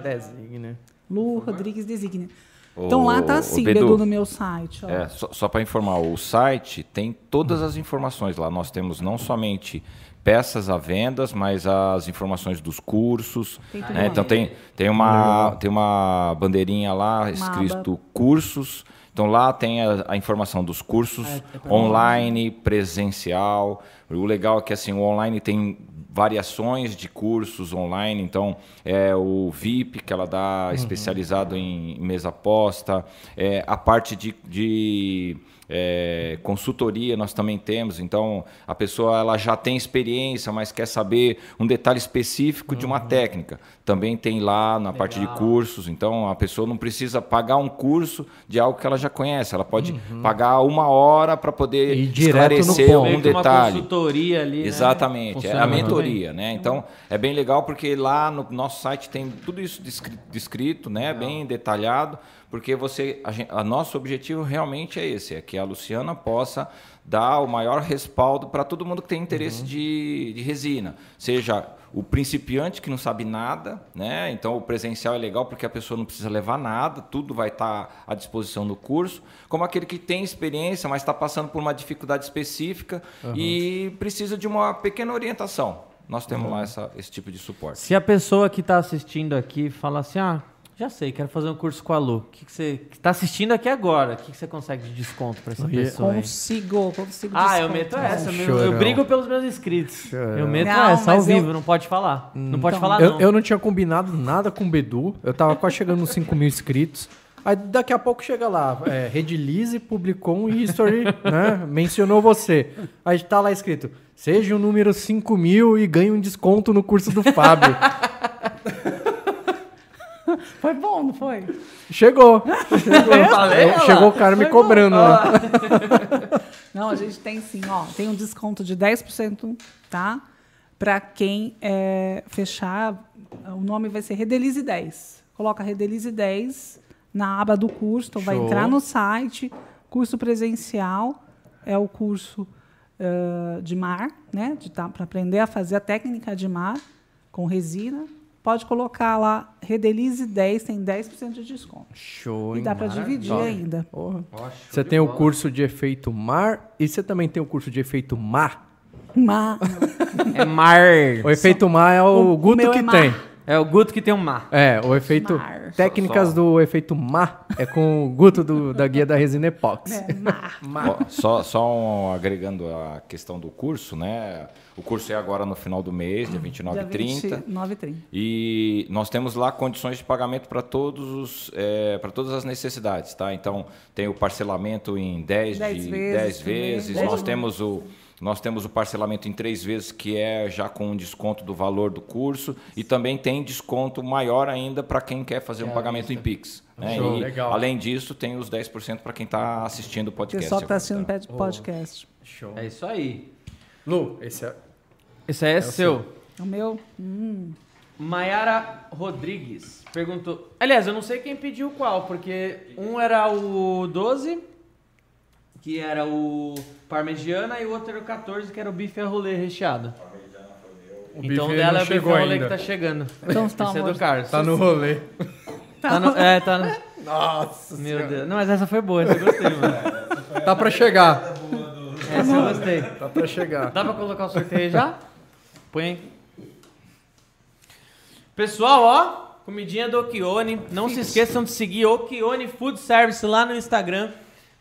Designe. Lu Rodrigues Designer. Então lá tá assim, Bedu, Bedu, no meu site. Ó. É, só, só para informar, o site tem todas as informações lá. Nós temos não somente peças à vendas, mas as informações dos cursos. Tem né? Então tem, tem, uma, tem uma bandeirinha lá escrito cursos, Então lá tem a, a informação dos cursos É, é pra online, presencial. O legal é que assim, o online tem variações de cursos online, então é o VIP que ela dá especializado em, mesa posta, é, a parte de, de é, consultoria nós também temos, então a pessoa ela já tem experiência, mas quer saber um detalhe específico de uma técnica. Também tem lá na parte de cursos, então a pessoa não precisa pagar um curso de algo que ela já conhece, ela pode pagar uma hora para poder Ir direto no esclarecer um Meio que uma detalhe. consultoria ali, né? Exatamente, é Funciona a mentoria, né? Então é bem legal porque lá no nosso site tem tudo isso descri- descrito, né? Bem detalhado, porque você, a, a nosso objetivo realmente é esse, é que a Luciana possa dar o maior respaldo para todo mundo que tem interesse de, de resina, seja o principiante que não sabe nada, né? Então o presencial é legal porque a pessoa não precisa levar nada, tudo vai estar à disposição no curso, como aquele que tem experiência, mas está passando por uma dificuldade específica e precisa de uma pequena orientação. Nós temos lá essa- esse tipo de suporte. Se a pessoa que está assistindo aqui fala assim, ah, já sei, quero fazer um curso com a Lu. O que, que você que tá assistindo aqui agora? O que, que você consegue de desconto para essa pessoa? hein? Consigo, consigo Ah, eu meto essa. meu- Chorão. eu brigo pelos meus inscritos. Eu meto Não, essa ao eu- vivo, não pode falar. Não pode Então, falar, Eu, não. eu não tinha combinado nada com o Bedu. Eu tava quase chegando nos 5 mil inscritos. Aí daqui a pouco chega lá, é, Redilize publicou um history, né? Mencionou você. Aí tá lá escrito: seja o número 5 mil e ganhe um desconto no curso do Fábio. Foi bom, não foi? Chegou. Chegou, Eu falei, lá. Chegou o cara me cobrando, né? Não, a gente tem sim, ó. Tem um desconto de 10%, tá? Para quem é, fechar, o nome vai ser Redelize 10. Coloca Redelize 10 na aba do curso, então vai Show. entrar no site. Curso presencial é o curso ah, de mar, né? Para aprender a fazer a técnica de mar com resina. Pode colocar lá Redelize 10, tem 10% de desconto. Show, E dá para dividir ainda. Porra. Você tem o curso de efeito mar e você também tem o curso de efeito mar. Mar. É mar. O efeito mar é o, O- o Guto meu que é mar. tem. É o Guto que tem um mar. É, o efeito. Mar. Técnicas Só- do efeito mar é com o Guto do- da guia da resina epox. É, mar. Ó, só só um- agregando a questão do curso, né? O curso é agora no final do mês, dia 29 e Dia 30. 29 e 30. E nós temos lá condições de pagamento para todos os para todas as necessidades, tá? Então tem o parcelamento em 10, Dez de vezes 10 também, vezes. Nós temos o nós temos o parcelamento em três vezes, que é já com um desconto do valor do curso, e também tem desconto maior ainda para quem quer fazer um pagamento em Pix. né? Show, E, legal. além disso, tem os 10% para quem está assistindo o O podcast. pessoal que está assistindo pede podcast. Show. É isso aí. Lu, esse é. Esse aí é, seu. O meu. Hum, Maiara Rodrigues perguntou. Aliás, eu não sei quem pediu qual, porque um era o 12, que era o parmegiana, e o outro era o 14, que era o bife a rolê recheado. O então o bife dela é o bife a rolê ainda. que tá chegando. Então tá, Esse é do Carlos. Tá no rolê. Tá no- é, tá no... Nossa Meu Deus. Não, mas essa foi boa, essa eu gostei, mano. Tá pra chegar. Essa eu gostei. Tá pra chegar. Dá pra colocar o sorteio aí já? Põe aí. Pessoal, ó, comidinha do Okione. Não se esqueçam de seguir Okione Food Service lá no Instagram.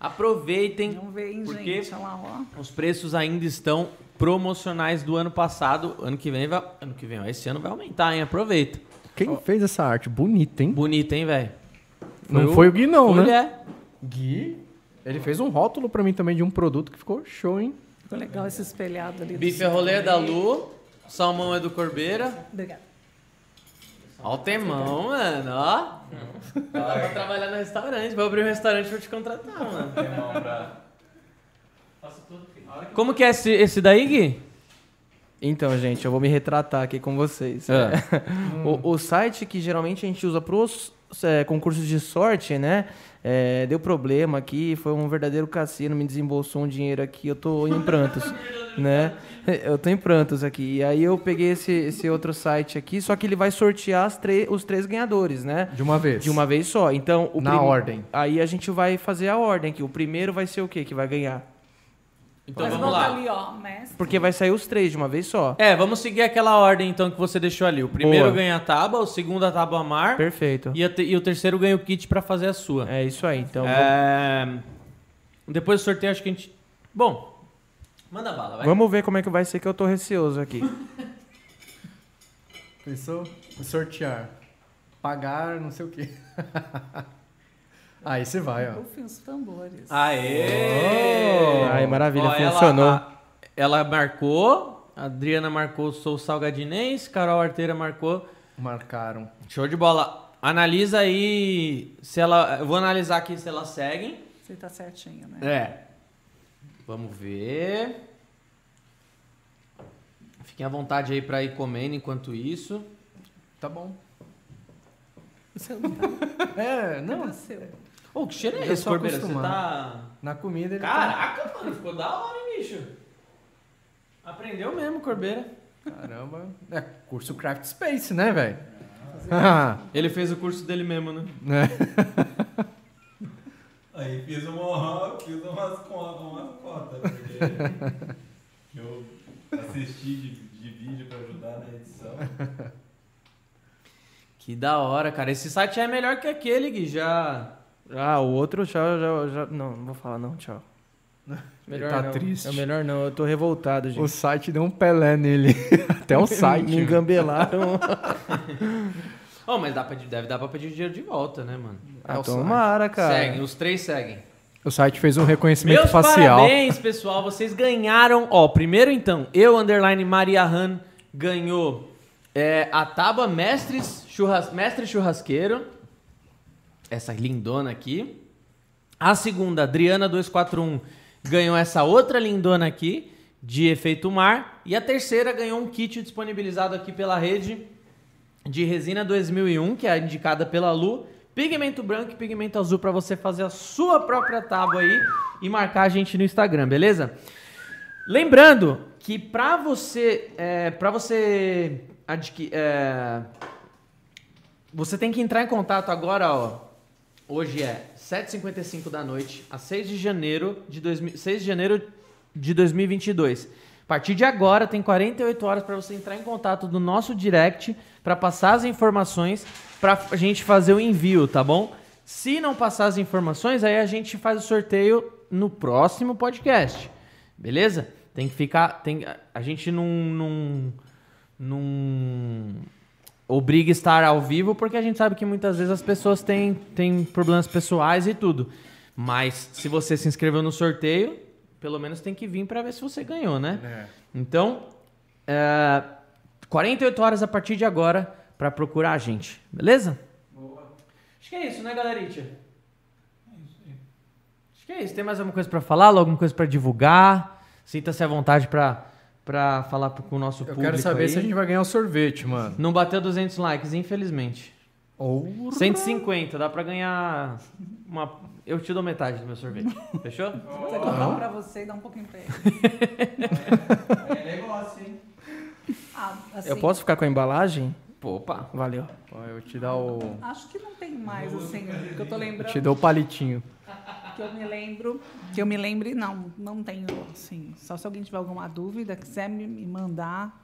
Aproveitem, Não vem, Porque- gente. Olha lá, ó. os preços ainda estão promocionais do ano passado. Ano que vem vai, ano que vem, ó, esse ano vai aumentar, hein? Aproveita. Quem fez essa arte? Bonita, hein? Bonito, hein, velho? Não foi o Gui, não, né? Mulher. Gui. Ele fez um rótulo pra mim também de um produto que ficou show, hein? Ficou legal esse espelhado ali. Bife rolê é da Lu. Salmão é do Corbeira. Obrigada. Ó o temão, mano, ó. Dá pra trabalhar no restaurante. Vai abrir um restaurante pra te contratar, mano. Como que é esse, esse daí, Gui? Então, gente, eu vou me retratar aqui com vocês. É. o, o site que geralmente a gente usa para os concursos de sorte, né? é, deu problema aqui, foi um verdadeiro cassino, me desembolsou um dinheiro aqui, eu tô em prantos, né? Eu tô em prantos aqui. E aí eu peguei esse, esse outro site aqui, só que ele vai sortear os três ganhadores, né? De uma vez. De uma vez só. Então, o Na ordem. Aí a gente vai fazer a ordem aqui. O primeiro vai ser o quê que vai ganhar? Então Mas vamos bota lá. ali, ó, mestre. Porque vai sair os três de uma vez só. É, vamos seguir aquela ordem então que você deixou ali. O primeiro Boa. ganha a tábua, o segundo a tábua mar Perfeito. e, te- e o terceiro ganha o kit pra fazer a sua. É isso aí, então. É, Depois do sorteio, acho que a gente. Bom, manda bala, vai. Vamos ver como é que vai ser que eu tô receoso aqui. Pensou? Sortear. Pagar, não sei o quê. Aí você vai, ó. Rufem os tambores. Aê! Ai, maravilha, ela- funcionou. a- Ela, marcou, a Adriana marcou Sou Salgadinês, Carol Arteira marcou. Marcaram. Show de bola. Analisa aí se ela. Eu vou analisar aqui se elas seguem. Você tá certinho, né? É. Vamos ver. Fiquem à vontade aí pra ir comendo enquanto isso. Tá bom. O seu não tá. É, Não. não. o seu. Ô, que cheiro é esse, Corbeira? Você acostumado. tá. Na comida ele tá- Caraca, mano, ficou da hora, hein, bicho. Aprendeu mesmo, Corbeira. Caramba. É curso Craft Space, né, velho? Ah, Ele fez o curso dele mesmo, né? né? Aí fiz, uma, fiz umas contas, umas cotas, porque eu assisti de, de vídeo pra ajudar na edição. Que da hora, cara. Esse site é melhor que aquele, Gui. Já. Ah, o outro já, já, já. Não, não vou falar não, tchau. Melhor tá não. triste. É melhor não, eu tô revoltado, gente. O site deu um Pelé nele. Até o site. Me engambelaram. Oh, mas dá pra, deve dar pra pedir dinheiro de volta, né, mano? ah, o tomara, cara. Seguem, os três seguem. O site fez um reconhecimento Meus facial. parabéns, pessoal. Vocês ganharam. Ó, primeiro então, eu, underline Maria Han, ganhou é, a tábua Mestres Churras... Mestre Churrasqueiro. Essa lindona aqui. A segunda, Adriana 241, ganhou essa outra lindona aqui, de efeito mar. E a terceira ganhou um kit disponibilizado aqui pela rede de resina 2001, que é indicada pela Lu. Pigmento branco e pigmento azul para você fazer a sua própria tábua aí e marcar a gente no Instagram, beleza? Lembrando que para você, é, para você adquirir, você tem que entrar em contato agora, ó. Hoje é 7h55 da noite, a 6 de janeiro de, 2000, 6 de, janeiro de 2022. A partir de agora, tem 48 horas para você entrar em contato do nosso direct para passar as informações para a gente fazer o envio, tá bom? Se não passar as informações, aí a gente faz o sorteio no próximo podcast. Beleza? Tem que ficar. Tem, a gente não, não, não obriga a estar ao vivo, porque a gente sabe que muitas vezes as pessoas têm, têm problemas pessoais e tudo. Mas se você se inscreveu no sorteio, pelo menos tem que vir para ver se você ganhou, né? Então, é, 48 horas a partir de agora para procurar a gente, beleza? Acho que é isso, né, galerite? Acho que é isso. Tem mais alguma coisa para falar? Alguma coisa para divulgar? Sinta-se à vontade para para falar pro- com o nosso Eu público quero saber aí. se a gente vai ganhar o sorvete, mano. Não bateu 200 likes, infelizmente. Ou 150, dá pra ganhar uma... Eu te dou metade do meu sorvete. Fechou? Você comprar um pra você e dar um pouquinho pra ele. É negócio, hein? Ah, assim, Eu posso ficar com a embalagem? Pô, opa. Valeu. Eu te dar o. Acho que não tem mais, assim, que eu tô Eu lembrando. te dou o palitinho. Que eu me lembro. Que eu me lembre, não, não tenho, assim. Só se alguém tiver alguma dúvida, quiser me, mandar.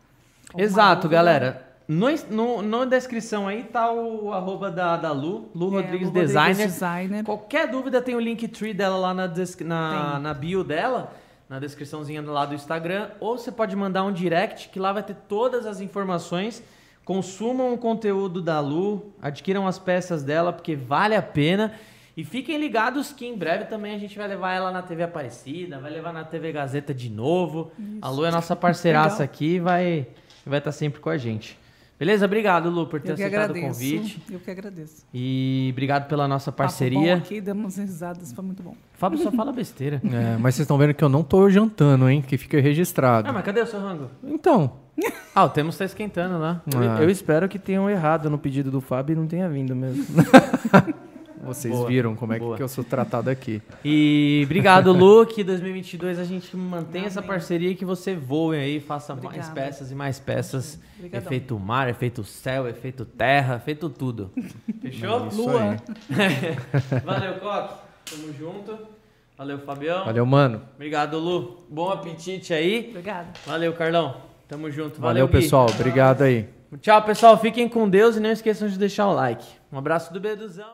Exato, dúvida. galera. No, no, na descrição aí tá o arroba da, da Lu, Lu É, Rodrigues Lu Designer. Designer. Qualquer dúvida tem o Linktree dela lá na, na, na bio dela, na descriçãozinha lado do Instagram. Ou você pode mandar um direct, que lá vai ter todas as informações. Consumam o conteúdo da Lu, adquiram as peças dela, porque vale a pena. E fiquem ligados que em breve também a gente vai levar ela na TV Aparecida, vai levar na TV Gazeta de novo. A Lu é nossa parceiraça Legal. aqui e vai vai estar sempre com a gente. Beleza? Obrigado, Lu, por ter Eu aceitado o convite. Eu que agradeço. E obrigado pela nossa Papo bom parceria. aqui, damos risadas, foi muito bom. Fábio só fala besteira. É, mas vocês estão vendo que eu não tô jantando, hein? Que fica registrado. Ah, mas cadê o seu rango? Então. Ah, o Temos tá esquentando lá. ah, Eu, eu espero que tenham errado no pedido do Fábio e não tenha vindo mesmo. vocês Boa, viram como é boa. que eu sou tratado aqui. E obrigado, Lu, que 2022 a gente mantém essa parceria e que você voe aí, faça mais Obrigada. peças e mais peças. Obrigadão. Efeito mar, efeito céu, efeito terra, feito tudo. Fechou? Isso Lua. aí. Valeu, Coque. Tamo junto. Valeu, Fabião. Valeu, mano. Obrigado, Lu. Bom apetite aí. Obrigada. Valeu, Carlão. Tamo junto. Valeu, Gui. pessoal. Obrigado aí. Tchau, pessoal. Fiquem com Deus e não esqueçam de deixar o like. Um abraço do Beduzão.